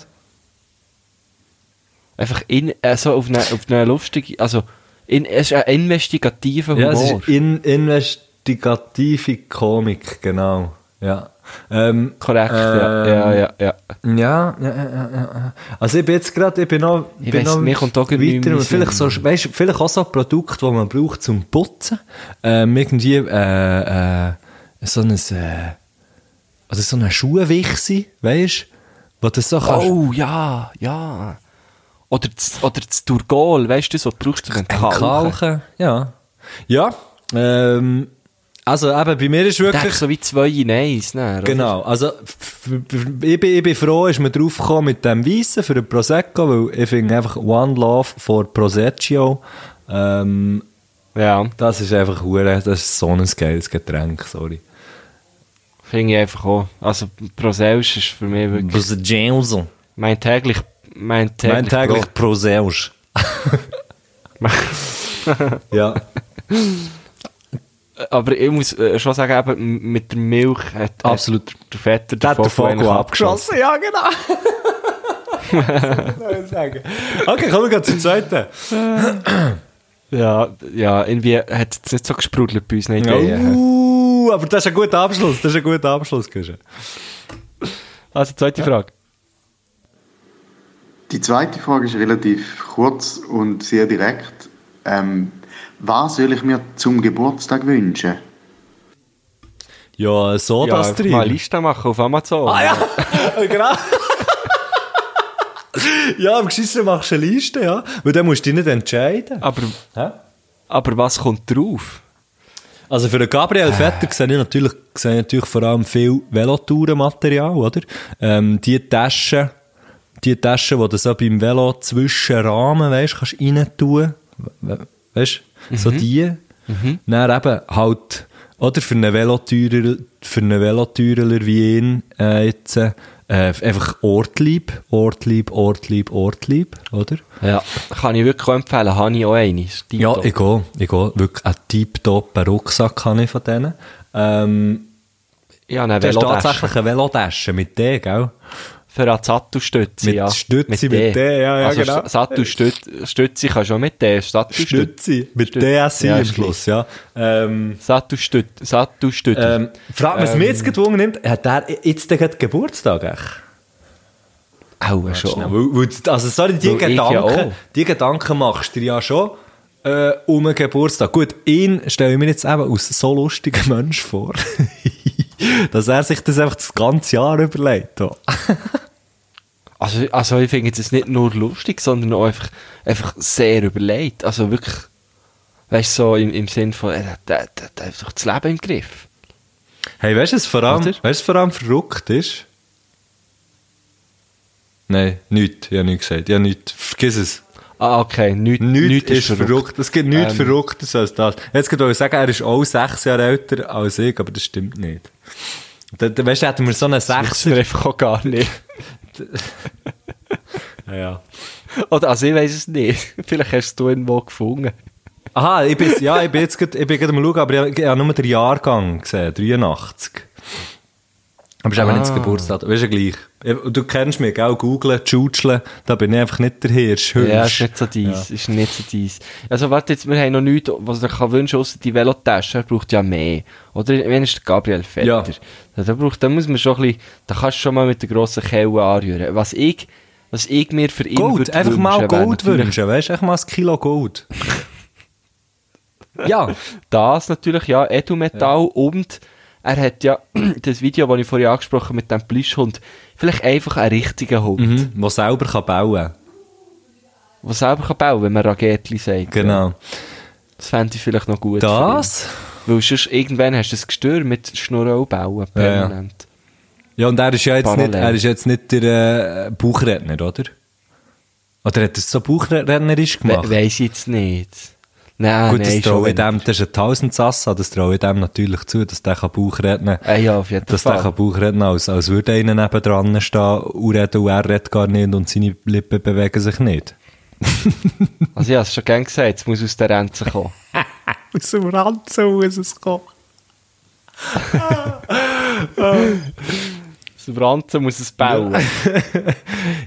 Einfach in, also auf eine, auf eine lustige, also, in, es ist ein investigativer Humor. ja, es ist in, investigative Komik, genau, ja. Ähm, Korrekt, ja, ähm, ja, ja, ja. Ja, ja, ja, ja, ja. Also ich bin jetzt gerade, ich bin noch, Ich bin weiss, noch mir kommt auch weiter. Und vielleicht, so, weißt, vielleicht auch so ein Produkt, das man braucht zum Putzen. Ähm, irgendwie äh, äh, so ein, äh, also so eine Schuhwichse, weißt du? Wo du so kannst... Oh, ja, ja. Oder das, oder das Turgol, weißt du, so brauchst du den Kalken. Kalken. Ja. Ja, ähm, also eben, bei mir ist wirklich... hat so wie zwei in eins, ne? Genau, also ich bin, ich bin froh, ist man drauf gekommen mit dem Weissen für den Prosecco, weil ich finde einfach One Love for Prosecco, ähm, Ja, das ist einfach hure, das ist so ein geiles Getränk, sorry. finde ich einfach auch. Also, Proseus ist für mich wirklich Prosecco. mein täglich, mein täglich, Mein täglich Proseusch. [LAUGHS] ja. Aber ich muss äh, schon sagen, eben, mit der Milch hat, Absolut. hat der Vetter Der hat den Vogel eigentlich abgeschossen, ja genau. [LAUGHS] Soll ich sagen? okay, kommen wir zum zweiten. Ja, ja, irgendwie hat es nicht so gesprudelt bei unseren Ideen. Uh, aber das ist ein guter Abschluss, das ist ein guter Abschluss. Also, zweite Frage. Die zweite Frage ist relativ kurz und sehr direkt. Ähm, was soll ich mir zum Geburtstag wünschen? Ja, so ja, das drin. mal eine Liste machen auf Amazon. Ah ja, [LAUGHS] genau. ja, am Geschissen machst du eine Liste, ja. Weil dann musst du dich nicht entscheiden. Aber, Hä? aber was kommt drauf? Also für den Gabriel Vetter sehe ich natürlich, sehe ich natürlich vor allem viel Velotourenmaterial, oder? Ähm, die Taschen, die Taschen, die du so beim Velo zwischen Rahmen, weißt, kannst rein tun. We- Weißt, so die. Dann eben halt, oder für einen Velotourer, für einen Velotourer wie ihn, äh, jetzt, äh, einfach Ortlieb, Ortlieb, Ortlieb, Ortlieb, oder? Ja, kann ich wirklich empfehlen. Habe ich auch eine. Ja, ich gehe. Ich gehe. Wirklich einen tiptoppen Rucksack habe ich von denen. Ähm, Ja, eine das ist Velotasche. tatsächlich eine Velotasche mit D, gell? Für eine Sattelstütze, Mit ja. Stütze, mit D, ja, ja, also genau. Sattelstütze kannst du auch mit D. Sattelstütze. Stütze. Mit Stütze. DSI Ja, am Schluss, ja. Ähm, Sattelstütze. Sattelstütze. ähm, frag, was mich jetzt gedwungen nimmt, hat der jetzt den Geburtstag echt? Auch schon. Weil, also sorry, die Weil ja Gedanken, auch. die Gedanken machst du dir ja schon äh, um einen Geburtstag. Gut, ihn stelle ich mir jetzt eben als so lustigen Mensch vor, [LAUGHS] dass er sich das einfach das ganze Jahr überlegt. hat. [LAUGHS] Also, also ich finde es nicht nur lustig, sondern auch einfach, einfach sehr überlegt. Also wirklich, weißt du, so im, im Sinn von, der, der, der hat doch das Leben im Griff. Hey, weißt du, was vor allem, weißt, was vor allem verrückt ist? Nein, nichts. Ich habe nichts gesagt. Ich habe nichts. Vergiss es. Ah, okay, nichts Nichts nichts ist verrückt. Es gibt nichts Ähm. Verrücktes als das. Jetzt könnte ich sagen, er ist auch sechs Jahre älter als ich, aber das stimmt nicht. Da, da, weißt du, hätten wir so einen Das Sechser. wir einfach auch gar nicht. [LAUGHS] Ja. Oder, also ich weiß es nicht. [LAUGHS] Vielleicht hast du irgendwo gefunden. Aha, ich bin, ja, ich bin jetzt grad, ich bin gerade am schauen, aber ich, habe- ich habe nur den Jahrgang gesehen, 83. Aber es ist eben nicht das Ah. Geburtsdatum. Weißt du gleich. Ich- Du kennst mich, gell? Googlen, tschutscheln, da bin ich einfach nicht der Hirsch. Ja, Hirsch. ist nicht so dies. Ist nicht so dies. Also warte jetzt, wir haben noch nichts, was er kann wünschen, außer die Velotasche. Er braucht ja mehr. Oder wenn ist der Gabriel Vetter. Ja. Da, da, braucht, da muss man schon ein bisschen, da kannst du schon mal mit der grossen Kelle anrühren. Was ich, was ich mir für ihn Gold, einfach mal wünschen, Gold wünschen, weißt du? Einfach mal ein Kilo Gold. [LAUGHS] ja. Das natürlich, ja, Edelmetall und er hat ja [CLEARS THROAT] das Video, das ich vorhin angesprochen habe, mit dem Plüschhund, vielleicht einfach einen richtigen Hund, Mhm. Der selber kann bauen kann. der selber kann bauen wenn man Ragetli sagt. Genau. Das fände ich vielleicht noch gut. Das? Weil sonst irgendwann hast du das Gestör mit Schnurren bauen, Ja, ja. permanent. Ja, und er ist ja jetzt Parallel. nicht, er ist jetzt nicht der äh, Bauchredner, oder? Oder hat er es so bauchrednerisch We gemacht? weiss ich jetzt nicht. Nein, Gut, nein, das traue ich dem, das ist ein Tausendsassa, das traue ich dem natürlich zu, dass der kann Bauchredner Ah, ja, auf jeden dass der Fall. kann Bauchredner als, als würde einer nebendran stehen und reden und er redet gar nicht und seine Lippen bewegen sich nicht. [LAUGHS] Also ich habe es schon gern gesagt, es muss aus der Rente kommen. [LAUGHS] Aus dem Ranzen muss es kommen. [LAUGHS] Aus dem Ranzen muss es bauen.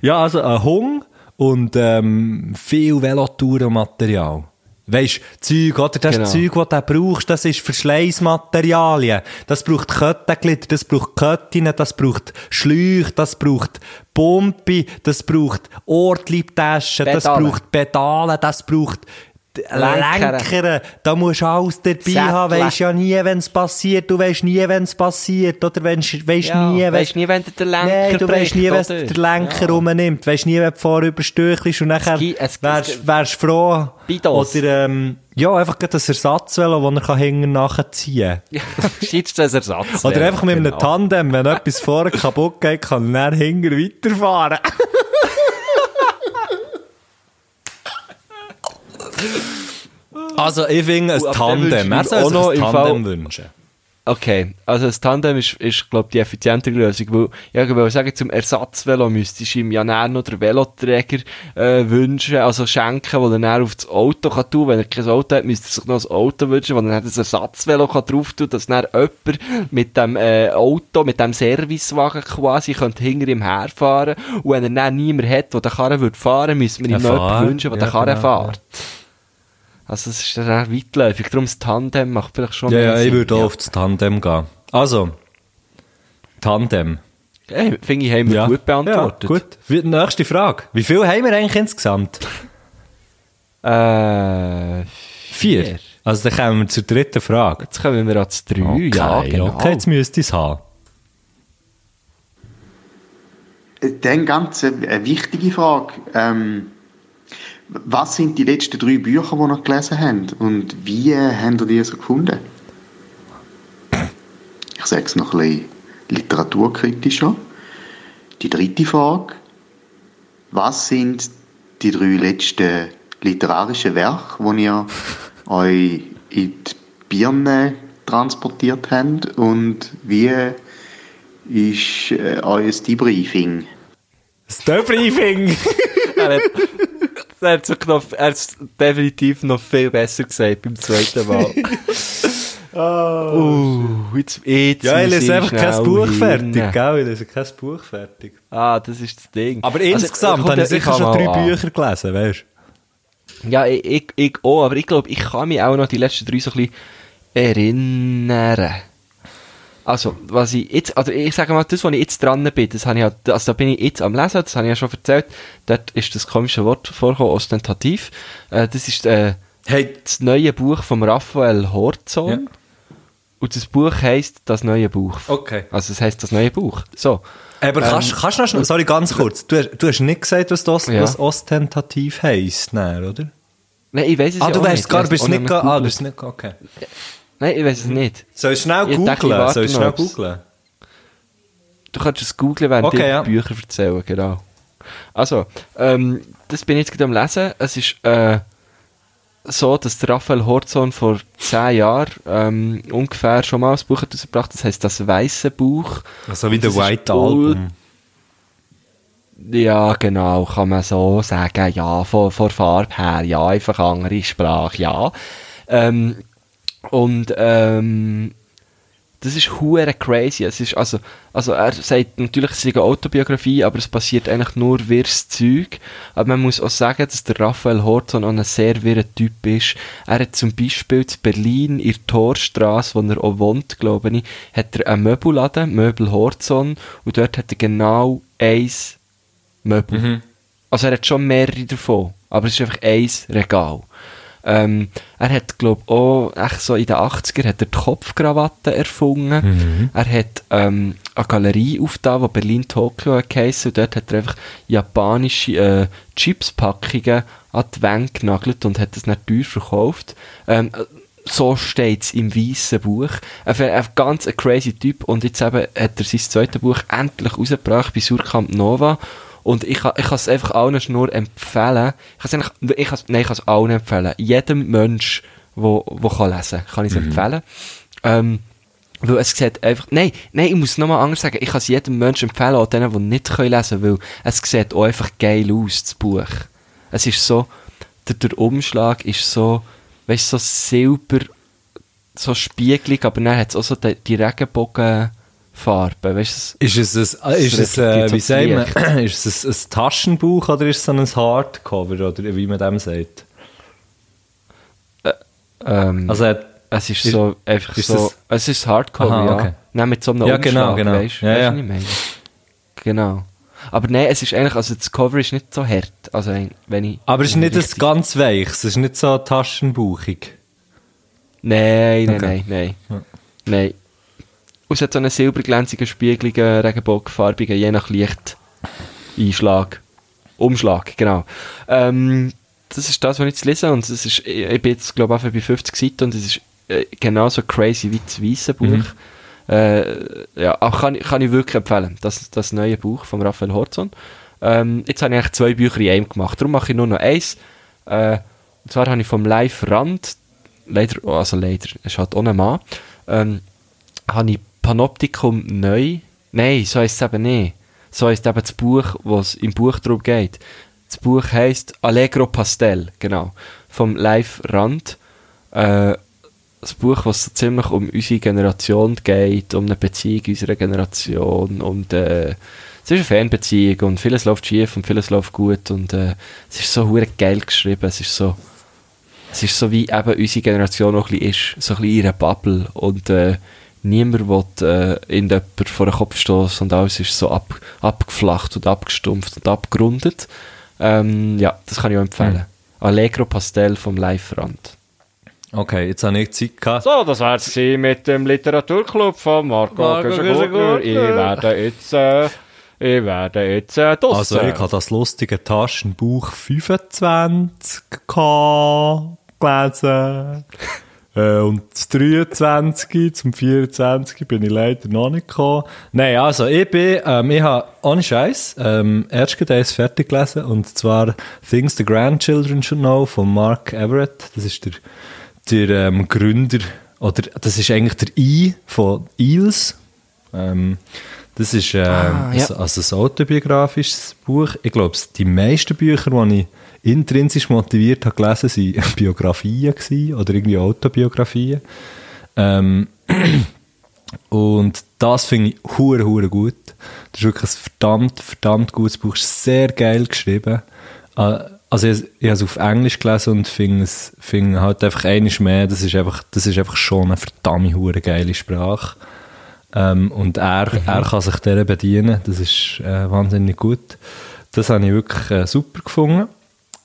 Ja, also ein Hung und ähm, viel Velotourenmaterial. Weisst, Zeug, oder? Das Genau. Zeug, das du brauchst, das ist Verschleißmaterialien. Das braucht Kettenglieder, das braucht Ketten, das braucht Schläuche, das braucht Pumpe, das braucht Ortliebtaschen, das braucht Pedale, das braucht Lenker. Da musst du alles dabei Sättle. haben. Weisst ja nie, wenn es passiert. Du weisst nie, wenn es passiert. Oder weisst, weisst Ja, nie, weisst nie, wenn der Lenker Nein, du weisst bricht, nie, wenn der Lenker Ja. rumnimmt. Weisst nie, wenn du vorher überstöchelst und nachher Es wärst, wärst froh. Bidos. Oder, ähm, ja, einfach ein Ersatzvelo, das er kann hinten nachziehen Ja, [LAUGHS] Schießt das Ersatz. Oder einfach mit einem genau. Tandem, wenn etwas vorne kaputt geht, kann er hinten weiterfahren. [LAUGHS] also, ich finde ein dann Tandem. Er soll sich ein Tandem wünschen. Okay, also das Tandem ist, ist glaube ich, die effizientere Lösung, weil, ja, ich würde sagen, zum Ersatzvelo müsstest du ihm ja näher noch den Veloträger äh, wünschen, also schenken, wo er näher auf das Auto kann tun. Wenn er kein Auto hat, müsste er sich noch ein Auto wünschen, wo er dann das Ersatzvelo kann drauf tun, dass dann jemand mit dem äh, Auto, mit dem Servicewagen quasi, könnte hinter ihm herfahren. Und wenn er dann niemand hat, der den Karren würde fahren, müsste man ihm noch jemanden wünschen, der Ja, den Karren genau, fährt. Also, es ist auch weitläufig. Darum das Tandem macht vielleicht schon Ja, mehr ja, ich würde auch ja. auf das Tandem gehen. Also, Tandem. Hey, finde ich, haben wir gut beantwortet. Ja, gut. Wie- Nächste Frage. Wie viel haben wir eigentlich insgesamt? Äh, Vier. Vier. Also dann kommen wir zur dritten Frage. jetzt kommen wir ans 3. Okay, ja, genau. okay, jetzt müsste ich es haben. Dann ganz eine, eine wichtige Frage. Ähm, was sind die letzten drei Bücher, die ihr gelesen habt? Und wie äh, habt ihr die so gefunden? Ich sage es noch ein bisschen literaturkritischer. Die dritte Frage. Was sind die drei letzten literarischen Werke, die ihr [LAUGHS] euch in die Birne transportiert habt? Und wie ist äh, euer Debriefing? Das Debriefing! [LAUGHS] er hat, er hat, so noch, er es definitiv noch viel besser gesagt beim zweiten Mal. [LAUGHS] uh, jetzt, jetzt ja, ich lese einfach kein Buch hin. fertig, gell? Ich lese kein Buch fertig. Ah, das ist das Ding. Aber Also, insgesamt habe ich sicher schon drei an. Bücher gelesen, weißt du? Ja, ich, ich, ich auch, aber ich glaube, ich kann mich auch noch die letzten drei so ein bisschen erinnern. Also, was ich jetzt, also ich sage mal, das, wo ich jetzt dran bin, das habe ich ja, also da bin ich jetzt am Lesen, das habe ich ja schon erzählt, dort ist das komische Wort vorgekommen, ostentativ. Äh, das ist äh, Hey, das neue Buch von Raphael Horzon. Ja. Und das Buch heisst Das neue Buch. Okay. Also es heisst Das neue Buch. So. aber Ähm, kannst, kannst du noch schnell, sorry, ganz kurz, du, hast- du hast nicht gesagt, was das Ja. was ostentativ heisst, nein, oder? Nein, ich weiß es Ah, ja du weißt nicht. gar, bist nicht, auch ga- noch ah, bist nicht, okay. Nein, ich weiß es nicht. Soll ich schnell warte Soll ich schnell googlen? Du kannst es googlen, während Okay, ich ja. Bücher erzählen, genau. Also, ähm, das bin ich jetzt gerade am Lesen. Es ist äh, so, dass Raphael Horzon vor zehn Jahren ähm, ungefähr schon mal ein Buch hat rausgebracht das heißt Das Weiße Buch. Also wie der White Album. Ja, genau, kann man so sagen. Ja, von, von Farbe her, ja, einfach andere Sprache, ja. Ähm, und ähm, das ist hure crazy. Es ist also, also er sagt natürlich, es ist eine Autobiografie, aber es passiert eigentlich nur wirres Zeug. Aber man muss auch sagen, dass der Raphael Horzon auch ein sehr wirrer Typ ist. Er hat zum Beispiel in Berlin in der Torstrasse, wo er auch wohnt, glaube ich, hat er einen Möbelladen, Möbel Horzon, und dort hat er genau eins Möbel. Also er hat schon mehrere davon, aber es ist einfach ein Regal. Ähm, er hat, glaube ich, auch echt so in den 80er hat er die Kopfkrawatte erfunden. Er hat ähm, eine Galerie aufgetan, die Berlin Tokyo geheissen und dort hat er einfach japanische äh, Chipspackungen an die Wände genagelt und hat das nicht teuer verkauft. Ähm, so steht es im weißen Buch. Ein, ein ganz ein crazy Typ und jetzt eben hat er sein zweites Buch endlich rausgebracht bei Surkamp Nova und ich, ich kann es einfach allen nur empfehlen. Ich kann es ich kann's, nein, ich kann es allen empfehlen. Jedem Mensch, der wo kann lesen kann, kann ich es empfehlen. Ähm, weil es sieht einfach, nein, nein, ich muss nochmal anders sagen, ich kann es jedem Menschen empfehlen, auch denen, die nicht können lesen können, weil es sieht auch einfach geil aus, das Buch. Es ist so, der, der Umschlag ist so, weißt du, so silber, so spiegelig, aber dann hat es auch so die, die Regenbogenfarbe, weißt du? Ist es ein, äh, ist es, äh, wie sagt man, [CLEARS THROAT] ist es ein, ein Taschenbuch oder ist es so ein Hardcover oder wie man dem sagt? Ähm, Also, er- es ist ist- so, einfach ist so, das- es ist Hardcover, Aha, ja. okay. Nein, mit so einem Ja, Umschlag, genau, genau. weißt du, Ja, ja. was ich meine? Genau. Aber nein, es ist eigentlich, also das Cover ist nicht so hart, also wenn ich... aber es ist nicht ich das ganz weiches, es ist nicht so taschenbuchig. Nein, nein, Okay. nein, nein. Nein. Und es hat so einen silberglänzigen, spiegeligen, regenbogenfarbigen, je nach Licht Einschlag. Umschlag, genau. Ähm, das ist das, was ich jetzt lese und es ist, ich bin jetzt, glaube ich, bei 50 Seiten und es ist äh, genauso crazy wie das weiße Buch. Mhm. Äh, ja, auch kann, ich- kann ich wirklich empfehlen, das, das neue Buch von Raphael Horzon. Ähm, jetzt habe ich eigentlich zwei Bücher in einem gemacht, darum mache ich nur noch eins. Äh, und zwar habe ich vom Live Rand, leider, also leider, es halt ohne Mann, ähm, habe ich Panoptikum neu, nein, so heisst es eben nicht. So heisst eben das Buch, was im Buch darum geht. Das Buch heisst Allegro Pastel, genau, vom Live Rand. Äh, das Buch, was so ziemlich um unsere Generation geht, um eine Beziehung unserer Generation und äh, es ist eine Fernbeziehung und vieles läuft schief und vieles läuft gut und äh, es ist so hure geil geschrieben, es ist so es ist so wie eben unsere Generation noch ein bisschen ist, so ein bisschen ihre Bubble und äh, niemand will äh, in jemanden vor den Kopf stoßen und alles ist so ab, abgeflacht und abgestumpft und abgerundet. Ähm, ja, das kann ich auch empfehlen. Allegro Pastel vom Live-Rand. Okay, jetzt habe ich Zeit gehabt. So, das wär's gewesen mit dem Literaturclub von Marco Marco. Güsegurtner. Ich werde jetzt, äh, ich werde jetzt, äh, draussen. Also, ich habe das lustige Taschenbuch 25 gehabt, gelesen. [LAUGHS] Äh, und das 23 zum 24 bin ich leider noch nicht gekommen. Nein, also ich bin, ähm, ich habe ohne Scheiß ähm, erst gerade fertig gelesen und zwar Things the Grandchildren Should Know von Mark Everett. Das ist der, der ähm, Gründer, oder das ist eigentlich der I von Eels. Ähm, das ist äh, Ah, ja. also, also ein autobiografisches Buch. Ich glaube, die meisten Bücher, die ich intrinsisch motiviert habe gelesen, waren [LAUGHS] Biografien gewesen, oder irgendwie Autobiografien. Ähm, [CLEARS THROAT] und das finde ich hure hure gut. Das ist wirklich ein verdammt, verdammt gutes Buch. Ist Sehr geil geschrieben. Äh, Also ich, ich habe es auf Englisch gelesen und finde es finde halt einfach einiges mehr. Das ist einfach, das ist einfach schon eine verdammt hure geile Sprache. Ähm, und er, er kann sich der bedienen. Das ist äh, wahnsinnig gut. Das habe ich wirklich äh, super gefunden.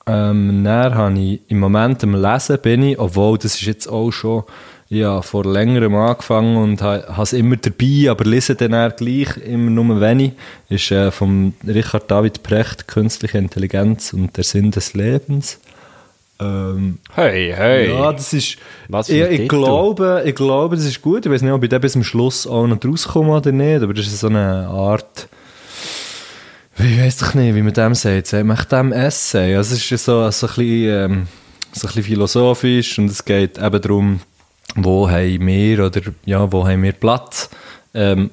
Ähm, dann habe ich im Moment am Lesen bin ich, obwohl das ist jetzt auch schon ja, vor längerem angefangen und ha- habe es immer dabei, aber lese dann eher gleich immer nur wenig, ist äh, von Richard David Precht «Künstliche Intelligenz und der Sinn des Lebens». Ähm, Hey, hey. ja, das ist. Was für ich, ich, glaube, ich glaube, das ist gut. Ich weiß nicht, ob ich da bis zum Schluss auch noch rauskomme oder nicht, aber das ist so eine Art. Ich weiß doch nicht, wie man dem sagt. Sagt man dem Essay? Also es ist so, so, ein bisschen, ähm, so ein bisschen philosophisch und es geht eben darum, wo haben wir oder ja, wo haben wir Platz ähm,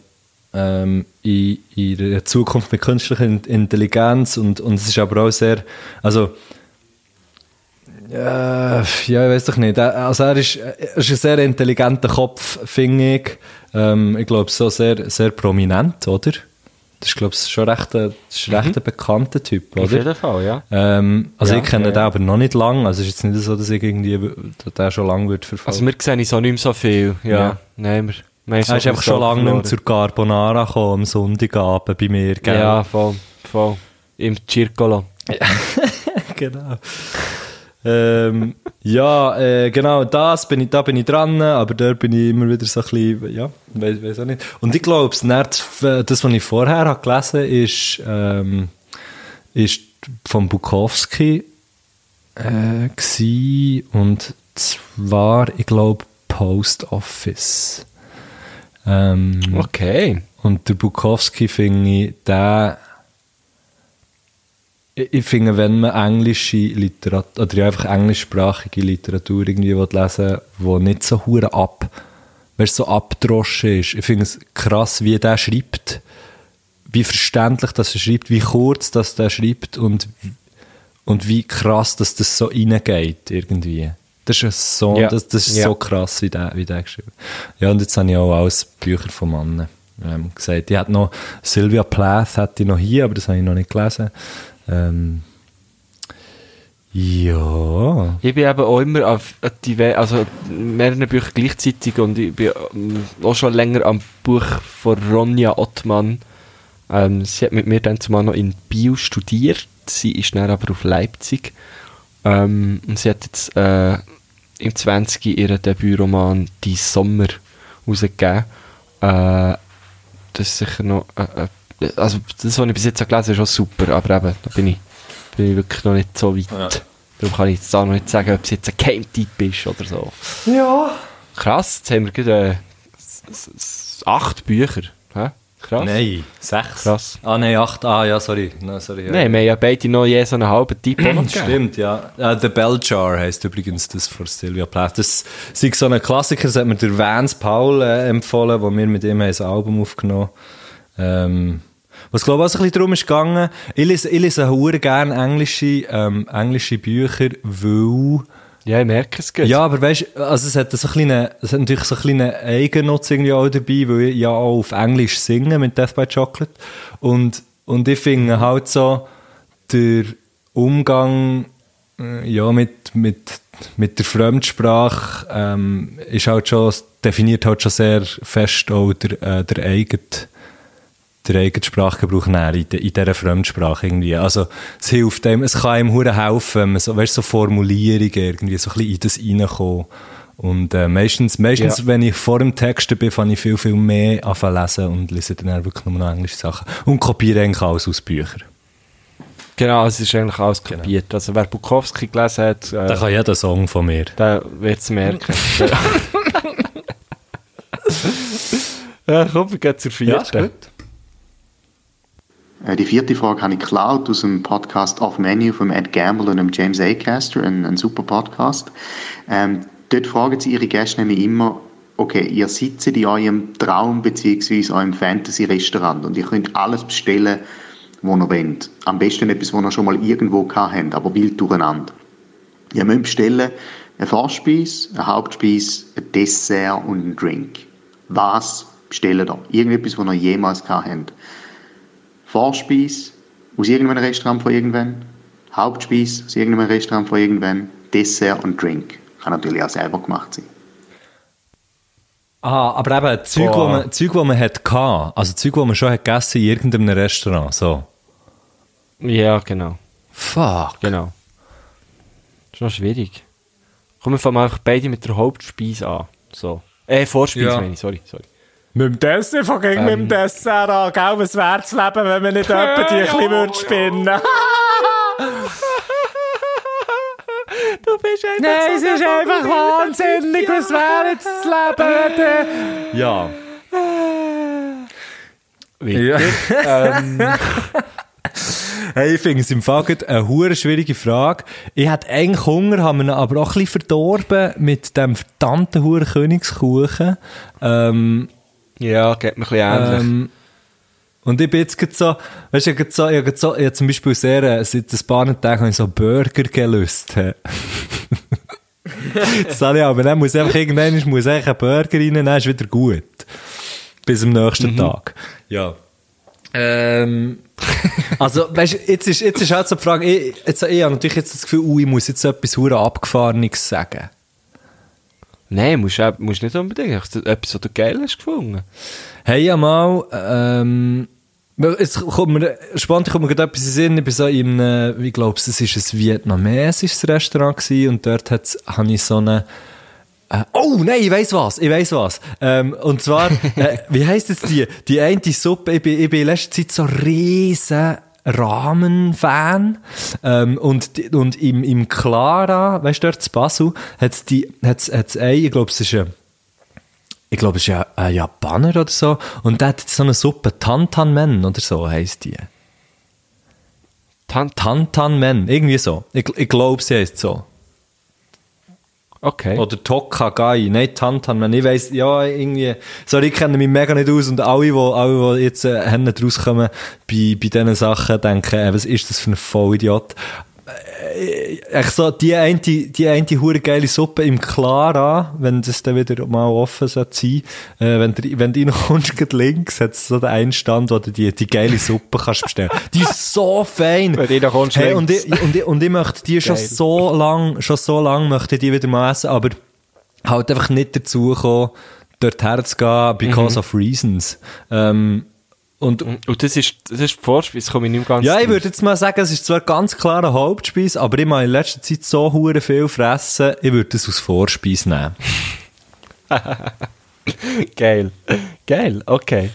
ähm, in, in der Zukunft mit künstlicher Intelligenz und, und es ist aber auch sehr, also ja, ja, ich weiß doch nicht. Er- Also er ist, er ist ein sehr intelligenter Kopf, finde ich. Ähm, ich glaube, so sehr, sehr prominent, oder? Das ist, glaube ich, schon recht, ein- ist recht ein bekannter Typ, Auf oder? jeden Fall, ja. Ähm, also Ja, ich kenne ja, den aber noch nicht lang. Also es ist jetzt nicht so, dass ich irgendwie den schon lange würde verfolgen. Also wir sehen so nicht mehr so viel, ja. Ja. Nein, wir, wir haben so er ist einfach schon lange nicht mehr zur Carbonara gekommen, am Sonntagabend bei mir, gell? Ja, voll, voll. Im Circolo. [LAUGHS] genau. Ähm, ja, äh, genau, das bin ich, da bin ich dran, aber da bin ich immer wieder so ein bisschen, ja, weiß, weiß auch nicht. Und ich glaube, das, das, was ich vorher habe gelesen ist, ähm, ist von Bukowski äh, und zwar, ich glaube, Post Office. Ähm, Okay. und der Bukowski finde ich, der ich finde, wenn man englische Literatur, oder einfach englischsprachige Literatur irgendwie lesen will, die nicht so hure ab, weißt, so abdroschen ist, ich finde es krass, wie der schreibt, wie verständlich das er schreibt, wie kurz das der schreibt und, und wie krass dass das so reingeht irgendwie. Das ist so, Ja. das, das ist Ja. so krass, wie der, wie der geschrieben Ja, und jetzt habe ich auch alles Bücher von Mannen ähm, gesagt. Ich hatte noch Sylvia Plath hatte ich noch hier, aber das habe ich noch nicht gelesen. Ähm, ja. Ich bin eben auch immer auf diver- also mehrere Bücher gleichzeitig und ich bin ähm, auch schon länger am Buch von Ronja Ottmann. Ähm, sie hat mit mir dann zumal noch in Bio studiert. Sie ist dann aber auf Leipzig. Ähm, und sie hat jetzt äh, im 20. ihren Debütroman «Die Sommer» rausgegeben. Äh, das ist sicher noch... Äh, äh, also das, was ich bis jetzt gelesen habe, ist schon super, aber eben, da bin ich, bin ich wirklich noch nicht so weit. Ja. Darum kann ich jetzt da noch nicht sagen, ob es jetzt ein Game-Typ ist oder so. Ja. Krass, jetzt haben wir gerade äh, acht Bücher. Hä? Krass. Nein, sechs. Krass. Ah, nein, acht. Ah, ja, sorry. No, sorry ja. Nein, wir haben ja beide noch je so einen halben auch [CLEARS THROAT] gegeben. Stimmt, ja. Äh, The Bell Jar heisst übrigens das von Sylvia Plath. Das ist so ein Klassiker, das hat mir der Vance Paul äh, empfohlen, wo wir mit ihm haben ein Album aufgenommen ähm, Was glaube ich auch ein bisschen darum ist gegangen, ich lese, ich lese hure gerne englische, ähm, englische Bücher, weil... Ja, ich merke es gut. Ja, aber weißt du, also es hat, so kleine, es hat natürlich so einen kleinen Eigennutz irgendwie auch dabei, weil ich ja auch auf Englisch singe mit Death by Chocolate. Und, und ich finde halt so, der Umgang äh, ja, mit, mit, mit der Fremdsprache ähm, ist halt schon, definiert halt schon sehr fest auch der, äh, der eigene der eigene Sprachgebrauch näher in, in dieser Fremdsprache irgendwie. Also, es hilft einem, es kann einem hure helfen, wenn man so, weißt, so Formulierungen irgendwie so ein bisschen in das reinkommen. Und äh, meistens, meistens Ja. wenn ich vor dem Text bin, fange ich viel, viel mehr an zu lesen und lese dann auch wirklich nur noch englische Sachen. Und kopiere eigentlich alles aus Büchern. Genau, es ist eigentlich alles kopiert. Also wer Bukowski gelesen hat, Da äh, kann jeder Song von mir. der wird es merken. [LAUGHS] [LAUGHS] ja, komm, wir gehen zur vierten. Äh, Die vierte Frage habe ich geklaut aus dem Podcast Off Menu von Ed Gamble und James Acaster, ein, ein super Podcast. Ähm, dort fragen sie ihre Gäste nämlich immer, okay, ihr sitzt in eurem Traum- bzw. eurem Fantasy-Restaurant und ihr könnt alles bestellen, was ihr wollt. Am besten etwas, was ihr schon mal irgendwo gehabt habt, aber wild durcheinander. Ihr müsst bestellen eine Vorspeise, eine Hauptspeise, ein Dessert und einen Drink. Was bestellen ihr? Irgendetwas, was ihr jemals gehabt habt. Vorspeise aus irgendeinem Restaurant von irgendwann, Hauptspeise aus irgendeinem Restaurant von irgendwann, Dessert und Drink. Kann natürlich auch selber gemacht sein. Ah, aber eben, Zeug, wo Boah. man, Zeug, wo man hat gehabt, also Zeug, wo man schon hat gegessen in irgendeinem Restaurant, so. Ja, genau. Fuck. genau. Das ist noch schwierig. Kommen wir fangen einfach beide mit der Hauptspeise an. So. Äh, Vorspeise Ja. meine ich, sorry, sorry. Mit dem Dessert, fang ich mit dem Dessert an. Gell, was wär's das Leben, wenn man nicht [LAUGHS] etwa die ein bisschen würde spinnen [LAUGHS] Du bist einfach Nein, es ist einfach wahnsinnig. Was wäre jetzt das Leben, wenn Ja. Weiter. [LAUGHS] ähm, Hey, ich finde es im Fall eine hure schwierige Frage. Ich hatte eigentlich Hunger, haben wir ihn aber auch ein bisschen verdorben mit dem verdammten hure Königskuchen. Ähm, ja, geht mir ein bisschen ähnlich. ähm, und ich bin jetzt gerade so, weißt du, ich habe so, ich gerade so, ich habe zum Beispiel sehr, äh, seit ein paar Tagen habe ich so Burger gelöst. [LAUGHS] habe ich aber, dann muss einfach irgendwann, ich muss eigentlich ein Burger rein, dann ist wieder gut. Bis am nächsten Tag. Ja. Ähm, also, weißt du, jetzt ist, jetzt ist halt so die Frage, ich, jetzt, ich habe natürlich jetzt das Gefühl, ui, ich muss jetzt etwas hure Abgefahrenes sagen. Nein, musst du musst nicht unbedingt. Hast du Etwas, was du geil hast gefunden. Hey, ja mal, ähm, Es kommt mir, spontan kommt mir gerade etwas in den Sinn. Ich bin so in einem, ich glaube, es ist ein vietnamesisches Restaurant gewesen und dort habe ich so eine, äh, oh nein, ich weiss was, ich weiss was. Ähm, und zwar, [LAUGHS] äh, wie heisst jetzt die? Die eine Suppe, ich bin, ich bin in letzter Zeit so riesen Ramen-Fan. Ähm, und, und im, im Clara, weißt du, dort in Basel, hat's die, hat's, ich glaube, es ist ein, ich glaube, es ist ja ein Japaner oder so. Und der hat so eine Suppe, Tantan Men oder so heisst die. Tant Tantan Men, irgendwie so. Ich, ich glaube, sie heisst so. Okay. Oder Tokagai, nein, Tantan Men. Ich weiss, ja, irgendwie, sorry, ich kenne mich mega nicht aus und alle, die, alle, die jetzt äh, rauskommen bei, bei diesen Sachen, denken, äh, was ist das für ein Vollidiot? Äh, echt so, die eine, die eine hure geile Suppe im Clara, wenn das dann wieder mal offen soll sein, äh, wenn du, wenn du [LAUGHS] reinkommst, links, hat es so den einen Stand, wo du die, die geile Suppe kannst bestellen. Die ist so fein. Wenn du reinkommst, hey, und, ich, und, ich, und ich möchte die schon Geil. so lang, schon so lang möchte ich die wieder mal essen, aber halt einfach nicht dazu kommen, dort herzugehen, because of reasons. Ähm, und, Und das ist, das ist die Vorspeise, komme ich nicht ganz ja, ich drauf. würde jetzt mal sagen, es ist zwar ganz klar eine Hauptspeise, aber ich habe in letzter Zeit so hure viel fressen, ich würde das als Vorspeise nehmen. [LAUGHS] Geil. Geil, okay.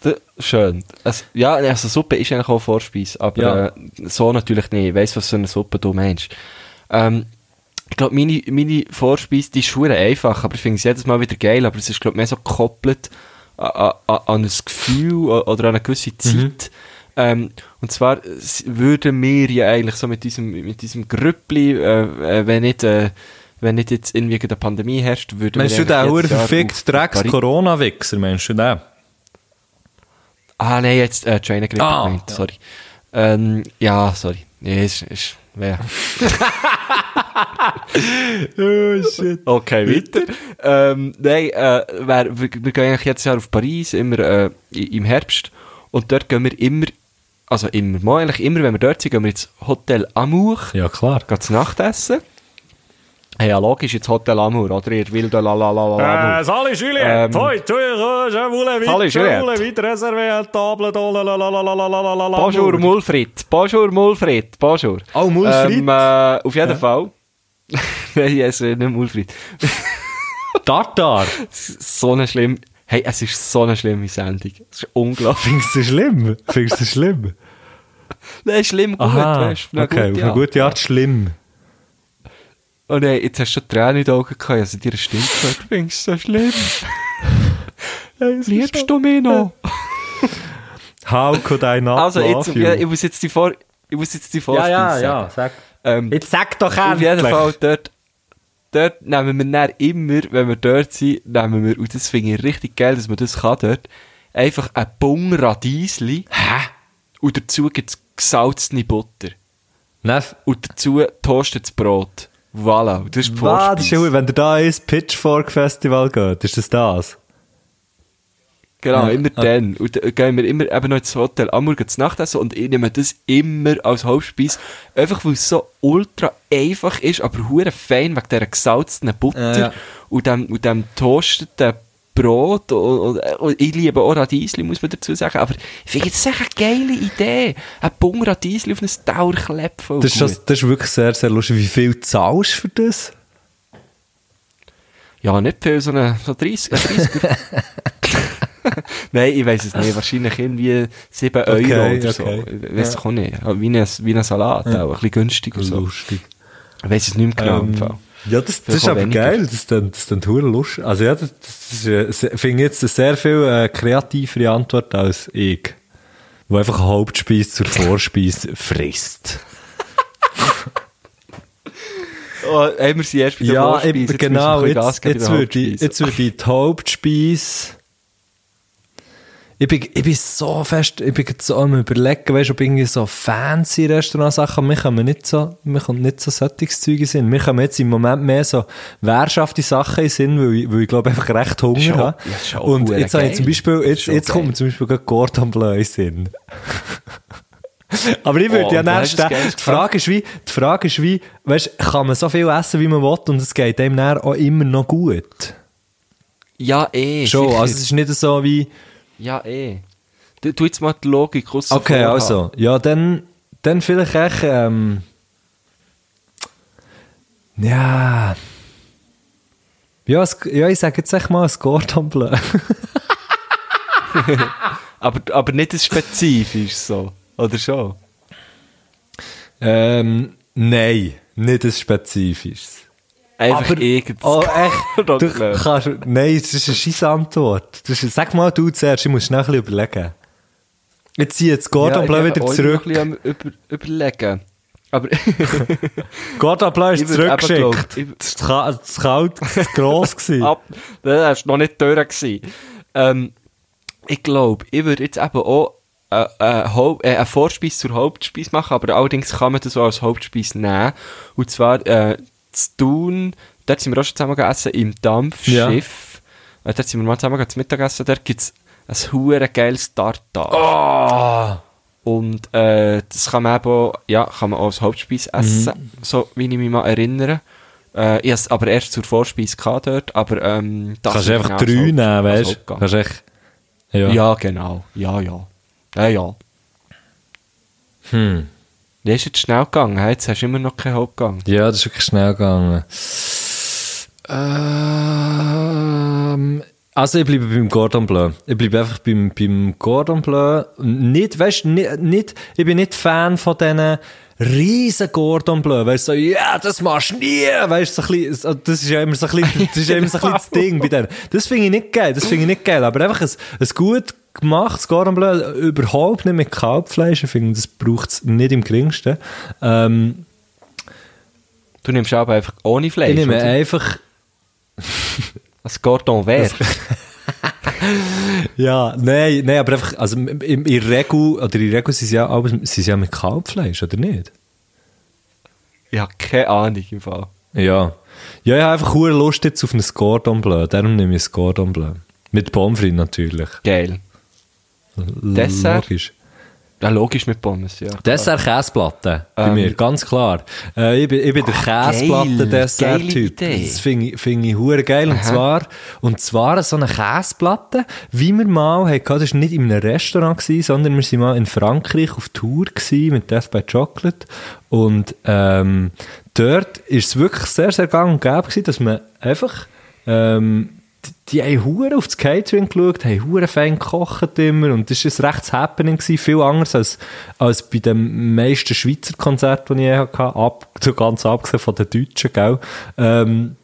Da, schön. Also, ja, also Suppe ist eigentlich auch Vorspeise, aber Ja. äh, so natürlich nicht. Ich weiss, was für eine Suppe du meinst. Ähm, ich glaube, meine, meine Vorspeise, die ist einfach, aber ich finde es jedes Mal wieder geil, aber es ist, glaube ich, mehr so gekoppelt an, an, an ein Gefühl oder an eine gewisse Zeit. Ähm, und zwar würden wir ja eigentlich so mit diesem, mit diesem Grüppli, äh, äh, wenn nicht, äh, wenn nicht jetzt irgendwie eine Pandemie herrscht, würden Meinst wir du den verfickt auf Drecks Paris- Corona-Wichser, meinst du den? Ah, nein, jetzt äh, China Grippe Ah, gemeint, sorry. Ähm, ja, sorry. Ja, ist, ist, ja. [LAUGHS] Oh shit. Okay, weiter. ähm, nein, äh, wir, wir, gehen eigentlich jetzt Jahr auf Paris, immer äh, im Herbst. Und dort gehen wir immer, also immer, mal eigentlich immer, wenn wir dort sind, gehen wir ins Hotel Amour, Ja, klar. gehen zu Nachtessen. Hey, ja, logisch, ins Hotel Amour, oder? Ihr wilde Lalalala Euh, salut Julien, Ähm, toi, toi, je voulais vite, je voulais vite réserver une table dans la la la la la la la la la la Bonjour Mulfrit, bonjour Mulfrit, bonjour. Oh, Mulfrit? Ähm, äh, auf jeden Fall. [LAUGHS] Nein, yes, äh, nicht Mulfrit. [LAUGHS] Tartar. so eine schlimme, hey, es ist so eine schlimme Sendung. Es ist unglaublich. Findest du schlimm? Findest du schlimm? Nein, schlimm gut, Aha, weißt du. okay, auf eine gute Art schlimm. Und ey, jetzt hast du schon Tränen in den Augen gehabt, also dir Stimme gehört. Du findest es so schlimm. [LAUGHS] Liebst du mich noch? [LAUGHS] How could I not Also, jetzt, ja, ich muss jetzt die Vor, ich muss jetzt die ja, Vorspeise ja, sagen. ja, sag. Ähm, Jetzt sag doch Auf jeden Fall, dort, dort nehmen wir immer, wenn wir dort sind, nehmen wir, und das finde ich richtig geil, dass man das kann dort, einfach ein Bung Radiesli. Hä? Und dazu gibt es gesalzene Butter. Neff, Und dazu toastetes Brot. Voilà, das ist was, das ist ja, Vorspeise. wenn ihr da ins Pitchfork Festival geht, ist das das? Genau, Ja. immer Ah. dann. Und dann gehen wir immer eben noch ins Hotel Amur zu Nacht essen und ich nehme das immer als Hauptspeise. Einfach weil es so ultra einfach ist, aber hure fein wegen dieser gesalzten Butter Ja, ja. und dem, und dem toasteten Brot. Und, und, ich liebe auch Radiesli, muss man dazu sagen. Aber ich finde, das ist echt eine geile Idee. Ein Bung Radiesli auf ein Dauerklepp voll Das das, das ist wirklich sehr, sehr lustig. Wie viel zahlst du für das? Ja, nicht viel, so eine so 30, ein 30 [LAUGHS] Nein, ich weiß es nicht. Wahrscheinlich irgendwie 7 Euro Okay, oder so. okay. Ich weiß es auch nicht. Wie ein, wie ein Salat, auch ein bisschen günstiger. So. Lustig. Ich weiß es nicht mehr genau. Ähm. Ja, das, das ist aber weniger. geil. Das ist dann, das ist dann lustig. Also ja, das, das äh, finde jetzt eine sehr viel äh, kreativere Antwort als ich. Wo einfach eine Hauptspeise zur Vorspeise frisst. [LAUGHS] Oh, hey, wir sind erst bei der Ja, Vorspeise, jetzt genau. Jetzt, jetzt, der würde ich, jetzt würde ich die Hauptspeise. Ich bin, ich bin so fest, ich bin so am überlegen, weißt ob irgendwie so fancy Restaurantsachen, mir kommen nicht so, mir kommt nicht so solches Zeug in Sinn. Mir kommen jetzt im Moment mehr so wehrschafte Sachen in Sinn, weil ich, weil ich glaube einfach recht Hunger auch- habe. ja, Und jetzt habe ich zum Beispiel, jetzt, jetzt kommt mir zum Beispiel gerade Gordon Bleu in Sinn. Aber ich würde Oh, ja Geiles die Frage ist wie, die Frage ist wie, weißt, kann man so viel essen, wie man will, und es geht einem dann auch immer noch gut? Ja, eh. Schon, sicher. also es ist nicht so wie, Ja, eh. Du, tu jetzt mal die Logik raus. Okay, also. Ja, dann, dann vielleicht echt, ähm, ja. Ja, es, ja, ich sage jetzt echt mal ein Gordon Bleu. Aber, aber nicht ein spezifisch so. Oder schon? ähm, nein, nicht ein spezifisches. Einfach Aber- irgendwas. Oh, echt? [LAUGHS] Du kannst, nein, das ist eine scheisse Antwort. Das ist, sag mal du zuerst, ich muss schnell ein bisschen überlegen. Jetzt ziehe jetzt Gordon Ja, Bleu ich wieder zurück. noch ein bisschen am über, überlegen. Aber [LAUGHS] Gordon Bleu ist Ich eben zurückgeschickt. glaubt, ich- Das war zu- kalt, zu gross. [LAUGHS] gewesen. ab, das war noch nicht durch. gewesen. Ähm, ich glaube, ich würde jetzt eben auch äh, äh, äh, eine Vorspeise zur Hauptspeise machen, aber allerdings kann man das auch als Hauptspeise nehmen. Und zwar äh, zu tun, dort sind wir auch schon zusammen gegessen, im Dampfschiff. Äh, dort sind wir mal zusammen zum Mittagessen, dort gibt es ein hure geiles Tartar. Und äh, das kann man eben auch, ja, kann man auch als Hauptspeise essen, so wie ich mich mal erinnere. Äh, ich hatte es aber erst zur Vorspeise gehabt dort, aber ähm, das Kannst du einfach genau drei nehmen, weißt du? Kannst echt. Ja. Ja. genau. Ja, ja. Ja, ja. Hm. Der ist jetzt schnell gegangen, jetzt hast du immer noch keinen Hauptgang. Ja, das ist wirklich schnell gegangen. Ähm, also ich bleibe beim Gordon Bleu. Ich bleibe einfach beim, beim Gordon Bleu. Nicht, weißt nicht, nicht, ich bin nicht Fan von diesen riesen Gordon Bleu, weißt du, so, ja, das machst du nie, weißt du, so ein bisschen, das ist ja immer so ein bisschen, das ist ja immer so ein bisschen das Ding bei denen. Das finde ich nicht geil, das finde ich nicht geil, aber einfach ein, ein gut gemachtes Gordon Bleu, überhaupt nicht mit Kalbfleisch, ich finde, das braucht es nicht im geringsten. Ähm, Du nimmst aber einfach ohne Fleisch. ich nehme oder? einfach, Ein Cordon vert. [LAUGHS] [LAUGHS] Ja, nein, nein, aber einfach, also in, in Regel, oder in Regel sind sie ja, aber, sind sie ja mit Kalbfleisch, oder nicht? Ich habe keine Ahnung im Fall. Ja. Ja, ich habe einfach hohe Lust jetzt auf ein Cordon Bleu, darum nehme ich ein Cordon Bleu. Mit Pommes frites natürlich. Geil. L- Dessert? Logisch. Ja, logisch mit Pommes, ja. Dessert Käseplatte, bei Ähm. mir, ganz klar. Äh, ich bin, ich bin der. Geile Idee. Das finde ich, find ich hure geil. Und zwar, und zwar so eine Käseplatte, wie wir mal hatten, das war nicht in einem Restaurant, gewesen, sondern wir waren mal in Frankreich auf Tour gewesen, mit Death by Chocolate. Und ähm, dort ist es wirklich sehr, sehr gang und gäbe gewesen, dass man einfach ähm, die, haben hure auf das Catering geschaut, haben hure fein gekocht immer und das war ein rechtes Happening, gewesen, viel anders als, als bei den meisten Schweizer Konzerten, die ich je hatte, ab, so ganz abgesehen von den Deutschen, gell. Ähm,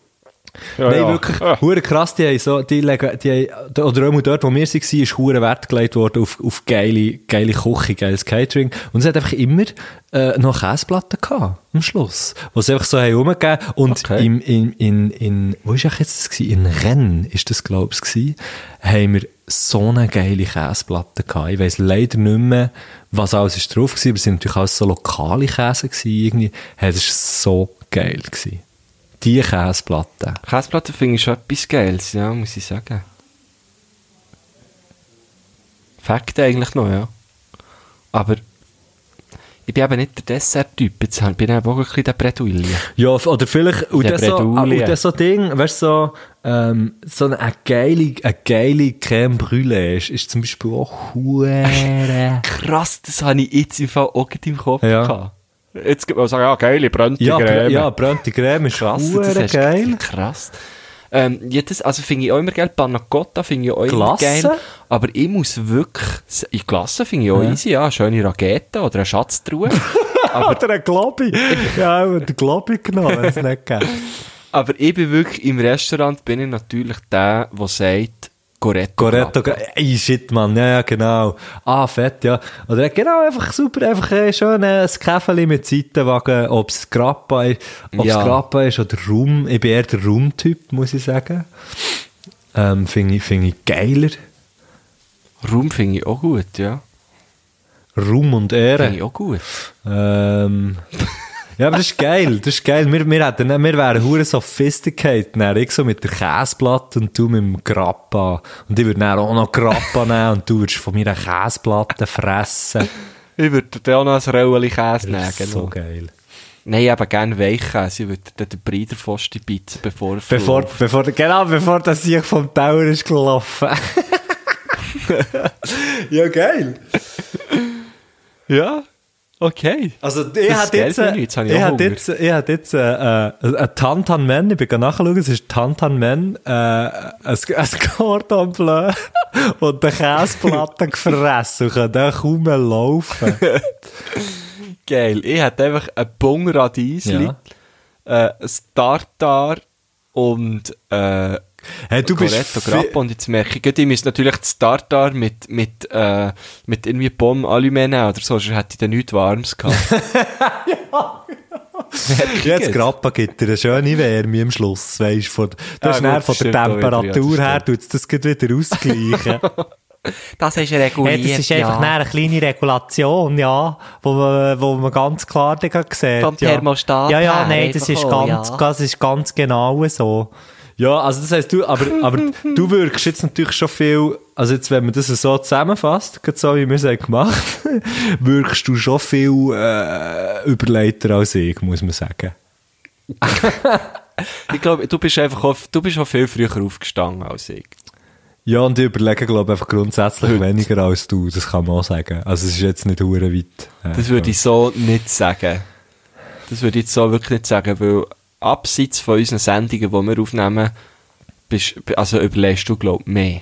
Nein, ja. wirklich, Ja. hure krass, die haben so, die legen, die haben, oder auch dort, wo wir waren, ist hure Wert gelegt worden auf, auf geile, geile Küche, geiles Catering. Und es hat einfach immer, äh, noch Käseplatten gehabt, am Schluss. Wo sie einfach so haben rumgegeben. Und Okay. im, in, in, in, wo ist eigentlich jetzt das gewesen? In Rennes ist das, glaube ich, gewesen, haben wir so eine geile Käseplatte gehabt. Ich weiss leider nicht mehr, was alles ist drauf gewesen, aber es sind natürlich auch so lokale Käse gewesen, irgendwie. Hey, das war so geil gewesen. Die Käseplatte. Käseplatte finde ich schon etwas Geiles, ja, muss ich sagen. Fakt eigentlich noch, ja. Aber ich bin eben nicht der Dessert-Typ. Jetzt bin ich eben auch ein bisschen der Bredouille. Ja, oder vielleicht, und Der so, ah, und dann so Ding, weißt du, so, ähm, so eine, eine geile, eine geile Creme Brûlée ist, ist zum Beispiel auch hure. Krass, das habe ich jetzt im Fall auch im Kopf Ja. gehabt. Jetzt gibt man sagen, ja, geile brennte ja, br- Creme. ja, brannte Creme ist krass, das geil. Krass. Ähm, ja, das, also finde ich auch immer geil. Panna Cotta finde ich auch immer Glasse? geil. Aber ich muss wirklich, in Glasse finde ich auch easy, ja. Eine schöne Rakete oder eine Schatztruhe. [LAUGHS] Oder ein Globi. ja, den Globi genommen, wenn es nicht geht. [LAUGHS] Aber ich bin wirklich im Restaurant bin ich natürlich der, der sagt, Goretto. Goretto, ey, shit, Mann, ja, ja, genau. Ah, fett, ja. Oder genau, einfach super, einfach äh, schön äh, ein Käfeli mit Seitenwagen, ob es Grappa ist, Ja. Grappa ist oder Rum. Ich bin eher der Rum-Typ, muss ich sagen. Ähm, Finde ich, find ich geiler. Raum finde ich auch gut, ja. Rum und Finde Ehre. ich auch gut. Ähm, [LAUGHS] ja, aber das ist geil, das ist geil. Wir, wir, hätten, wir wären hure sophisticated. Dann ich so mit der Käseplatte und du mit dem Grappa. Und ich würde dann auch noch Grappa [LAUGHS] nehmen und du würdest von mir eine Käseplatte fressen. Ich würde dir auch noch ein Röllchen Käse nehmen. Ist Genau. so geil. Nein, eben gerne Weichkäse. Ich würde dir den Breiderpfosten bieten, bevor er Bevor, bevor, genau, bevor das sich vom Tower ist gelaufen. [LAUGHS] ja, geil. Ja, okay. Also, ich hätte jetzt, äh, habe ich ich Hunger. jetzt, ich hätte jetzt, äh, äh, ein Tantan Men, ich bin nachschauen, es ist Tantan Men, äh, ein, ein Cordon Bleu [LAUGHS] und eine Käseplatte gefressen und kann dann kaum mehr laufen. [LAUGHS] Geil. Ich hätte einfach ein Bungradiesli, Ja. äh, ein Tartar und äh, Hey, du bist Coretto fi- Grappa. Und jetzt merke ich, ich müsste natürlich das Tartar mit, mit, äh, mit irgendwie Bomben Aluminium nehmen oder so, sonst hätte ich dann nichts Warmes gehabt. [LAUGHS] Jetzt Grappa gibt dir eine schöne Wärme am Schluss, weisst von, du Ja, gut, das von der wieder, ja, das Temperatur her, tut es das wieder ausgleichen. [LAUGHS] Das ist reguliert, das ist einfach ja. eine kleine Regulation, ja, wo man, wo man ganz klar sieht. Vom ja. Thermostat Ja, ja, nein, das ist, ganz, ja. das ist ganz genau so. Ja, also das heisst, du, aber, aber du wirkst jetzt natürlich schon viel, also jetzt, wenn man das so zusammenfasst, so wie wir es haben gemacht [LAUGHS] wirkst du schon viel äh, überleiter als ich, muss man sagen. [LAUGHS] Ich glaube, du bist einfach auf, du bist auch viel früher aufgestanden als ich. Ja, und ich überlege, glaube ich, einfach grundsätzlich weniger als du, das kann man auch sagen. Also es ist jetzt nicht hure weit. äh, Das würde ich so nicht sagen. Das würde ich jetzt so wirklich nicht sagen, weil abseits von unseren Sendungen, die wir aufnehmen, bist, also überlegst du, glaube ich, mehr.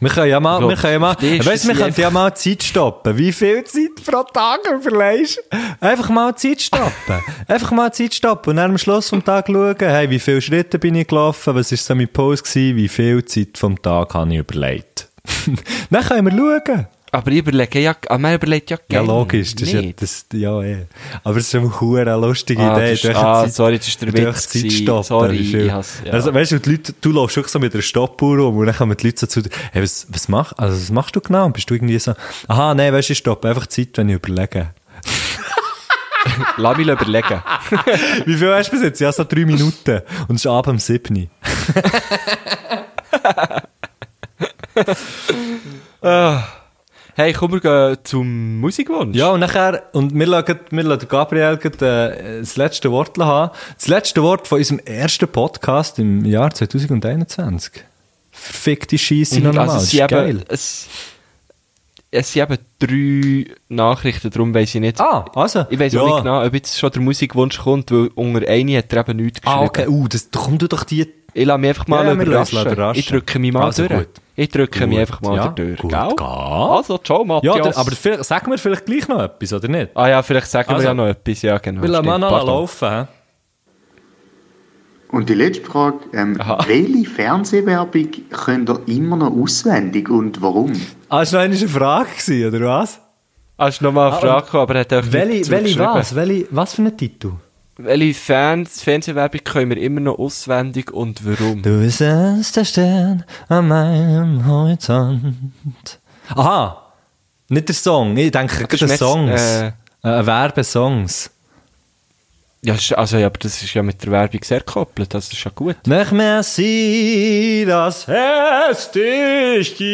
Wir können ja mal, glaub, wir können ja mal, weißt, wir können einfach- ja mal Zeit stoppen. Wie viel Zeit pro Tag überlegst? Einfach mal Zeit stoppen. [LAUGHS] Einfach mal Zeit stoppen und dann am Schluss vom Tag schauen, hey, wie viele Schritte bin ich gelaufen, was war so mein Post gewesen, wie viel Zeit vom Tag habe ich überlegt. [LAUGHS] dann können wir schauen. Aber ich überlege ja, ah, man überlegt ja Ja, gerne logisch, das ist ja, nicht. das, ja, eh. Aber es ist eine hure lustige Ah, Idee. das ist- ah, Zeit- sorry, das ist der Witz Zeit stoppen. Sorry, ich has- ja. also, weißt du, die Leute, du läufst wirklich so mit einer Stoppuhr rum und dann kommen die Leute so zu dir, hey, was, was, mach, also, was machst du genau? Und bist du irgendwie so, aha, nein, weißt du, ich stoppe einfach Zeit, wenn ich überlege. [LAUGHS] Lass mich überlegen. [LAUGHS] Wie viel hast du bis jetzt? Ja, so drei Minuten. Und es ist abends um sieben. [LAUGHS] Hey, komm, wir gehen zum Musikwunsch. Ja, und nachher, und wir lassen, wir lassen Gabriel äh, das letzte Wort haben. Das letzte Wort von unserem ersten Podcast im Jahr 2021. Verfickte Scheisse noch Mhm, einmal. also das es ist sind geil. eben, es, es sind eben drei Nachrichten, darum weiss ich nicht. Ah, also. Ich weiss ja. auch nicht genau, ob jetzt schon der Musikwunsch kommt, weil unter eine hat er eben nichts geschrieben. Ah, okay. Uh, das, komm du doch die... Ich lasse mich einfach mal Ja, ja, überraschen. Ich drücke mich mal Also durch. gut. Ich drücke mich Gut. einfach mal Ja, durch. gut, gell? Also, ciao, Ja, Matthias. der, aber vielleicht, sagen wir vielleicht gleich noch etwas, oder nicht? Ah ja, vielleicht sagen Also, wir ja noch etwas. Ja, genau. Wir lassen mal noch laufen? Und die letzte Frage, ähm, welche Fernsehwerbung könnt ihr immer noch auswendig und warum? Ah, das war noch eine Frage, gewesen, oder was? Hast du nochmal eine Ah, Frage gehabt, aber er hat auch Welche, nicht welche was? Welche, was für ein Titel? Welche Fans, Fernsehwerbung können wir immer noch auswendig und warum? Du bist der Stern an meinem Horizont. Aha! Nicht der Song, ich denke Das ist Songs. äh, Äh, Werbesongs. Ja, also, ja, aber das ist ja mit der Werbung sehr gekoppelt, das ist ja gut. Nicht mehr sie, dass es dich gibt.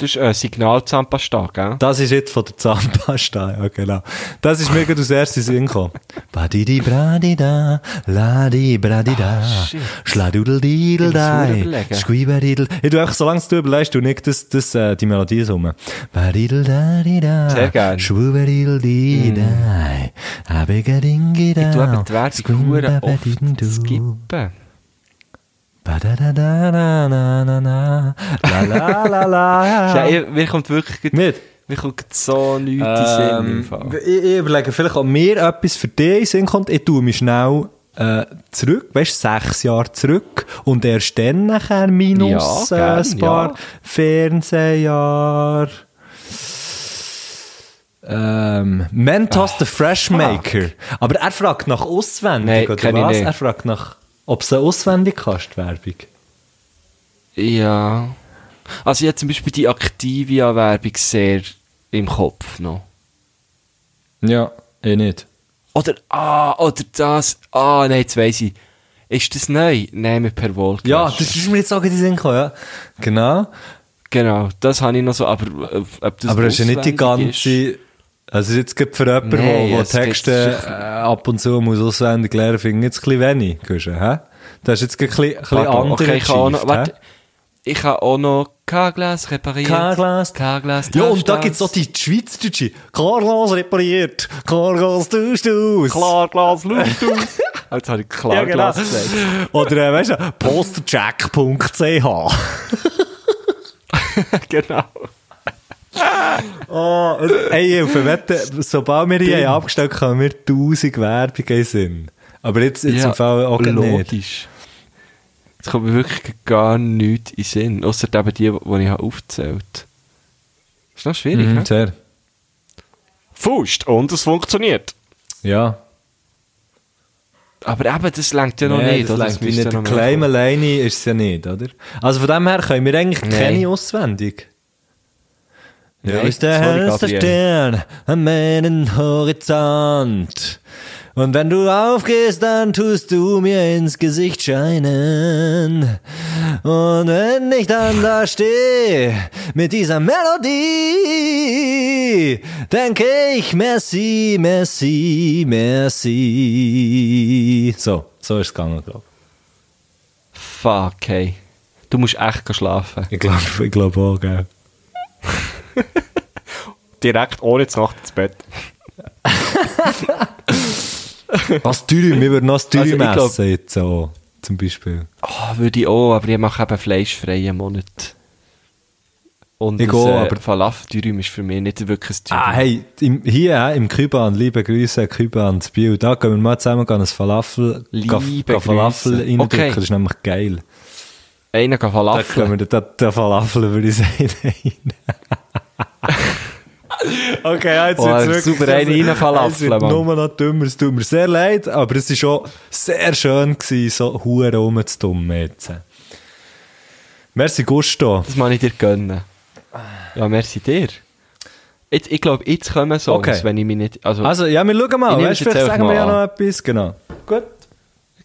Das ist äh, Signalzahnpasta, gell? Das ist jetzt von der Zahnpasta, ja genau. Das ist mir gerade aus erstes Sinn gekommen. Badidi bradida, ladi bradida, Ah, schladudel mir überlegen. squibadidel. Ich tu einfach, solange du überlegst, du nicht das, das, äh, die Melodie summen. Badidel dadida, Sehr gern. schwubadidel didai, abigadingida, Ich tue eben die Werbung skippen. Badadadadadadada, la la la la. Ja, mir kommt wirklich gut- Nicht? mir kommt so nichts in den Sinn. Ähm, ich, ich überlege vielleicht, ob mir etwas für dich in Sinn kommt. Ich tue mich schnell äh, zurück, weißt du, sechs Jahre zurück und erst dann nachher minus Ja, äh, gern, ein paar ja. Fernsehjahre. Ähm, Mentos the Freshmaker. Aber er fragt nach auswendig, Nein, oder was? Er fragt nach, ob es auswendig kannst, die Werbung. Ja. Also ich habe zum Beispiel die Activia-Werbung sehr im Kopf noch. Ja, eh nicht. Oder, ah, oder das, ah, nein, jetzt weiss ich. Ist das neu? Nein, mit per Volt. Ja, das ist mir jetzt auch in den Sinn gekommen, ja. Genau. Genau, das habe ich noch so, aber äh, ob das Aber es ist ja nicht die auswendig ist- ganze. Also jetzt gibt für jemanden, Nee, der Texte äh, ab und zu muss auswendig lernen, finde ich jetzt ein bisschen wenig. Du, hä? Das ist jetzt ein bisschen, ein bisschen andere okay, ich habe auch noch, warte, ich habe auch noch K-Glas repariert. K-Glas. K-Glas. Ja, und da gibt es auch die Schweizerdeutsche. Klarglas repariert, Klarglas tauscht aus. Klarglas Luft aus. [LAUGHS] Jetzt habe ich Ja, genau. Klarglas gesagt. Oder, äh, weißt du, posterjack.ch. [LAUGHS] genau. [LAUGHS] Oh, ey, auf Wette, sobald wir hier haben abgestellt haben, wir tausend Werbungen Sinn. Aber jetzt, jetzt im Fall auch nicht. logisch. Jetzt kommt mir wirklich gar nichts in den Sinn. Außer eben die, die ich habe aufgezählt Ist noch schwierig, Mhm, ne? sehr. Faust und es funktioniert. Ja. Aber eben, das längt ja noch Nee, nicht. das müsste nicht. ja Claim alleine ist es ja nicht, oder? Also von dem her können wir eigentlich Nein. keine auswendig. Ja, ist der hellste. Stern am meinen Horizont. Und wenn du aufgehst, dann tust du mir ins Gesicht scheinen. Und wenn ich dann da stehe mit dieser Melodie, denke ich merci, merci, merci. So, so ist es gegangen, glaube Fuck, hey. Du musst echt schlafen. ich. Ich glaube ich glaub auch, gell. [LAUGHS] [LAUGHS] Direkt ohne zu Nacht ins Bett. [LAUGHS] Was Dürüm, wir würden noch das Dürüm Also, essen jetzt so, zum Beispiel. Ah, würde ich auch, aber ich mache eben fleischfreien Monat. Und Ich das, auch, äh, aber- Falafel-Dürüm ist für mich nicht wirklich ein Dürüm. Ah, hey, im, hier äh, im Küban, liebe Grüße, Küban, zu Biel, da gehen wir mal zusammen gehen, ein Falafel, Liebe gehen Falafel reindrücken, Okay. das ist nämlich geil. Einer kann Da Falafel. können wir den, den Falafel, würde ich [LAUGHS] sagen, rein. [LAUGHS] okay, ja, jetzt Oh, wird's wirklich- super, eine rein Falafel, Es wird Mann. nur noch dümmer, es tut mir sehr leid, aber es war schon sehr schön gewesen, so Huren rumzudummen jetzt. Merci Gusto. Das kann ich dir gönnen. Ja, merci dir. Jetzt, ich glaube, jetzt kommen Songs, Okay. wenn ich mich nicht... Also, Also, ja, wir schauen Ich mal, weißt, es jetzt vielleicht sagen wir ja noch etwas, genau. Gut.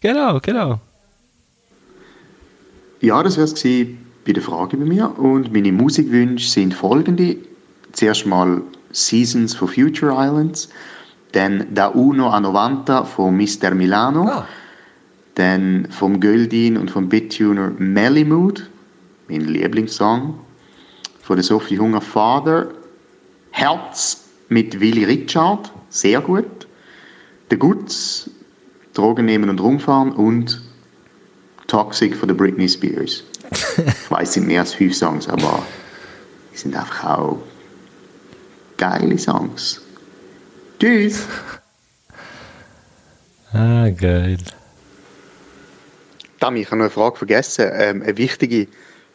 genau, genau. Ja, das wäre es bei der Frage bei mir. Und meine Musikwünsche sind folgende. Zuerst mal Seasons for Future Islands, dann Da Uno a Novanta von Mr. Milano, dann vom Göldin und vom Bittuner Mellymood, mein Lieblingssong, von der Sophie Hunger Father, Herz mit Willy Richard, sehr gut, The Goods, Drogen nehmen und rumfahren und Toxic von der Britney Spears. Ich weiß, es sind mehr als fünf Songs, aber die sind einfach auch geile Songs. Tschüss! Ah, geil. Dami, ich habe noch eine Frage vergessen. Ähm, eine wichtige,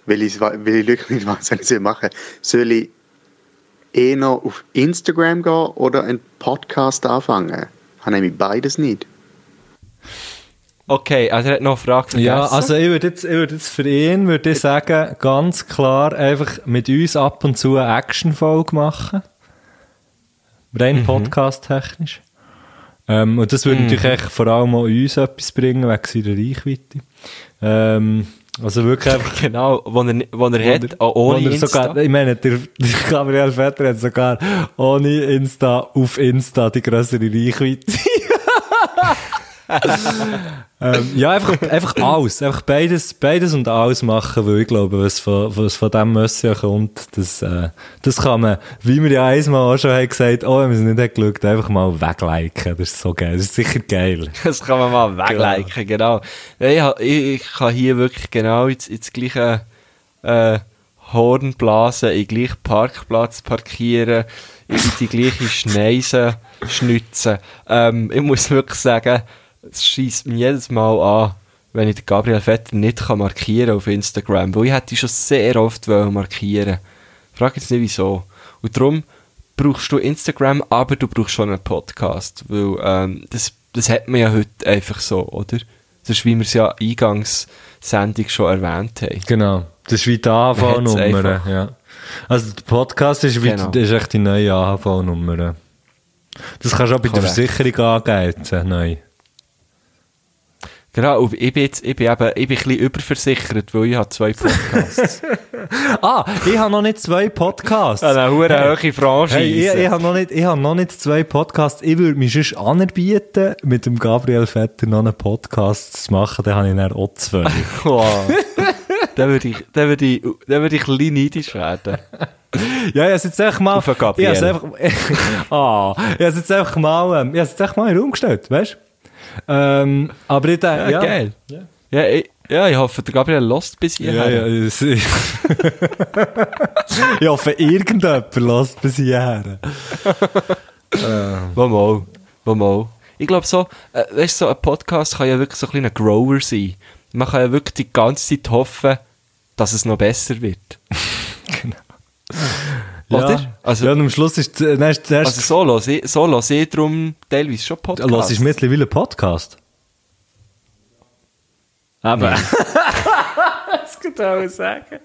weil ich, weil ich wirklich nicht weiß, was ich machen soll. Soll ich eher auf Instagram gehen oder einen Podcast anfangen? Ich habe nämlich beides nicht. Okay, also er hat noch eine Frage vergessen. Ja, also ich würde jetzt, ich würde jetzt für ihn würde ich sagen, ganz klar einfach mit uns ab und zu eine Action-Folge machen. Rein podcast-technisch. Ähm, und das würde natürlich echt vor allem auch uns etwas bringen, wegen seiner Reichweite. Ähm, also wirklich einfach... [LAUGHS] Genau, wo er, wo er hat, auch ohne er Insta. Sogar, ich meine, der, [LAUGHS] der Gabriel Vetter hat sogar ohne Insta auf Insta die größere Reichweite. [LAUGHS] [LAUGHS] ähm, ja, einfach, einfach alles. Einfach beides, beides und alles machen, weil ich glaube, was von, was von dem Messi kommt, das, äh, das kann man, wie wir ja einmal auch schon haben gesagt, oh, wenn man es nicht hat geschaut, einfach mal wegliken. Das ist so geil. Das ist sicher geil. [LAUGHS] Das kann man mal wegliken, genau. Ja, Ich, ich, ich kann hier wirklich genau ins, ins gleiche äh, Horn blasen, in den gleichen Parkplatz parkieren, in die gleiche Schneise schnitzen. Ähm, ich muss wirklich sagen, es schießt mich jedes Mal an, wenn ich den Gabriel Vetter nicht kann markieren auf Instagram, weil ich hätte schon sehr oft wollen markieren Frag jetzt nicht wieso. Und darum brauchst du Instagram, aber du brauchst schon einen Podcast, weil ähm, das, das hat man ja heute einfach so, oder? Das ist, wie wir es ja Eingangssendung schon erwähnt haben. Genau. Das ist wie die AHV-Nummer. Ja. Also der Podcast ist, wie, Genau. das ist echt die neue AHV-Nummer. Das kannst du auch bei der Korrekt. Versicherung angeben, äh, neu. Genau, und ich bin jetzt, ich bin eben, ich bin ein bisschen überversichert, weil ich habe zwei Podcasts. [LAUGHS] Ah, ich habe noch nicht zwei Podcasts. Eine hohe Franchise. Hey, ich, ich habe noch, nicht- ich hab noch nicht zwei Podcasts. Ich würde mich sonst anbieten, mit dem Gabriel Vetter noch einen Podcast zu machen. Dann habe ich dann auch zwei. [LAUGHS] Wow. dann würde ich, dann würde ich, dann würde ich ein bisschen neidisch werden. ja, ich habe jetzt einfach mal... Auf den Ich Gabriel. habe einfach... [LAUGHS] ah, ich habe jetzt einfach mal... Ähm, ich habe jetzt einfach mal in den Raum gestellt, weißt du? Ähm, aber ich denke... Ja, geil. Ja, ich, ja, ich hoffe, der Gabriel lost bis Ja, hierher. ja, es- [LAUGHS] ich hoffe, irgendjemand lässt bis hierher. Wo mal, mal. Ich glaube so, äh, weißt du, so ein Podcast kann ja wirklich so ein kleiner Grower sein. Man kann ja wirklich die ganze Zeit hoffen, dass es noch besser wird. Oder? [LAUGHS] Ja, Also, ja, und am Schluss ist... äh, Dann ist, also so los ich, so ich darum teilweise schon Podcasts. Los ist mittlerweile Podcast. Aber. [LAUGHS] das kann ich auch sagen.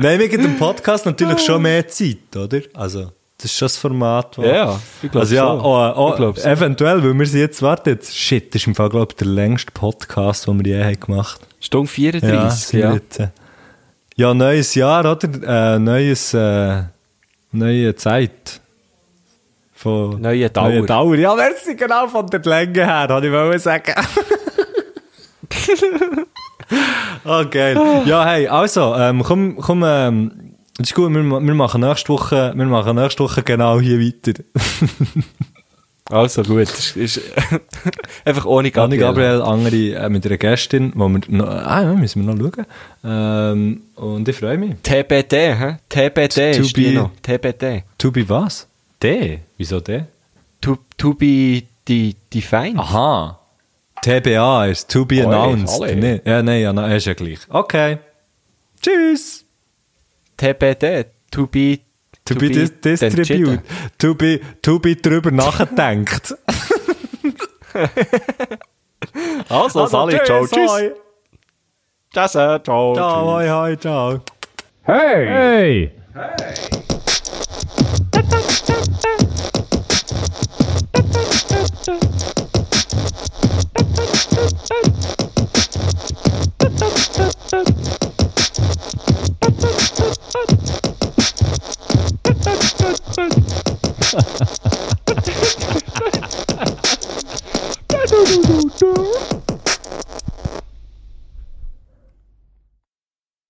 Nein, wir geben dem Podcast natürlich schon mehr Zeit, oder? Also, das ist schon das Format. wo- Ja, ja, ich glaube Also ja, so. oh, oh, Ich eventuell, weil wir sie jetzt, warte jetzt, shit, das ist im Fall, glaube ich, der längste Podcast, den wir je haben gemacht Stunde 34, Ja, ja. jetzt, äh, ja, neues Jahr, oder? Äh, neues, äh, neue Zeit. Von Neue Dauer. Neue Dauer. Ja, merci, genau von der Länge her, wollte ich wollen sagen. [LAUGHS] oh, geil. Ja, hey, also, ähm, komm, komm, ähm, das ist gut, wir, wir machen nächste Woche, wir machen nächste Woche genau hier weiter. [LAUGHS] Also gut, ist, ist [LAUGHS] einfach ohne Anni Gabriel. Gabriel, andere äh, mit einer Gästin, wo wir noch, ah, ja, müssen wir noch schauen. Ähm, und ich freue mich. TBD, hä? TBD To ist die be- noch. TBD. To be was? D? Wieso D? To, to be die, defined. Aha. TBA ist to be announced. alle. Nee, ja, nein, ja, nein, ist ja gleich. Okay. Tschüss. TBD. To be... To, be, dis distribute. entschieden. To be, to be drüber nachgedacht. [LAUGHS] Also, Sali, ciao, tschüss. hoi. Tschüss, äh, ciao, Ciao, hoi, hoi, ciao. Hey! do do [LAUGHS] [LAUGHS] Da-da-da-da-da.